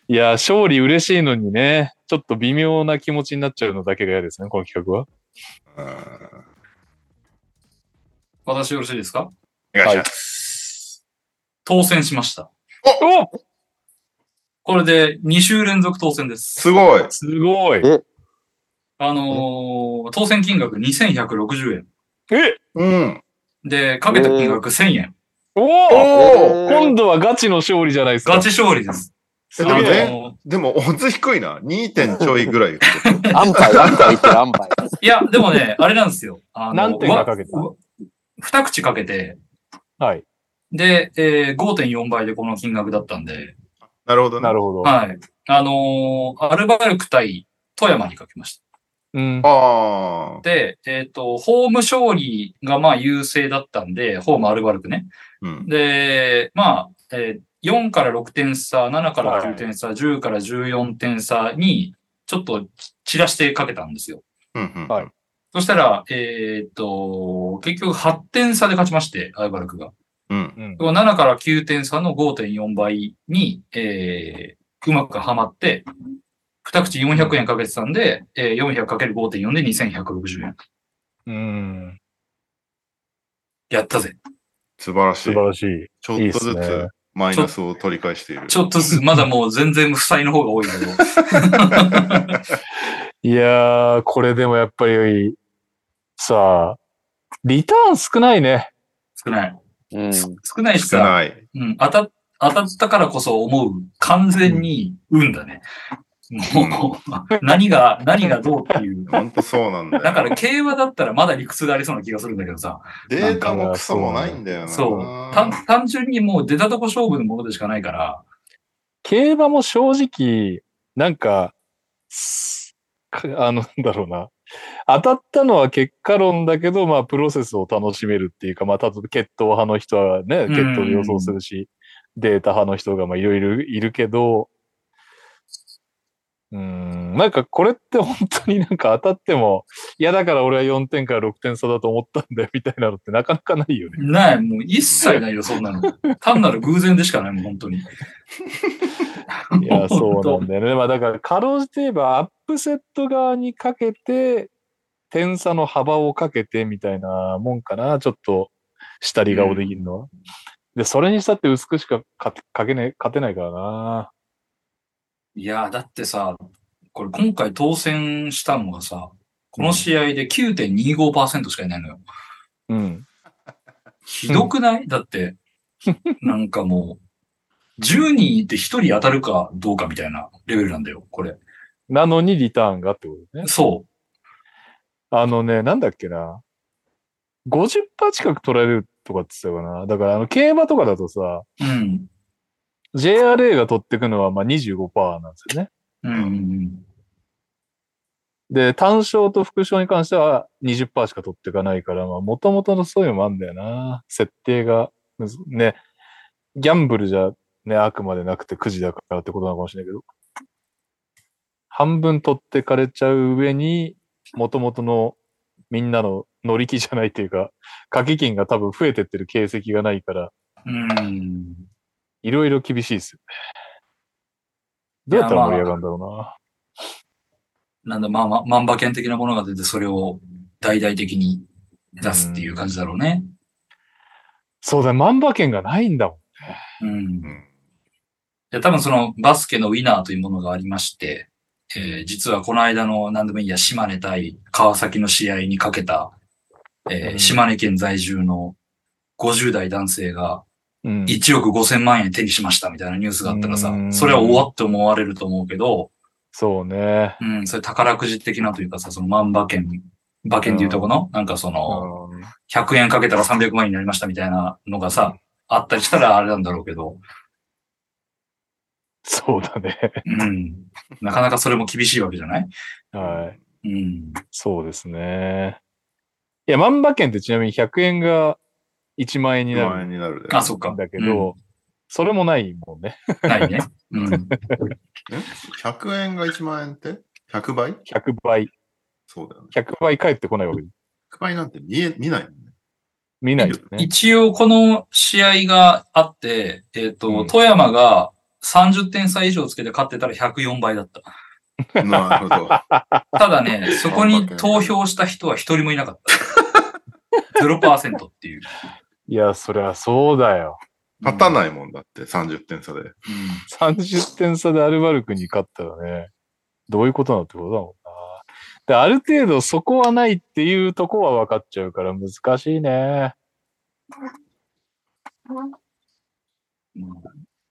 いや、勝利嬉しいのにね、ちょっと微妙な気持ちになっちゃうのだけが嫌ですね、この企画は。うん私よろしいですか？お願いします。当選しました。おこれで2週連続当選です。すごい。すごい。あのー当選金額2160円。え？うん。で、かけた金額1000円。おお今度はガチの勝利じゃないですか。ガチ勝利です。えでも。ね、でも、オッズ低いな。2. 点ちょいぐらい言ってた。安牌、安牌言ってる安牌。いや、でもね、あれなんですよ。あの何点かかけた？わ二口かけて、はい。で、えー5.4倍でこの金額だったんで、なるほどね。なるほど。はい。あのーアルバルク対富山にかけました。うん。ああ。で、えっ、と、ホーム勝利がまあ優勢だったんで、ホームアルバルクね。うん。で、まあ、えー4から6点差、7から9点差、10から14点差に、ちょっと散らしてかけたんですよ。うんうんはいそしたら、えっ、と、結局8点差で勝ちまして、アルバルクが。うん。7から9点差の5.4倍に、えーうまくはまって、二口400円かけてたんで、えー、400×5.4 で2160円。うん。やったぜ。素晴らしい。素晴らしい。ちょっとずつマイナスを取り返している。ちょっとずつ、まだもう全然負債の方が多いけど。いやー、これでもやっぱり、さあ、リターン少ないね。少ない。うん。少ないしさ、少ない。うん、当た、当たったからこそ思う、完全に運だね。もう、何が、何がどうっていう。ほんとそうなんだよ。だから競馬だったらまだ理屈がありそうな気がするんだけどさ。データもクソもないんだよな。そう。単単純にもう出たとこ勝負のものでしかないから。競馬も正直、なんか、あの、なんだろうな。当たったのは結果論だけど、まあ、プロセスを楽しめるっていうか、まあ、例えば血統派の人はね、うん血統で予想するし、データ派の人がまあ、いろいろいるけど、うーん、なんかこれって本当になんか当たっても、いやだから俺は4点から6点差だと思ったんだよ みたいなのってなかなかないよね。ない、もう一切ないよ、そんなの。単なる偶然でしかないもん、本当に。いや、そうなんだよね。まあだから、かろうじて言えば、アップセット側にかけて、点差の幅をかけてみたいなもんかな。ちょっと、下り顔できるのは。で、それにしたって薄くしかかかけね、勝てないからな。いや、だってさ、これ今回当選したのがさ、この試合で9.25%しかいないのよ。うん。ひどくない、だって、なんかもう、10人いて1人当たるかどうかみたいなレベルなんだよ、これ。なのにリターンがってことね。そあのね、なんだっけな。50%近く取られるとかって言ってたかな。だから、あの、競馬とかだとさ、う。うん。JRA が取ってくのはまあ25%なんですよね。うん。で、単勝と副賞に関しては20%しか取っていかないから、まあ、もともとのそういうのもあるんだよな。設定がね、ギャンブルじゃね、あくまでなくてくじだからってことなのかもしれないけど、半分取ってかれちゃう上に、もともとのみんなの乗り気じゃないっていうか、掛け金が多分増えてってる形跡がないから、うん。いろいろ厳しいですよね。どうやったら盛り上がるんだろなんだ、まあ、ま、万馬券的なものが出て、それを大々的に出すっていう感じだろうね。うな。そうだ、万馬券がないんだもん。うん。うんで、多分そのバスケのウィナーというものがありまして、えー実はこの間の何でもいいや、島根対川崎の試合にかけた、えーうん島根県在住の50代男性がうん。1億5千万円手にしましたみたいなニュースがあったらさう、んそれは終わって思われると思うけど、そうね。うん、それ宝くじ的なというかさ、その万馬券、馬券でいうとこの、なんかその、うん100円かけたら300万円になりましたみたいなのがさ、あったりしたらあれなんだろうけど、そうだね。うん。なかなかそれも厳しいわけじゃない？はい。うん。そうですね。いや、万馬券ってちなみに100円が1万円に1な万円るになるで。あ、そっかん。だけど、それもないもんね。ないね。うん。え ?100 円が1万円って ?100 倍？100倍。そうだよね。100倍返ってこないわけです。100倍なんて見え、見ないもんね。見ないよね。一応この試合があって、えっ、と、うん富山が30点差以上つけて勝ってたら104倍だった。なるほど。ただね、そこに投票した人は一人もいなかった。0%っていう。いや、そりゃそうだよ。勝たないもんだって、30点差で。うん。30点差でアルバルクに勝ったらね、どういうことなのってことだもんな。で、ある程度そこはないっていうとこは分かっちゃうから難しいね。うん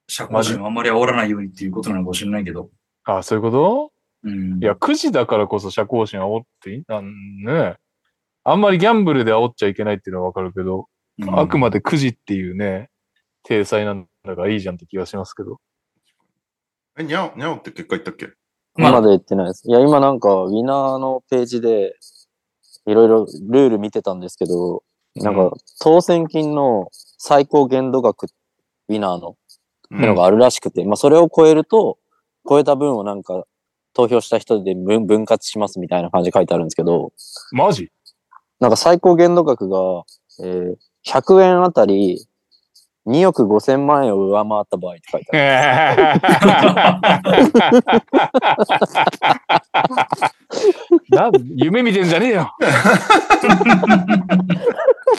社交心をあんまり煽らないようにっていうことなのかもしれないけど。あ、そういうこと？うん。いや、9時だからこそ社交心煽っていい？なんね。あんまりギャンブルで煽っちゃいけないっていうのはわかるけど、うん。あくまで9時っていうね、体裁なんだからいいじゃんって気がしますけど。え、にゃお、にゃおって結果言ったっけ？まだ言ってないです。いや、今なんか、ウィナーのページで、いろいろルール見てたんですけど、なんか、当選金の最高限度額、ウィナーの、っていうのがあるらしくて、まあ、それを超えると、超えた分をなんか、投票した人で分分割しますみたいな感じで書いてあるんですけど、マジ？なんか最高限度額が、えー100円あたり2億5千万円を上回った場合って書いてある。な夢見てんじゃねえよ。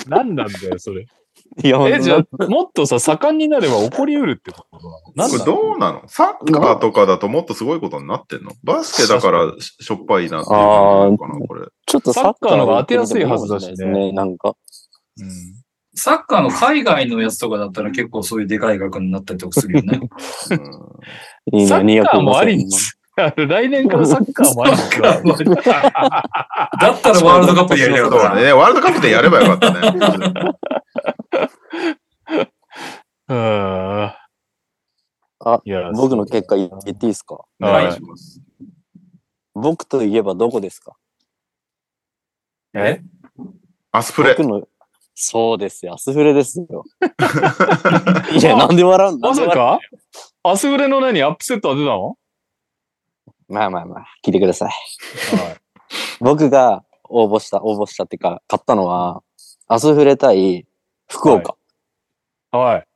何なんだよ、それ。いや、え、じゃあ、もっとさ、盛んになれば起こりうるってことなの？どうなの？サッカーとかだともっとすごいことになってんの？バスケだからししょっぱいなっていう感じなのかな、これ。ちょっとサッカーの方が当てやすいはずだしねね。なんか。うんサッカーの海外のやつとかだったら結構そういうでかい額になったりとかするよね。うんサッカーもあり250に来年からサッカーもありにだったらワールドカップでやりたかったな。そうね。ワールドカップでやればよかったね。うんあいや、僕の結果言っていいですか？お願いします。僕といえばどこですか？え？アスプレ僕。の、そうですよ。アスフレですよ。いや、なんで笑うんだまさか？アスフレの何？アップセット当てたの？まあまあまあ、聞いてください。はい。僕が応募した、応募したっていうか、買ったのは、アスフレ対福岡はい。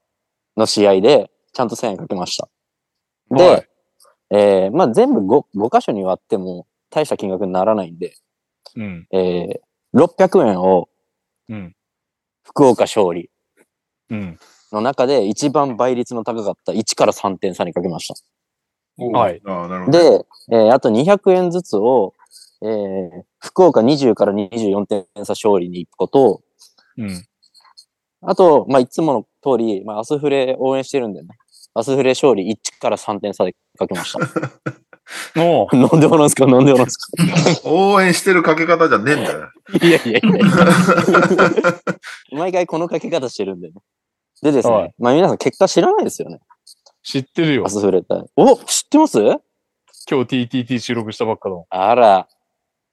の試合で、ちゃんと1000円かけました。で、はいえーまあ全部 5, 5箇所に割っても大した金額にならないんで、うん。えー、600円をうん。福岡勝利うん。の中で一番倍率の高かった1から3点差にかけました。はい。ああ、なるほどね。で、えーあと200円ずつを、えー福岡20から24点差勝利に行くこと、うん。あと、まあ、いつもの通り、まあ、アスフレ応援してるんでね。アスフレ勝利1から3点差でかけました。もう、なんで笑うんすか？なんで笑うんすか？応援してるかけ方じゃねえんだよ。いやいやいや毎回このかけ方してるんでね。でですね、はいまあ皆さん結果知らないですよね。知ってるよア。スフレ対。お知ってます？今日 TTT 収録したばっかだもん。あら、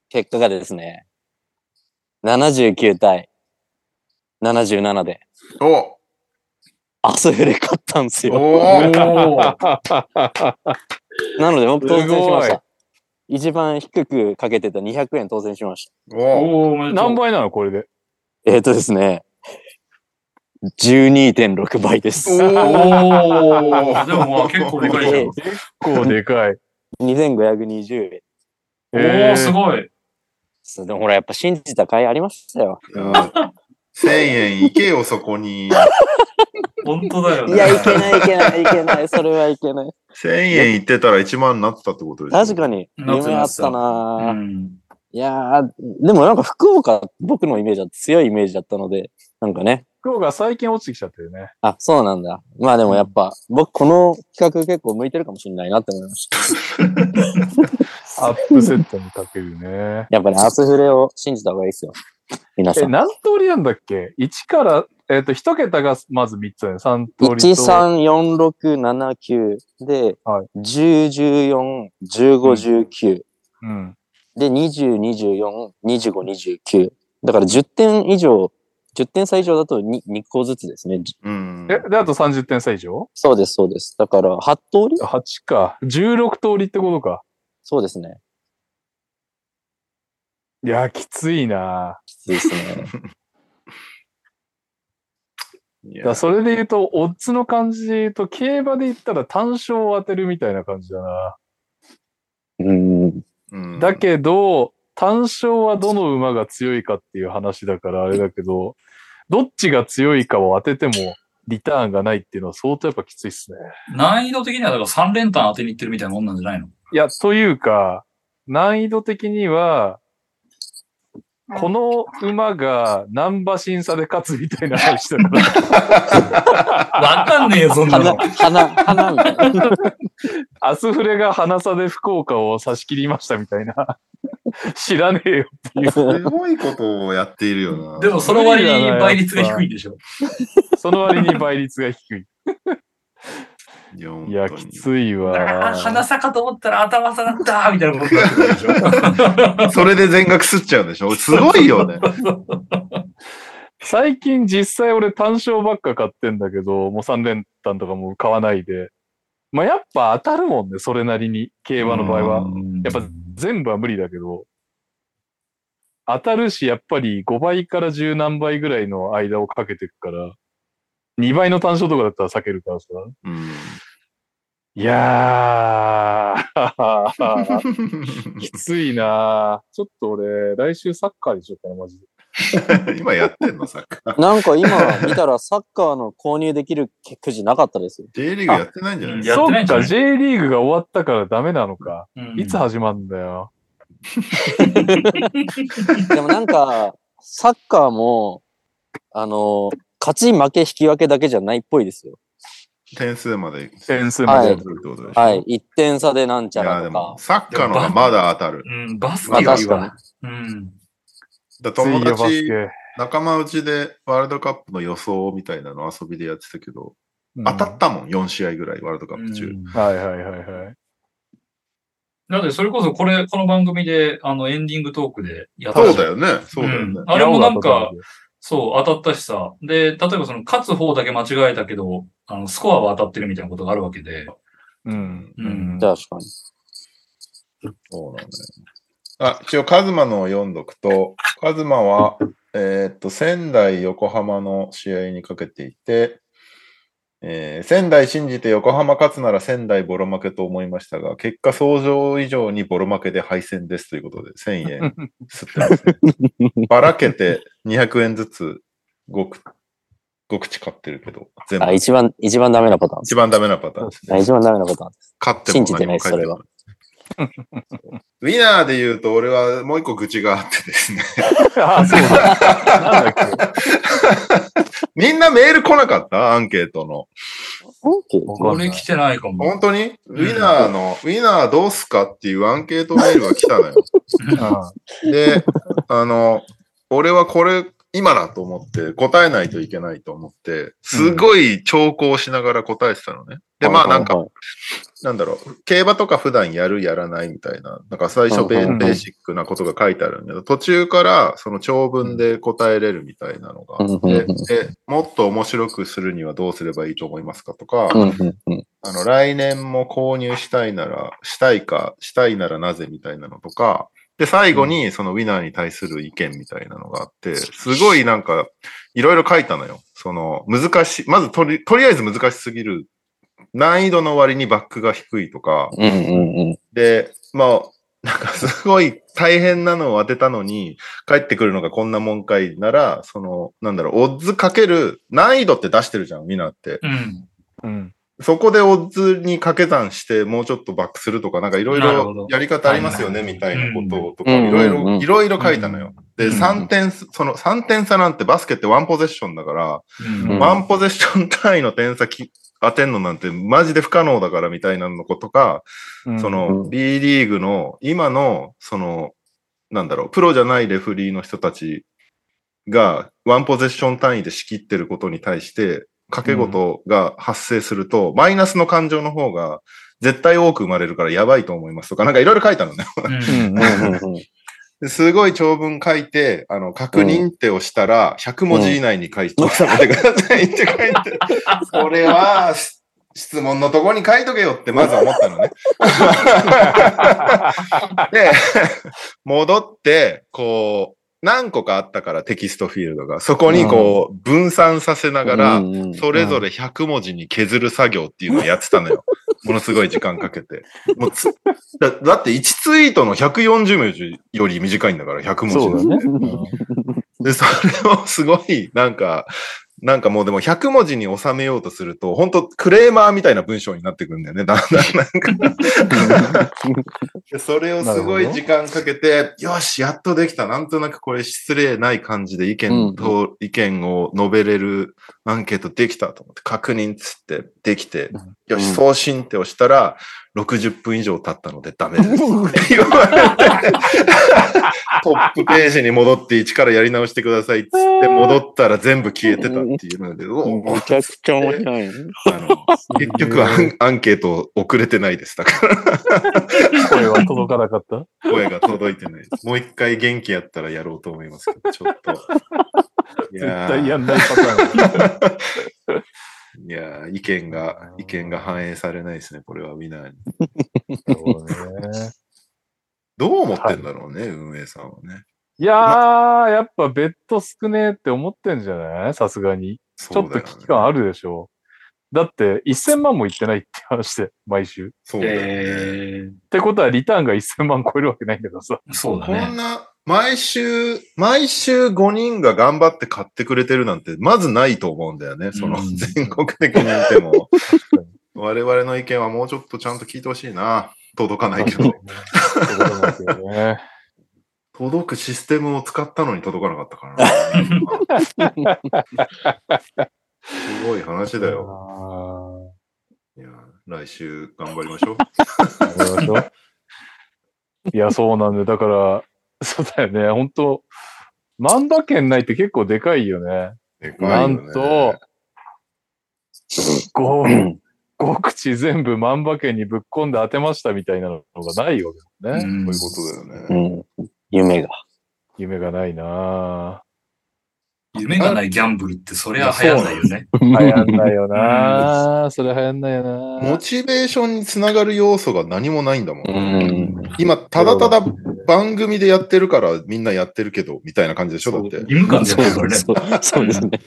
結果がですね、79対77で、おアスフレ勝ったんですよ。なので僕当選しましすごいた。一番低くかけてた200円当選しました。おお何倍なのこれで？えっ、ー、とですね、12.6倍です。おおーでもまあ結構でかいじゃん。結構でかい。2520円。おー、すい。ごい。そうでもほら、やっぱ信じた甲斐ありましたよ。いや1000円いけよ、そこに。本当だよね。いや、いけない、いけない、いけない。それはいけない。1000円いってたら1万になってたってことです確かに、夢あったなぁ、うん。いやー、でもなんか福岡、僕のイメージは強いイメージだったので、なんかね。福岡最近落ちてきちゃってるね。あ、そうなんだ。まあでもやっぱ、僕この企画結構向いてるかもしれないなって思いました。アップセットにかけるね。やっぱね、アスフレを信じた方がいいですよ。皆さえ、ん。何通りなんだっけ ?1 から、えっ、と、1桁がまず3つだね。3通りと。1、3、4、6、7、9で、はい10、14、15、19。うん。で、20、24、25、29。だから10点以上、10点差以上だと 2, 2個ずつですね。うん。え、で、あと30点差以上？そうです、そうです。だから8通り ?8 か。16通りってことか。そうですね。いや、きついなきついですね。いだからそれで言うと、オッズの感じで言うと、競馬で言ったら単勝を当てるみたいな感じだな。うん。うんだけど、単勝はどの馬が強いかっていう話だからあれだけど、どっちが強いかを当ててもリターンがないっていうのは相当やっぱきついっすね。難易度的にはだから3連単当てに行ってるみたいなもんなんじゃないの？いや、というか、難易度的には、この馬が何馬審査で勝つみたいな話だから、わかんねえよ、そんな花、の。花、花みたいな。アスフレが花差で福岡を差し切りましたみたいな。知らねえよっていう。すごいことをやっているよな。でもその割に倍率が低いんでしょ。その割に倍率が低い。いや、いや、きついあわあ。鼻差かと思ったら頭差だったみたいなことになってでしょ。それで全額すっちゃうんでしょ？すごいよね。最近実際俺単勝ばっか買ってんだけど、もう3連単とかも買わないで。まあやっぱ当たるもんね、それなりに。競馬の場合は。やっぱ全部は無理だけど。当たるし、やっぱり5倍から10何倍ぐらいの間をかけていくから。2倍の単勝とかだったら避けるからさ。うん。いやー、きついなちょっと俺、来週サッカーにしようかな、マジで。今やってんのサッカー。なんか今見たらサッカーの購入できるくじなかったですよ。J リーグやってないんじゃない？やそっか、ってないんじゃない？J リーグが終わったからダメなのか。うんいつ始まるんだよ。でもなんか、サッカーも、あの、勝ち負け引き分けだけじゃないっぽいですよ。点数まで点数までってことでしょ？はい。1点差でなんちゃらとでもか。、サッカーの方がまだ当たる。うん、バスまあケより確かには。うん。だ友達、ケ。仲間内でワールドカップの予想みたいなの遊びでやってたけど、うん当たったもん、4試合ぐらい、ワールドカップ中。うんはいはいはいはい。なので、それこそこれ、この番組で、あの、エンディングトークでやったそうだよね。そうだよね。あれもなんかそう、当たったしさ。で、例えばその、勝つ方だけ間違えたけど、あの、スコアは当たってるみたいなことがあるわけで。うん。うん確かに。そうなんだよね。あ、一応、カズマのを読んどくと、カズマは、えーっと、仙台、横浜の試合にかけていて、えー仙台信じて横浜勝つなら仙台ボロ負けと思いましたが、結果想像以上にボロ負けで敗戦ですということで、1000円吸ってます、ね。ばらけて200円ずつ5く、5口買ってるけど、全部あ、一番、一番ダメなパターン。一番ダメなパターンですねあ。一番ダメなパターンです。勝っても信じてない何も書てそれは ウィナーで言うと、俺はもう一個愚痴があってですね。あ、そうだ。なんだっけみんなメール来なかった？アンケートの。俺来てないかも。本当に？ウィナーの、ウィナーどうすかっていうアンケートメールが来たのよ。で、あの、俺はこれ、今だと思って答えないといけないと思って、すごい長考しながら答えてたのね。で、まあなんか、はい。なんだろう、競馬とか普段やる、やらないみたいな、なんか最初ベーシックなことが書いてあるんだけど、途中からその長文で答えれるみたいなのがあって、うん。うんうんでもっと面白くするにはどうすればいいと思いますかとか、うんうんうん。あの、来年も購入したいなら、したいか、したいならなぜみたいなのとか、で、最後にそのウィナーに対する意見みたいなのがあって、すごいなんか、いろいろ書いたのよ。その、難しい、まずとり、とりあえず難しすぎる。難易度の割にバックが低いとか、うんうんうん。で、まあ、なんかすごい大変なのを当てたのに、帰ってくるのがこんなもんかいなら、その、なんだろう、オッズかける、難易度って出してるじゃん、ウィナーって。うん。うん。そこでオッズに掛け算して、もうちょっとバックするとか、なんかいろいろやり方ありますよね、はいみたいなこととか、うん。いろいろ、いろいろ書いたのよ。で、うん。3点、その3点差なんてバスケってワンポゼッションだから、ワンポゼッション単位の点差き当てんのなんてマジで不可能だからみたいなのことか、うん。そのうん。B リーグの今の、その、なんだろう、プロじゃないレフリーの人たちがワンポゼッション単位で仕切ってることに対して、掛け事が発生すると、マイナスの感情の方が絶対多く生まれるからやばいと思いますとか、なんかいろいろ書いたのね。すごい長文書いて、あの、確認ってをしたら、100文字以内に書いて、くださいって書いて、これは、し質問のところに書いとけよってまず思ったのね。で、戻って、こう、何個かあったからテキストフィールドが、そこにこう、分散させながら、それぞれ100文字に削る作業っていうのをやってたのよ。ものすごい時間かけて。もうつだだって1ツイートの140文字より短いんだから、100文字なんてね。で、それをすごい、なんか、なんかもうでも100文字に収めようとすると、本当クレーマーみたいな文章になってくるんだよね。だんだんなんか。で それをすごい時間かけて、よし、やっとできた。なんとなくこれ失礼ない感じで意見と、意見を述べれるアンケートできたと思って、確認つってできて、よし、うん送信って押したら、60分以上経ったのでダメです。って言われて、トップページに戻って一からやり直してくださいっつって戻ったら全部消えてたっていうので、めちゃくちゃ面白いね。あの結局アンアンケート送れてないです。だから 声は届かなかった？声が届いてないです。もう一回元気やったらやろうと思いますけど、ちょっと。い絶対やんないパターン。いやー意見が、意見が反映されないですね、これはウィナーに。そうね。どう思ってんだろうね、運営さんはね。いやー、やっぱベッド少ねえって思ってんじゃない？さすがに。ちょっと危機感あるでしょ。だって、1000万もいってないって話で、毎週。っそうだよね。えてことは、リターンが1000万超えるわけないんだからさ。ー、そうだこんね。な、毎週、毎週5人が頑張って買ってくれてるなんて、まずないと思うんだよね。その、う ん全国的に見ても。我々の意見はもうちょっとちゃんと聞いてほしいな。届かないけど。届くシステムを使ったのに届かなかったからな。すごい話だよ。いや、来週頑張りましょう。あーなるほどいや、そうなんだよ。だから、そうだよね。本当万馬券ないって結構でかいよね。でかいなよねんと、ご5口全部万馬券にぶっ込んで当てましたみたいなのがないわけだもんね。うんそういうことだよね。うん。夢が。夢がないな夢がないギャンブルってそりゃ流行んないよね。ぁ。流行んないよなぁ。それ流行んないよなぁ。モチベーションにつながる要素が何もないんだもん。うん。今、ただただ番組でやってるからみんなやってるけど、みたいな感じでしょ？だって。義務感ね。そうそうそうですね。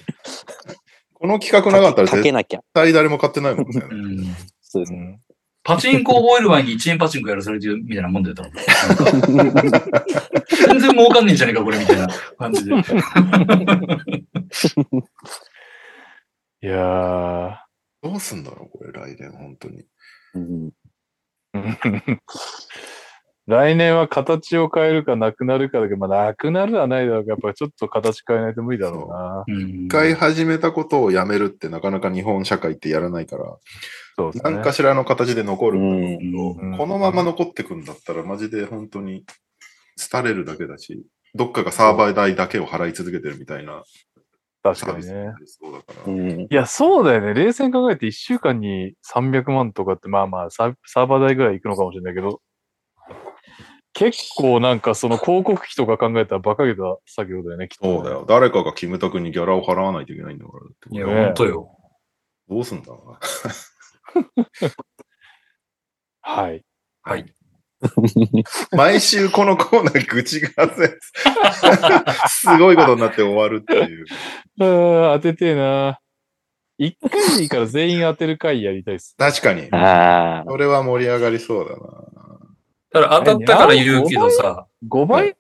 この企画なかったら絶かけなきゃ。対誰も買ってないもんね。うんそうですね。うんパチンコ覚える前に1円パチンコやらされてるみたいなもんだよ、全然儲かんねえんじゃねえか、これ、みたいな感じで。いやー。どうすんだろうこれ来年、本当に。うん来年は形を変えるかなくなるかだけど、まあなくなるはないだろうけど、やっぱりちょっと形変えないと無理だろうな。うん一回始めたことをやめるってなかなか日本社会ってやらないから、そうですね。何かしらの形で残るんだけど、うんこのまま残ってくんだったらマジで本当に廃れるだけだし、どっかがサーバー代だけを払い続けてるみたいな確かにねいや、そうだよね。冷静に考えて1週間に300万とかって、まあまあサ、サーバー代ぐらいいくのかもしれないけど、結構なんかその広告費とか考えたら馬鹿げた作業だよね、きっとね、そうだよ。誰かがキムタクにギャラを払わないといけないんだから。だっていや、ねほんとよ。どうすんだ？ろうな。はい。はい。毎週このコーナー愚痴がせ すごいことになって終わるっていう。あー当ててえな。一回でいいから全員当てる回やりたいっす。確かに。ああ。それは盛り上がりそうだな。ただ当たったから言うけどさ、5倍、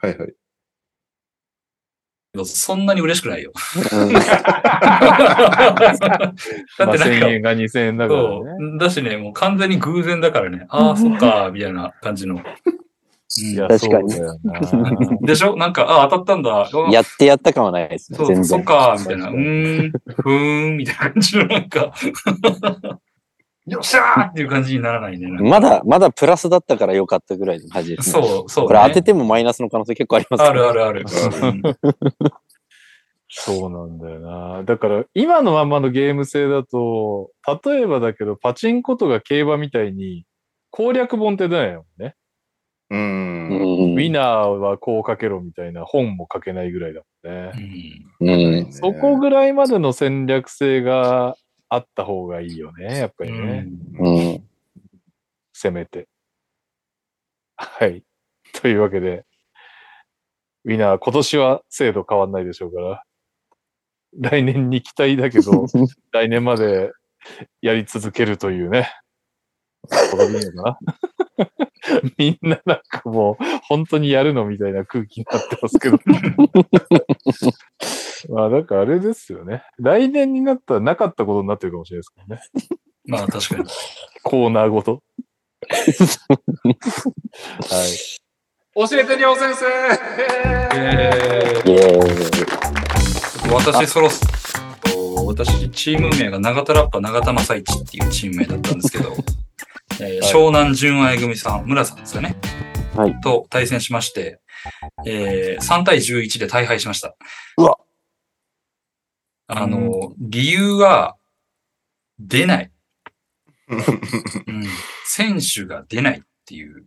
はいはい。そんなに嬉しくないよ。うん だってまあ、なんか1000円が2000円だからそね。う。だしね、もう完全に偶然だからね。ああ、そっか、みたいな感じの。うんいや、確かに。でしょ？なんか、ああ、当たったんだ。あやってやった感はないですね。そう、全然。そっか、みたいな。うーん、ふーん、みたいな感じの、なんか、よっしゃーっていう感じにならないね。まだ、まだプラスだったから良かったぐらいの恥ですね。そう、そう、これ当ててもマイナスの可能性結構ありますあからるあるある。うんそうなんだよな。だから、今のままのゲーム性だと、例えばだけど、パチンコとか競馬みたいに攻略本って出ないもんね。う。うんん。ウィナーはこうかけろみたいな本も書けないぐらいだもんね。うん。そこぐらいまでの戦略性があった方がいいよね、やっぱりね。うん。せめて。はい。というわけで、ウィナー、今年は制度変わんないでしょうから、来年に期待だけど、来年までやり続けるというね。ことでいいのかな？みんななんかもう、本当にやるのみたいな空気になってますけど。まあ、なんかあれですよね。来年になったらなかったことになってるかもしれないですからね。まあ確かに。コーナーごと。はい。教えて、りょう先生えイエーイ。ー、私そろそろ、私チーム名が長田ラッパ長田正一っていうチーム名だったんですけど、えー湘南純愛組さん、村さんですよね。はい。と対戦しまして、えー、3対11で大敗しました。うわあの、理由は、出ない。うん。選手が出ないっていう。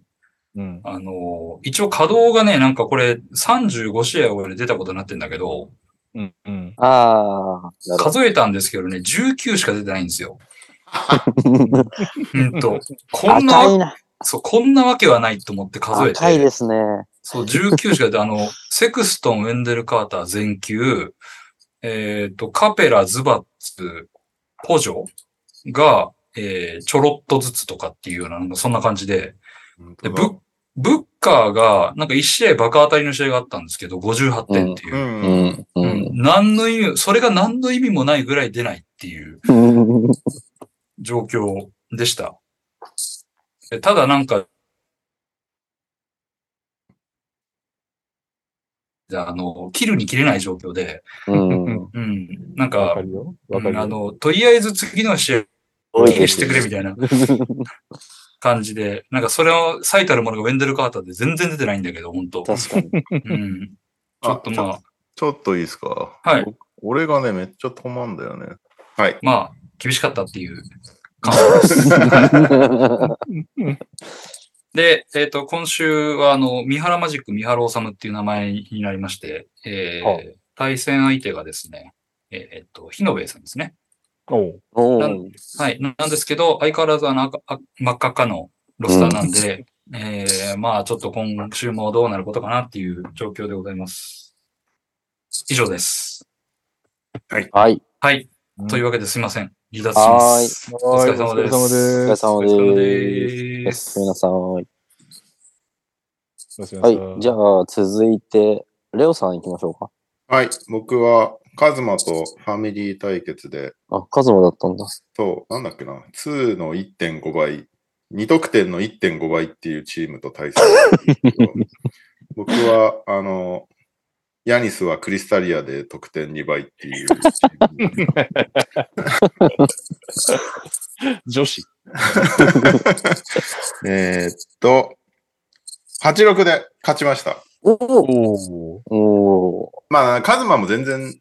うん。あの、一応稼働がね、なんかこれ35試合俺出たことになってんだけど、うん。うん。数えたんですけどね、19しか出てないんですよ。うんと、こんなな。そう、こんなわけはないと思って数えて。赤いですね。そう、19しかで、あの、セクストン、ウェンデル・カーター全球、えっ、と、カペラ、ズバッツ、ポジョが、えーちょろっとずつとかっていうような、なんかそんな感じで、で、ブッ、ブッカーが、なんか1試合バカ当たりの試合があったんですけど、58点っていうう。うん。ん。ううんん。何の意味、それが何の意味もないぐらい出ないっていう 状況でした。えただなんか、あの、切るに切れない状況で、うん。うん、なんかわか、るよ。わかるよ。うんあの、とりあえず次の試合、消してくれみたいな 感じで、なんかそれを最たるものがウェンデル・カーターで全然出てないんだけど、本当確かに。うん。ちょっとまあ、ちょっといいですか？はい。お俺がね、めっちゃ止まんだよね。はい。まあ、厳しかったっていう感想です。で、えっ、と、今週は、あの、三原マジック、三原治っていう名前になりまして、えーは対戦相手がですね、えっ、と、日野部さんですね。おうおはい。ななんですけど、相変わらずあの赤あ真っ赤っかのロスターなんで、えーまあ、ちょっと今週もどうなることかなっていう状況でございます。以上です。はい。はい。うんというわけですいません。離脱します。お疲れ様です。お疲れ様です。お疲れ様お疲れ様で。ですす。皆さん。はおやすみなさい。じゃあ、続いて、レオさん行きましょうか。はい。僕は、カズマとファミリー対決で、あ、カズマだったんだ。そう、なんだっけな、2の1.5倍、2得点の1.5倍っていうチームと対戦 僕は、あの、ヤニスはクリスタリアで得点2倍っていう女子。えーっと、8-6で勝ちました。おおお。おまあ、カズマも全然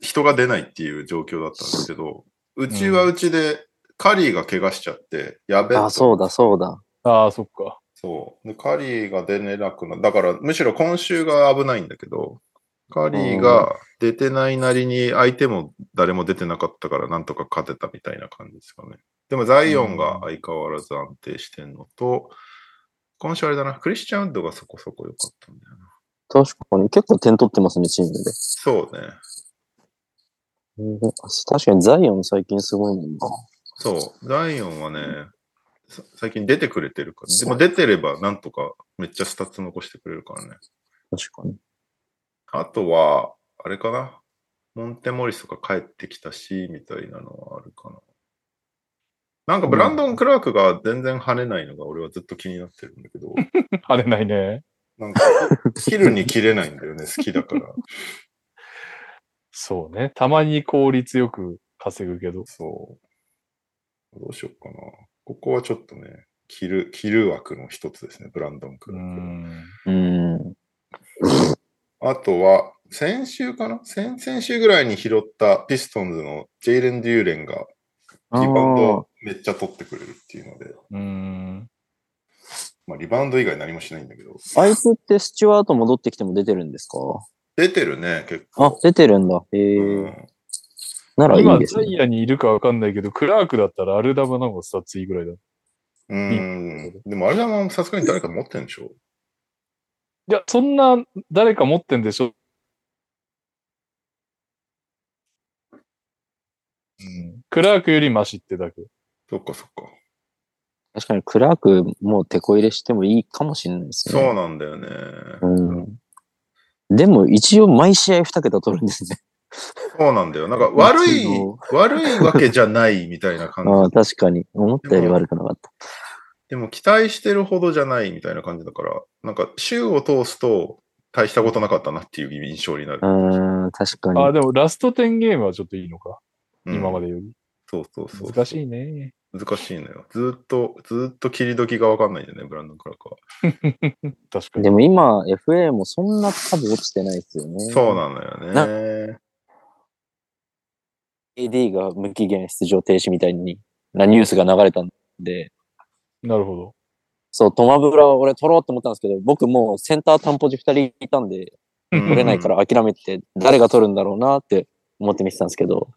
人が出ないっていう状況だったんですけど、うちはうちでカリーが怪我しちゃって、やべえとあ、そうだ、そうだ。ああ、そっか。そう。で、カリーが出れなくなだから、むしろ今週が危ないんだけど、カリーが出てないなりに相手も誰も出てなかったからなんとか勝てたみたいな感じですかね。でもザイオンが相変わらず安定してんのと、今週あれだな、クリスチャンウッドがそこそこ良かったんだよな。確かに、結構点取ってますね、チームで。そうね。うん確かにザイオン最近すごいもんな。そう。ザイオンはね、さ最近出てくれてるから。でも出てればなんとかめっちゃスタッツ残してくれるからね。確かに。あとは、あれかな？モンテモリスが帰ってきたし、みたいなのはあるかな。なんかブランドン・クラークが全然跳ねないのが俺はずっと気になってるんだけど、跳ねないね。なんか切るに切れないんだよね、好きだから。そうね。たまに効率よく稼ぐけど。そう。どうしようかな。ここはちょっとね、切る、切る枠の一つですね、ブランドン・クうラーク。うん。あとは、先週かな？先々週ぐらいに拾ったピストンズのジェイレン・デューレンがあリバウンードめっちゃ取ってくれるっていうので、うん。まあリバウンド以外何もしないんだけど、あいつってスチュワート戻ってきても出てるんですか？出てるね、結あ構。、出てるんだ。へえ、うん今、ならいいですね。ザイアにいるかわかんないけど、クラークだったらアルダマの方がスタッツいいぐらいだ。いうん。でもあれはもうさすがに誰か持ってるんでしょ？や、そんな誰か持ってんでしょ？うん。クラークよりマシってだけ。そっかそっか。確かにクラークもう手こ入れしてもいいかもしれないですね。そうなんだよね。うん。でも一応毎試合2桁取るんですね。そうなんだよ。なんか悪い悪いわけじゃないみたいな感ああ、じ。確かに。思ったより悪くなかった。でも期待してるほどじゃないみたいな感じだから、なんか週を通すと大したことなかったなっていう印象になる。うん、確かに。あ、でもラスト10ゲームはちょっといいのか。うん今までより。そうそうそう。難しいね。難しいのよ。ずっと、ずっと切り時がわかんないんだよね、ブランドン・クラークは。確かに。でも今、FA もそんな数落ちてないですよね。そうなのよね。AD が無期限出場停止みたいになニュースが流れたんで、なるほど。そう、トマブラは俺取ろうって思ったんですけど、僕もうセンター担保時2人いたんで、うん取れないから諦めて、誰が取るんだろうなって思って見てたんですけど、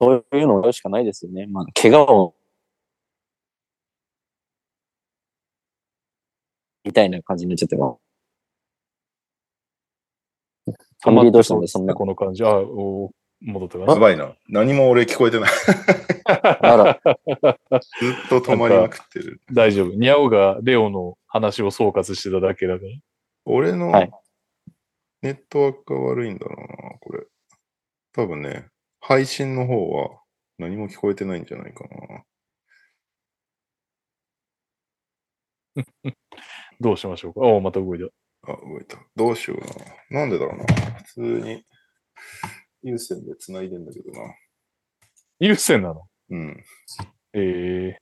そういうのをやるしかないですよね。まあ、怪我をみたいな感じになっちゃってます。溜まってどうしたそうですね、んでそんな。この感じ。あ、お戻ったかな。やばいな。何も俺聞こえてない。あら、ずっと止まりまくってる。大丈夫。ニャオがレオの話を総括してただけだから。俺のはいネットワークが悪いんだろうな、これ。多分ね、配信の方は何も聞こえてないんじゃないかな。どうしましょうか？おまた動いた。あ、動いた。どうしような。なんでだろうな。普通に有線で繋いでんだけどな。優先なの？うん。ええ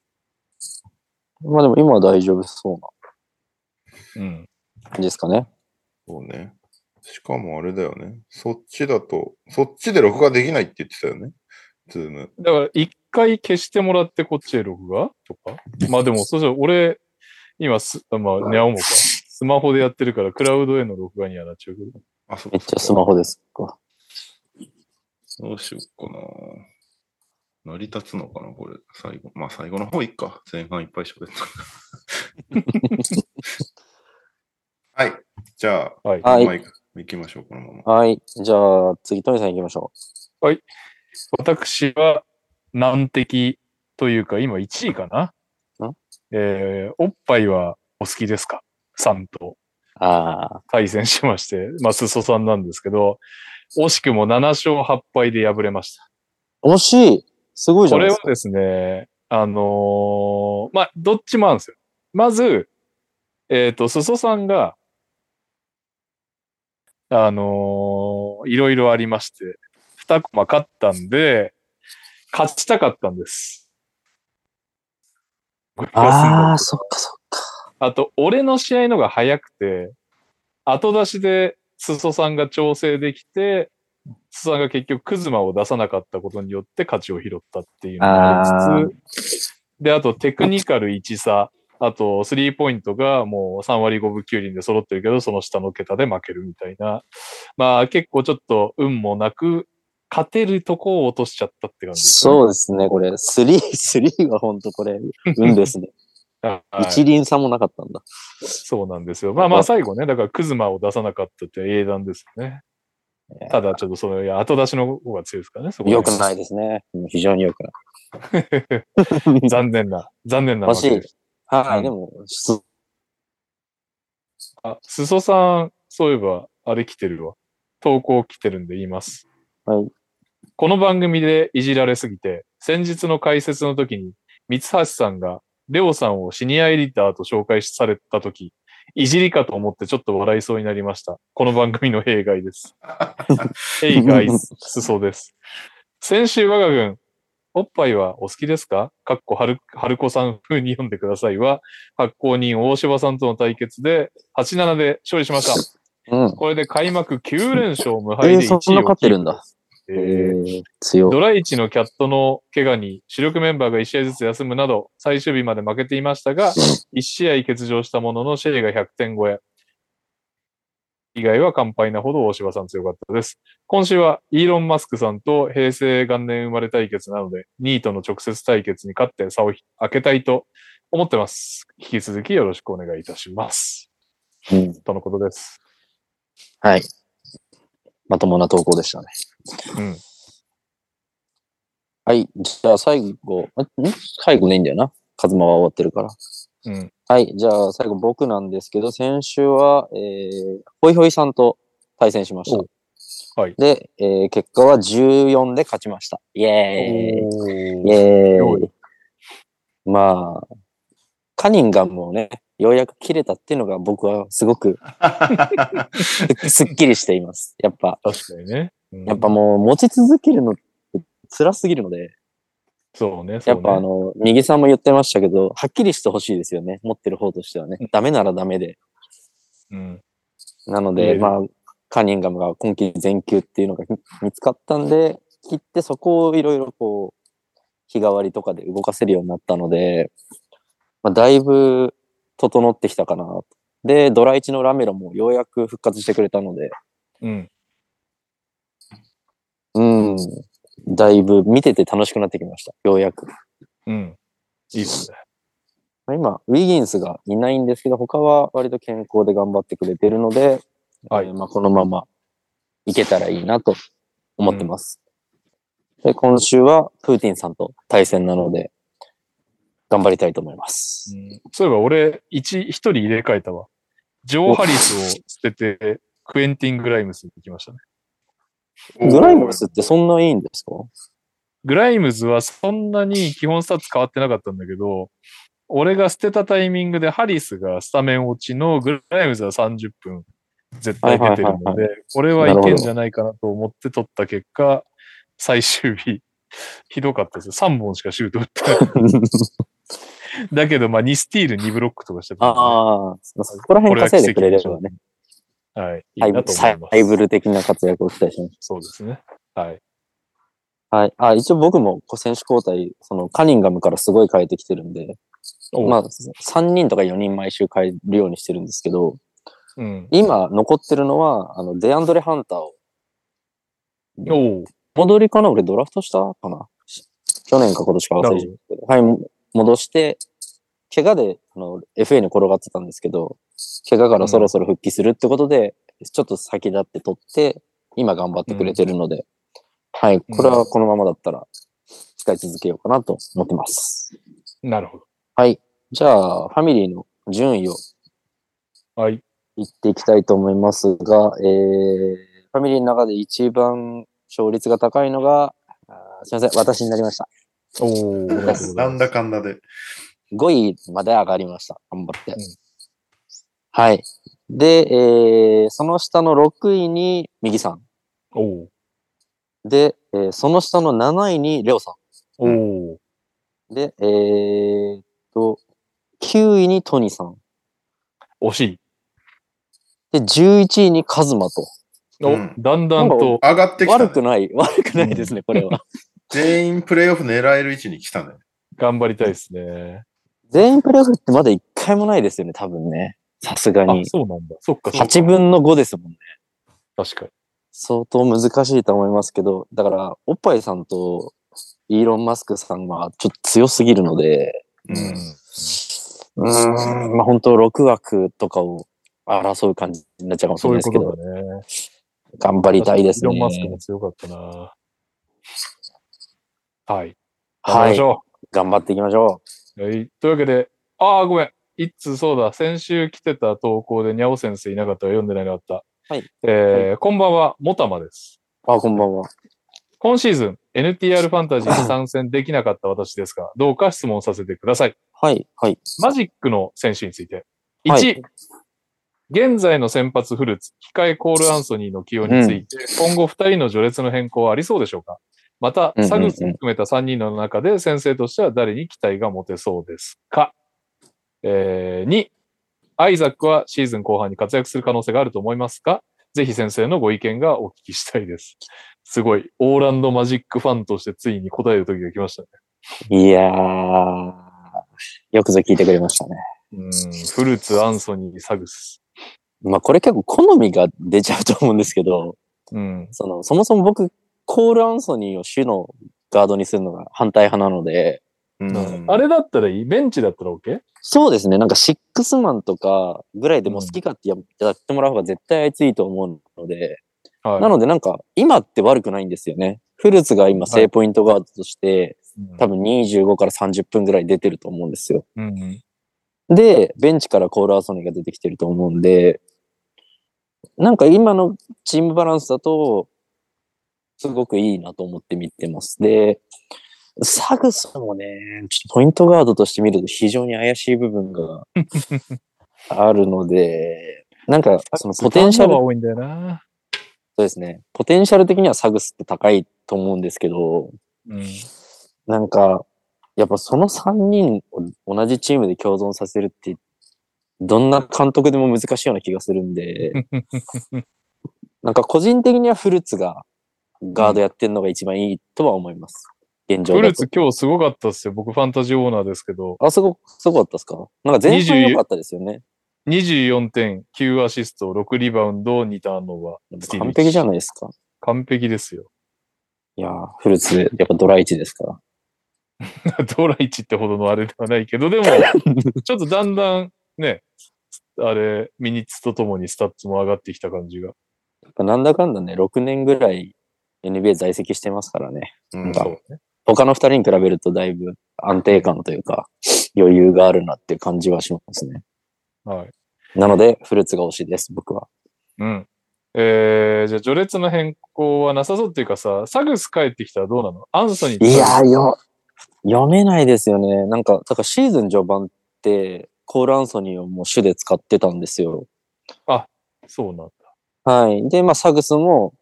まあでも今は大丈夫そうなうん。感じですかね。そうね。しかもあれだよね。そっちだと、そっちで録画できないって言ってたよね。ズーム。だから、一回消してもらってこっちへ録画？とか？まあでも、そしたら俺、今す、まあ、ニャオもか。スマホでやってるから、クラウドへの録画にはなっちゃうけど。あ、そめっちゃスマホですか。どうしよっかな。成り立つのかな、これ。最後。まあ最後の方いっか。前半いっぱい喋った。はい。じゃあ、はい。はいマイク行きましょう、このまま。はい。じゃあ、次、トニーさん行きましょ私は難敵というか、今1位かな？ん？えー、おっぱいはお好きですか？さんとう。ああ。対戦しまして、まあ、すそさんなんですけど、惜しくも7勝8敗で敗れました。惜しいすごいじゃないですか。これはですね、あのーまあ、どっちもあるんですよ。まず、えっ、と、すそさんが、あのーいろいろありまして、2コマ勝ったんで、勝ちたかったんです。ああ、そっかそっか。あと、俺の試合のが早くて、後出しで、すそさんが調整できて、すそさんが結局クズマを出さなかったことによって勝ちを拾ったっていうのがありつつ、で、あとテクニカル1差、あとスリーポイントがもう3割5分9厘で揃ってるけど、その下の桁で負けるみたいな。まあ結構ちょっと運もなく、勝てるとこを落としちゃったって感じです、そうですね、これ。スリー、スリーは本当これ、運ですね。はい一輪差もなかったんだ。そうなんですよ。まあまあ最後ね、だからクズマを出さなかったって英断ですよね。ただちょっとその、後出しの方が強いですからね、そこは良くないですね。うん非常に良くない。残念な、残念な欲しい負けで。はい、うんでも、すあ、すそさん、そういえば、あれ来てるわ。投稿来てるんで言います。はい。この番組でいじられすぎて、先日の解説の時に、三橋さんが、レオさんをシニアエディターと紹介された時、いじりかと思ってちょっと笑いそうになりました。この番組の弊害です。弊害、すそです。先週我が軍、おっぱいはお好きですか？かっこはる、はるこさん風に読んでくださいは、発行人大柴さんとの対決で8-7で勝利しました。うん。これで開幕9連勝無え敗で1位をー、そんな勝ってるんだ。ええーー、強い。ドラ1のキャットの怪我に主力メンバーが1試合ずつ休むなど、最終日まで負けていましたが、1試合欠場したもののシェイが100点超え。以外は完敗なほど大柴さん強かったです。今週はイーロン・マスクさんと平成元年生まれ対決なので、ニートの直接対決に勝って差を開けたいと思ってます。引き続きよろしくお願いいたします。うん。とのことです。はい。まともな投稿でしたね。うん。はい。じゃあ最後、ん？ん？最後ねいいんだよな。カズマは終わってるから。うん。はい。じゃあ最後僕なんですけど、先週は、えー、ホイホイさんと対戦しました。はい。で、えー、結果は14で勝ちました。イェーイ。イェ強ーイ。まあ、カニンガムをね、ようやく切れたっていうのが僕はすごくす すっきりしています。やっぱ、確かにね。うんやっぱもう持ち続けるのって辛すぎるので、そうね。そうねやっぱあの、右さんも言ってましたけど、はっきりしてほしいですよね。持ってる方としてはね。ダメならダメで。うん。なので、まあ、カニンガムが今季全休っていうのが 見つかったんで、切ってそこをいろいろこう、日替わりとかで動かせるようになったので、まあ、だいぶ整ってきたかなと。で、ドラ1のラメロもようやく復活してくれたので、うん。うん、だいぶ見てて楽しくなってきました。ようやく。うん。いいっすね。まあ今、ウィギンスがいないんですけど、他は割と健康で頑張ってくれてるので、はいえーまあこのままいけたらいいなと思ってます。で、今週はプーティンさんと対戦なので、頑張りたいと思います。そういえば俺、一、一人入れ替えたわ。ジョー・ハリスを捨てて、クエンティン・グライムスに行きましたね。グライムスってそんないいんですか？グライムズはそんなに基本スタッツ変わってなかったんだけど、俺が捨てたタイミングでハリスがスタメン落ちのグライムズは30分絶対出てるので、これはいけんじゃないかなと思って取った結果、最終日、ひどかったですよ。3本しかシュート打ってない。だけど、まあ2スティール2ブロックとかしてたんでああ、そこら辺稼いでくれればね。はい。いいなと思サいます。イブル的な活躍を期待します。そうですね。はい。はい。あ、一応僕も選手交代、そのカニンガムからすごい変えてきてるんで、おまあ、3人とか4人毎週変えるようにしてるんですけど、うん。今残ってるのは、あの、デアンドレ・ハンターを、おう戻りかな俺ドラフトしたかな？し去年か今年か忘れちゃったけど、はい、も戻して、怪我で、あの、FA に転がってたんですけど、怪我からそろそろ復帰するってことで、ちょっと先立って取って、今頑張ってくれてるので、はい、これはこのままだったら、使い続けようかなと思ってます。なるほど。はい。じゃあ、ファミリーの順位をはい。言っていきたいと思いますが、えー、ファミリーの中で一番勝率が高いのが、あーすいません、私になりました。おおなんだかんだで。5位まで上がりました。頑張って。うんはい。で、えー、その下の6位に右さん。おおで、えーその下の7位にレオさおおん。で、えーっと、9位にトニさん。惜しい。で、11位にカズマと。お、うんだんだんと、上がってきた、ね。悪くない、悪くないですね、これは。全員プレイオフ狙える位置に来たね。頑張りたいですね。全員プレイオフってまだ1回もないですよね、多分ね。さすがあに、。そうなんだ。そっか、そっか8分の5ですもんね。確かに。相当難しいと思いますけど、だから、おっぱいさんとイーロン・マスクさんはちょっと強すぎるので、うん。うーん、まあ本当6枠とかを争う感じになっちゃうかもしれないですけど、ことだね。頑張りたいですイーロン・マスクもね。強かったな。はい。はい頑張っていきましょう。はい。というわけで、ああ、ごめん。一通そうだ。先週来てた投稿でにゃお先生いなかったら読んでないのあった。はい。えーこんばんは、もたまです。う。あ、こんばんは。今シーズン、NTR ファンタジーに参戦できなかった私ですが、どうか質問させてください。はい、はい。マジックの選手について。1、はい現在の先発フルーツ、控えコール・アンソニーの起用について、今後2人の序列の変更はありそうでしょうかまたうんうん、うんサグスを含めた3人の中で先生としては誰に期待が持てそうですか？えー、2、アイザックはシーズン後半に活躍する可能性があると思いますか？ぜひ先生のご意見がお聞きしたいです。すごい、オーランドマジックファンとしてついに答える時が来ましたね。いやー、よくぞ聞いてくれましたね。うん、フルーツ、アンソニー、サグス。まあこれ結構好みが出ちゃうと思うんですけど、うん。その、そもそも僕、コール・アンソニーを主のガードにするのが反対派なので、うんあれだったらいい？ベンチだったら OK? そうですね。なんかシックスマンとかぐらいでも好き勝手ややってもらう方が絶対あいついいと思うので、はい。なのでなんか今って悪くないんですよね。フルーツが今正ポイントガードとして、うん多分25から30分ぐらい出てると思うんですよ。うんで、ベンチからコール・アンソニーが出てきてると思うんで、なんか今のチームバランスだと、すごくいいなと思って見てます。で、サグスもね、ちょっとポイントガードとして見ると非常に怪しい部分が あるので、なんかそのポテンシャルは、多いんだよな。そうですね、ポテンシャル的にはサグスって高いと思うんですけど、うん。なんか、やっぱその3人を同じチームで共存させるって、どんな監督でも難しいような気がするんで、なんか個人的にはフルーツがガードやってるのが一番いいとは思います。現状フルーツ。今日すごかったっすよ。僕ファンタジーオーナーですけど、あ、すご、すごかったですか？なんか前半良かったですよね。24点、9アシスト、6リバウンド、2ターンオーバー。完璧じゃないですか。完璧ですよ。いやーフルツ、やっぱドライチですから。ドラ1ってほどのあれではないけど、でも、ちょっとだんだんね、あれ、ミニッツとともにスタッツも上がってきた感じが。なんだかんだね、6年ぐらい NBA 在籍してますからね。うん、そそうう。他の2人に比べるとだいぶ安定感というか、余裕があるなっていう感じはしますね。はい。なので、フルーツが推しです、僕は。うん。えー、じゃあ序列の変更はなさそうっていうかさ、サグス帰ってきたらどうなの？アンソニーいやーよ、読めないですよね。なんか、だからシーズン序盤って、コール・アンソニーをもう主で使ってたんですよ。そうなんだ。はい。で、まあ、サグスも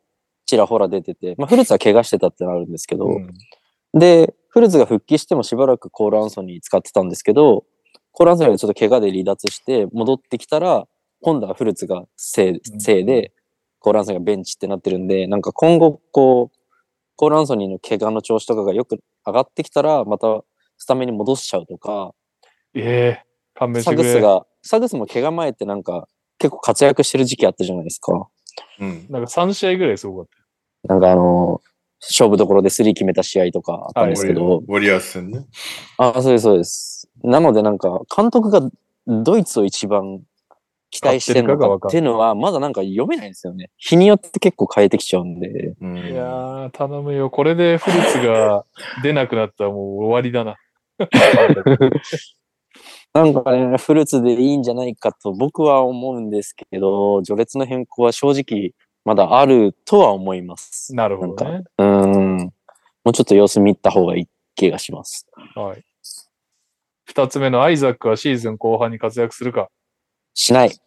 ちらほら出てて、まあ、フルーツは怪我してたってなるんですけど、うんで、フルーツが復帰してもしばらくコール・アンソニー使ってたんですけど、コール・アンソニーがちょっと怪我で離脱して戻ってきたら、今度はフルーツがせいせいで、コール・アンソニーがベンチってなってるんで、なんか今後、こう、コール・アンソニーの怪我の調子とかがよく上がってきたら、またスタメンに戻しちゃうとか、ええ勘弁しサてくれ。グスが、サグスも怪我前ってなんか結構活躍してる時期あったじゃないですか。うん。なんか3試合ぐらいすごかっなんかあの、勝負どころでスリー決めた試合とかあったんですけど、ウォリアーズ戦ね。あ、そうです、そうです。なのでなんか、監督がドイツを一番期待してるのかっていうのは、まだなんか読めないんですよね。日によって結構変えてきちゃうんで。うん。た。いやー、頼むよ。これでフルーツが 出なくなったらもう終わりだな。なんかね、フルーツでいいんじゃないかと僕は思うんですけど、序列の変更は正直まだあるとは思います。なるほどね。うーん。もうちょっと様子見た方がいい気がします。はい。二つ目のアイザックはシーズン後半に活躍するか？しない。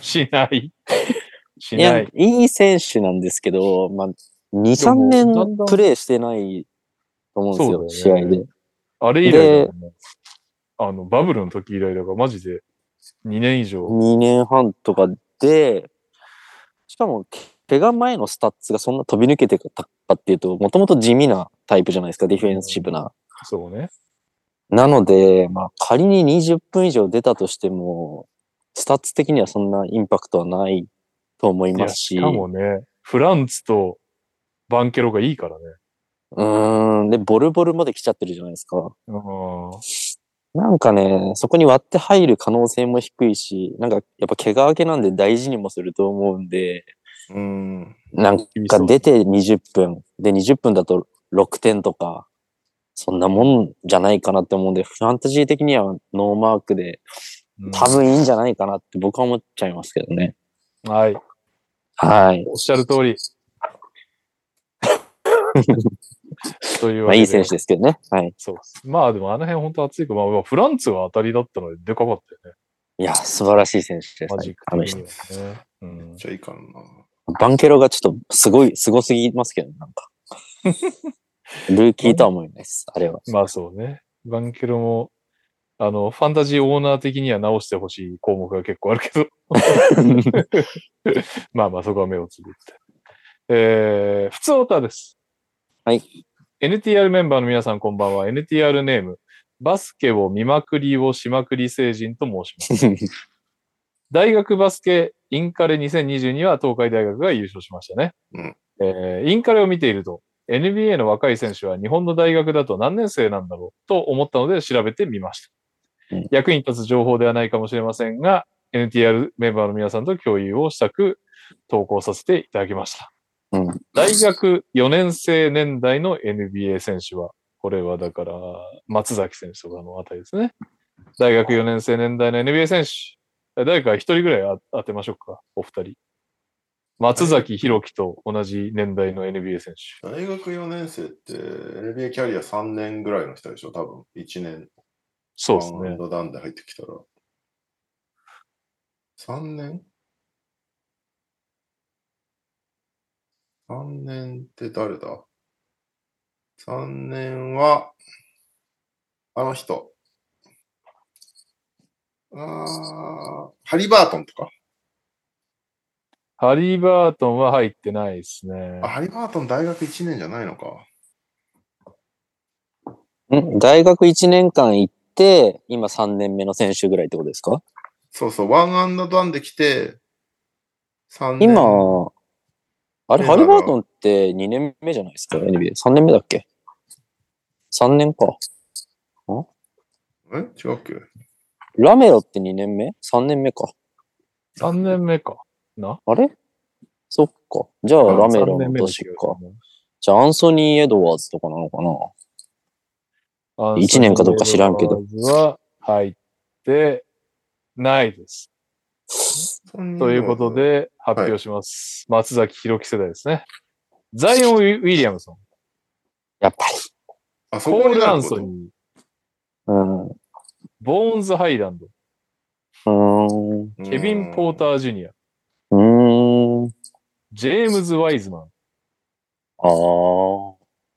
しない。し いや、ない。いい選手なんですけど、まあ、2、3でもだんだん年プレーしてないと思うんですよ、ね合で。あれ以来ね。あの、バブルの時以来だから、マジで2年以上。2年半とかで、しかも、怪我前のスタッツがそんな飛び抜けてたかっていうと、もともと地味なタイプじゃないですか、ディフェンシブな。そうね。なので、まあ、仮に20分以上出たとしても、スタッツ的にはそんなインパクトはないと思いますし、しかもね、フランツとバンケロがいいからね。うーん、で、ボルボルまで来ちゃってるじゃないですか。うん。なんかね、そこに割って入る可能性も低いし、なんかやっぱ怪我明けなんで大事にもすると思うんで、うん。なんか出て20分、で20分だと6点とか、そんなもんじゃないかなって思うんで、ファンタジー的にはノーマークでうん多分いいんじゃないかなって僕は思っちゃいますけどね。はい。はい。おっしゃる通り。というまあわけで。いい選手ですけどね。はい。そう。まあでもあの辺本当熱いから、まあフランツが当たりだったのででかかったよね。いや、素晴らしい選手です、マジックあの的人。うん。じゃあいいかな。バンケロがちょっとすごい、すごすぎますけど、なんか。ルーキーとは思えないです、あれは。まあそうね。バンケロも、あの、ファンタジーオーナー的には直してほしい項目が結構あるけど。まあまあそこは目をつぶって。えー、普通オタです。はい。NTR メンバーの皆さんこんばんは。NTR ネーム、バスケを見まくりをしまくり成人と申します。大学バスケインカレ2022は東海大学が優勝しましたね。うんえーインカレを見ていると、NBA の若い選手は日本の大学だと何年生なんだろうと思ったので調べてみました。うん役に立つ情報ではないかもしれませんが、NTR メンバーの皆さんと共有をしたく投稿させていただきました。うん大学4年生年代の NBA 選手は、これはだから、松崎選手とかのあたりですね。大学4年生年代の NBA 選手。誰か一人ぐらいあ当てましょうか、お二人。松崎弘樹と同じ年代の NBA 選手。大学4年生って NBA キャリア3年ぐらいの人でしょ多分1年。そうですねワン。ドダウンで入ってきたら。3年？?3 年って誰だ ?3 年は、あの人。あーハリバートンとか？ハリーバートンは入ってないですねあ、。ハリバートン大学1年じゃないのか。ん？大学1年間行って、今3年目の選手ぐらいってことですか？そうそう、ワンアンドダウンで来て、3年。今、あれ、ねハリバートンって2年目じゃないですか ?NBA。3年目だっけ？3年か。え？違うっけ？ラメロって2年目 ?3 年目か。3年目か。な？あれ？そっか。じゃあ、あラメロ3年の年か。じゃあ、アンソニー・エドワーズとかなのかな？あ一年かどうか知らんけどは入ってないです。ということ、で発表します。松崎弘樹世代ですね。ザイオン・ウィリアムソン、やっぱあ、そコール・アンソニー、り。うん。うボーンズ・ハイランド、ーん。ケビン・ポーター・ジュニア、うーん。ジェームズ・ワイズマン、ああ。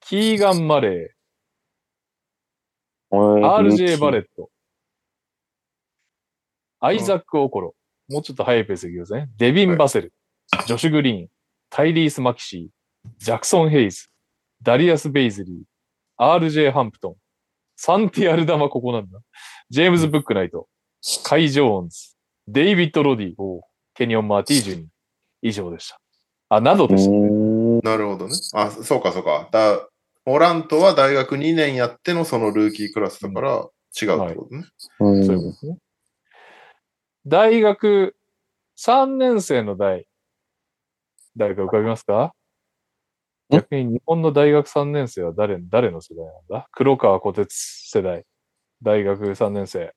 キーガン・マレえー、ー RJ・ バレット、アイザック・オコロ、もうちょっと早いペースでいきますね。デビン・バセル、ジョシュ・グリーン、タイリース・マキシー、ジャクソン・ヘイズ、ダリアス・ベイズリー、RJ・ ハンプトン、サンティアルダマここなんだ。ジェームズ・ブックナイト、カイ・ジョーンズ、デイビッド・ロディ、ケニオン・マーティン・ジュニア。以上でした。あ、などうでした。ーん。なるほどね。あ、そうかそうか。だモラントは大学2年やってのそのルーキークラスだから違うってことね。うんそういうことね。大学3年生の代、誰か浮かびますか？ん？逆に日本の大学3年生は誰、誰の世代なんだ？黒川虎徹世代。大学3年生。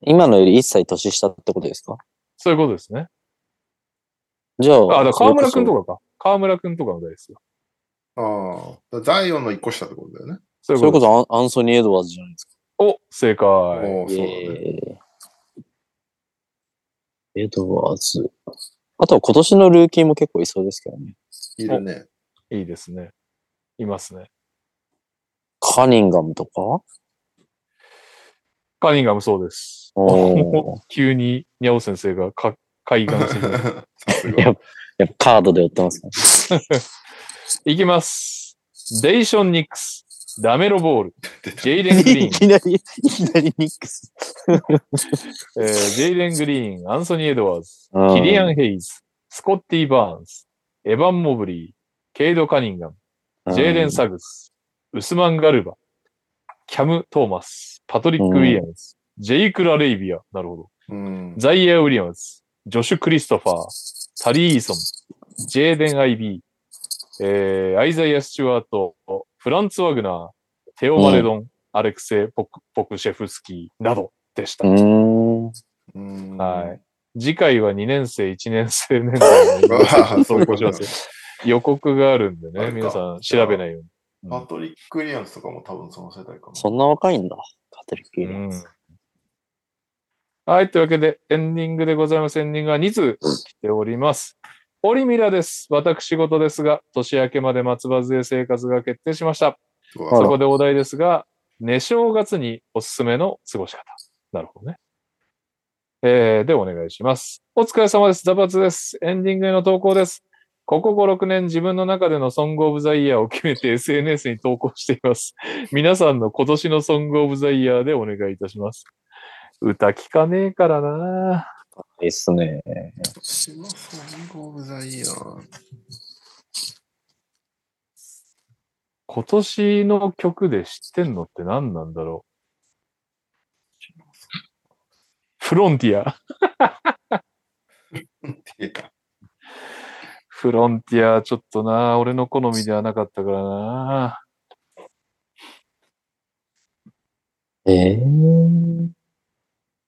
今のより1歳年下ってことですか？そういうことですね。じゃあ、あ、だ河村くんか。とかか。河村くんとかの代ですよ。ああ。だザイオンの1個下ってことだよね。そうそれことそアンアンソニー・エドワーズじゃないですか。お、正解。おーそうだね。えーエドワーズ。あとは今年のルーキーも結構いそうですけどね。いるね。いいですね。いますね。カニンガムとか？カニンガムそうです。急にニャオ先生がか海岸してきたさすやが。っぱやっぱカードで売ってますか いきます。デイション・ニックス、ダメロ・ボール、ジェイレン・グリーンい、きなり、いきなりニックス。えージェイレン・グリーン、アンソニー・エドワーズ、うんキリアン・ヘイズ、スコッティ・バーンズ、エヴァン・モブリー、ケイド・カニンガム、ジェイレン・サグス、ウスマン・ガルバ、キャム・トーマス、パトリック・ウィリアムズ、ジェイク・ラ・レイビア、なるほど。うん。ザイア・ウィリアムズ、ジョシュ・クリストファー、タリー・イーソン、ジェーデン・アイビー、えー、アイザイア・スチュワート、フランツ・ワグナー、テオ・マレドン、アレクセイ・ポクポクシェフスキーなどでした。はい。次回は2年生、1年生年代のわあ投稿しますよ。予告があるんでね、皆さん調べないように。パトリック・リアムスとかも多分その世代かも。そんな若いんだ。パトリック・リアうんムズ。はい。というわけで、エンディングでございます。エンディングは2通来ております。オリミラです。私事ですが、年明けまで松葉杖生活が決定しました。そこでお題ですが、寝正月におすすめの過ごし方。なるほどね。えー、で、お願いします。お疲れ様です。ザバツです。エンディングへの投稿です。ここ5、6年自分の中でのソングオブザイヤーを決めて SNS に投稿しています。皆さんの今年のソングオブザイヤーでお願いいたします。歌聞かねえからないいっすね。私のソング・オブ・ザ・イヤー。今年の曲で知ってんのって何なんだろう？フロンティア。フロンティア、ちょっとな、俺の好みではなかったからな。えー、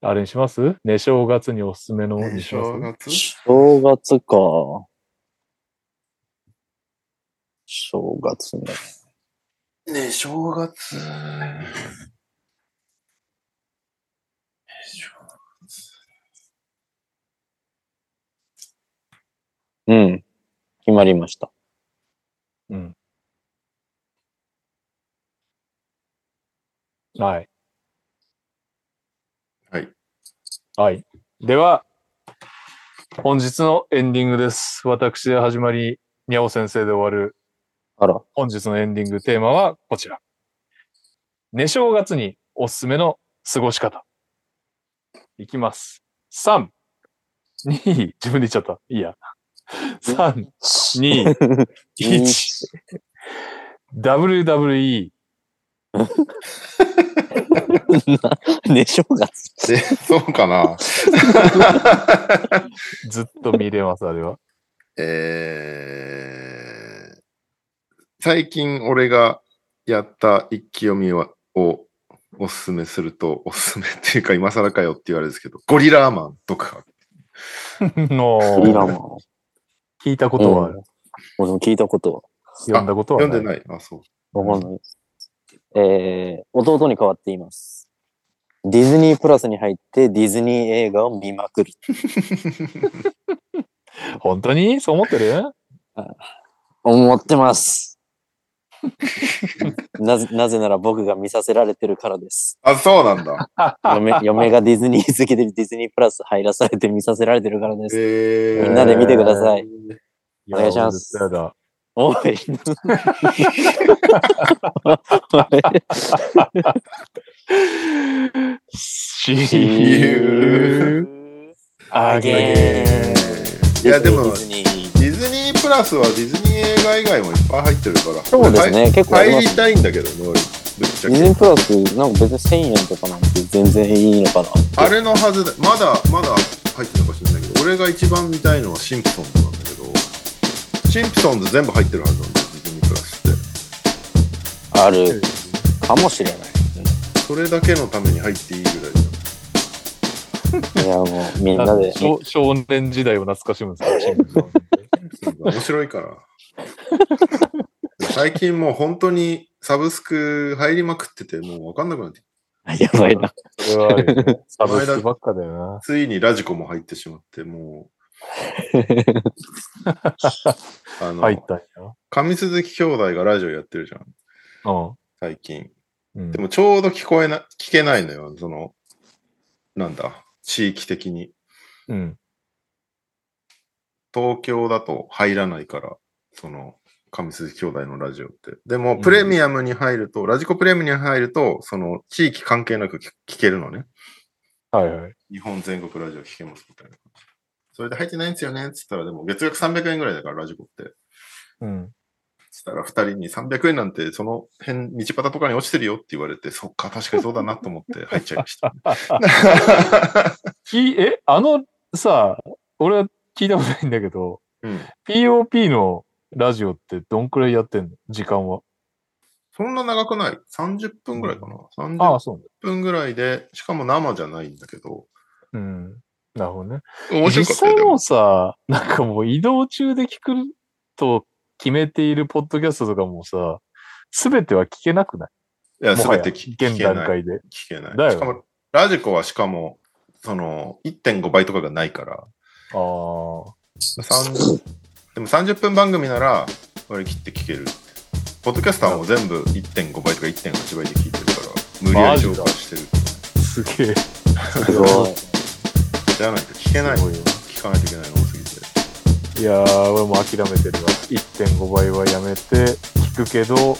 あれにします？ね、正月におすすめのにします？正月？正月か。正月ね。ね正月。うん。決まりました。うん。はい。はい。はい。では、本日のエンディングです。私で始まり、にゃお先生で終わるあら。本日のエンディングテーマはこちら。寝正月におすすめの過ごし方。いきます。3、2、自分で言っちゃった。いいや。3、2、1。WWE。ね、正月。で、そうかな。ずっと見れます、あれは。えー、最近俺がやった一気読みはをおすすめすると、おすすめっていうか今更かよって言われるんですけど、ゴリラーマンとか、のフリーランマン。聞いたことはある。俺も聞いたこと読んだことはない。読んでない。あ、そう。はわかんない。えー、弟に代わっています。ディズニープラスに入ってディズニー映画を見まくる。本当に？そう思ってる？思ってます。なぜ、なぜなら僕が見させられてるからです。あ、そうなんだ。嫁嫁がディズニー好きでディズニープラス入らされて見させられてるからです。えー、みんなで見てください。お願いします。おい。See you あげ again. いやでもディズニーディズニープラスはディズニー映画以外もいっぱい入ってるから。そうですね俺結構入りたいんだけど、ぶっちゃけディズニープラス、なんか別に1000円とかなんて全然いいのかな。あれのはずだ。まだ、まだ入ってるのかしれないけど、俺が一番見たいのはシンプソンズなんだシンプソンズ全部入ってるはずなんだよ、ディズニープラスって。あるかもしれない。それだけのために入っていいぐらいいや、もうみんなで。少少年時代を懐かしむんですよ、シンプソンだ。面白いから。最近もう本当にサブスク入りまくってて、もうわかんなくなってやばいな。それはあるよねサブスクばっかだよな。ついにラジコも入ってしまって、もう、あの、入ったんや。上鈴木兄弟がラジオやってるじゃん、うん最近。うん。でもちょうど聞こえな、聞けないのよ、その、なんだ、地域的に。うん。東京だと入らないから、その、上鈴木兄弟のラジオって。でも、プレミアムに入ると、ラジコプレミアムに入ると、その、地域関係なく聞聞けるのね。はいはい。日本全国ラジオ聞けますみたいな感じ。それで入ってないんですよねっつったら、でも月額300円ぐらいだから、ラジコって。うん。つったら、二人に300円なんて、その辺、道端とかに落ちてるよって言われて、そっか、確かにそうだなと思って入っちゃいました。きえ、あのさ、俺は聞いたことないんだけど、うん。POP のラジオってどんくらいやってんの？時間は。そんな長くない ?30 分ぐらいかな。あ30うなんだ。分ぐらいで、しかも生じゃないんだけど、うん。なるほどね。面白かったよ。でも実際もうさ、なんかもう移動中で聞くと決めているポッドキャストとかもさ、すべては聞けなくない？いや、すべて聞けない。段階で。聞けない。だよしかも、ラジコはしかも、その、1.5倍とかがないから、ああ。30でも30分番組なら割り切って聞ける。ポッドキャスターも全部1.5倍とか1.8倍で聞いてるから、無理やり浄化してる。すげえ。すごい。じゃないと聞けない。聞かないといけないの多すぎて。いやー、俺も諦めてるわ。1.5倍はやめて、聞くけど、もう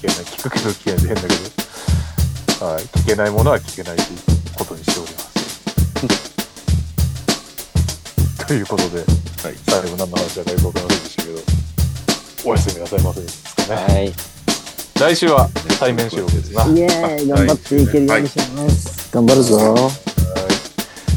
聞けない。聞くけど聞けないって変だけど、はい。聞けないものは聞けないということにしております。ということで、はい。最後何の話だかよくわかりませんでしたけど、おやすみなさいませですかね。はい。来週は対面収録ですな。イエーイ頑張っていけるようにします。頑張るぞ。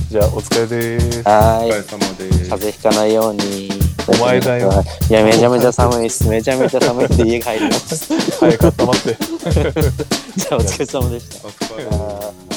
はい。じゃあ、お疲れです。はーい。お疲れ様です。風邪ひかないように。お前だよ。いや、めちゃめちゃ寒いっす。めちゃめちゃ寒いって家帰ります。早く温まって。じゃあ、お疲れ様でした。お疲れあー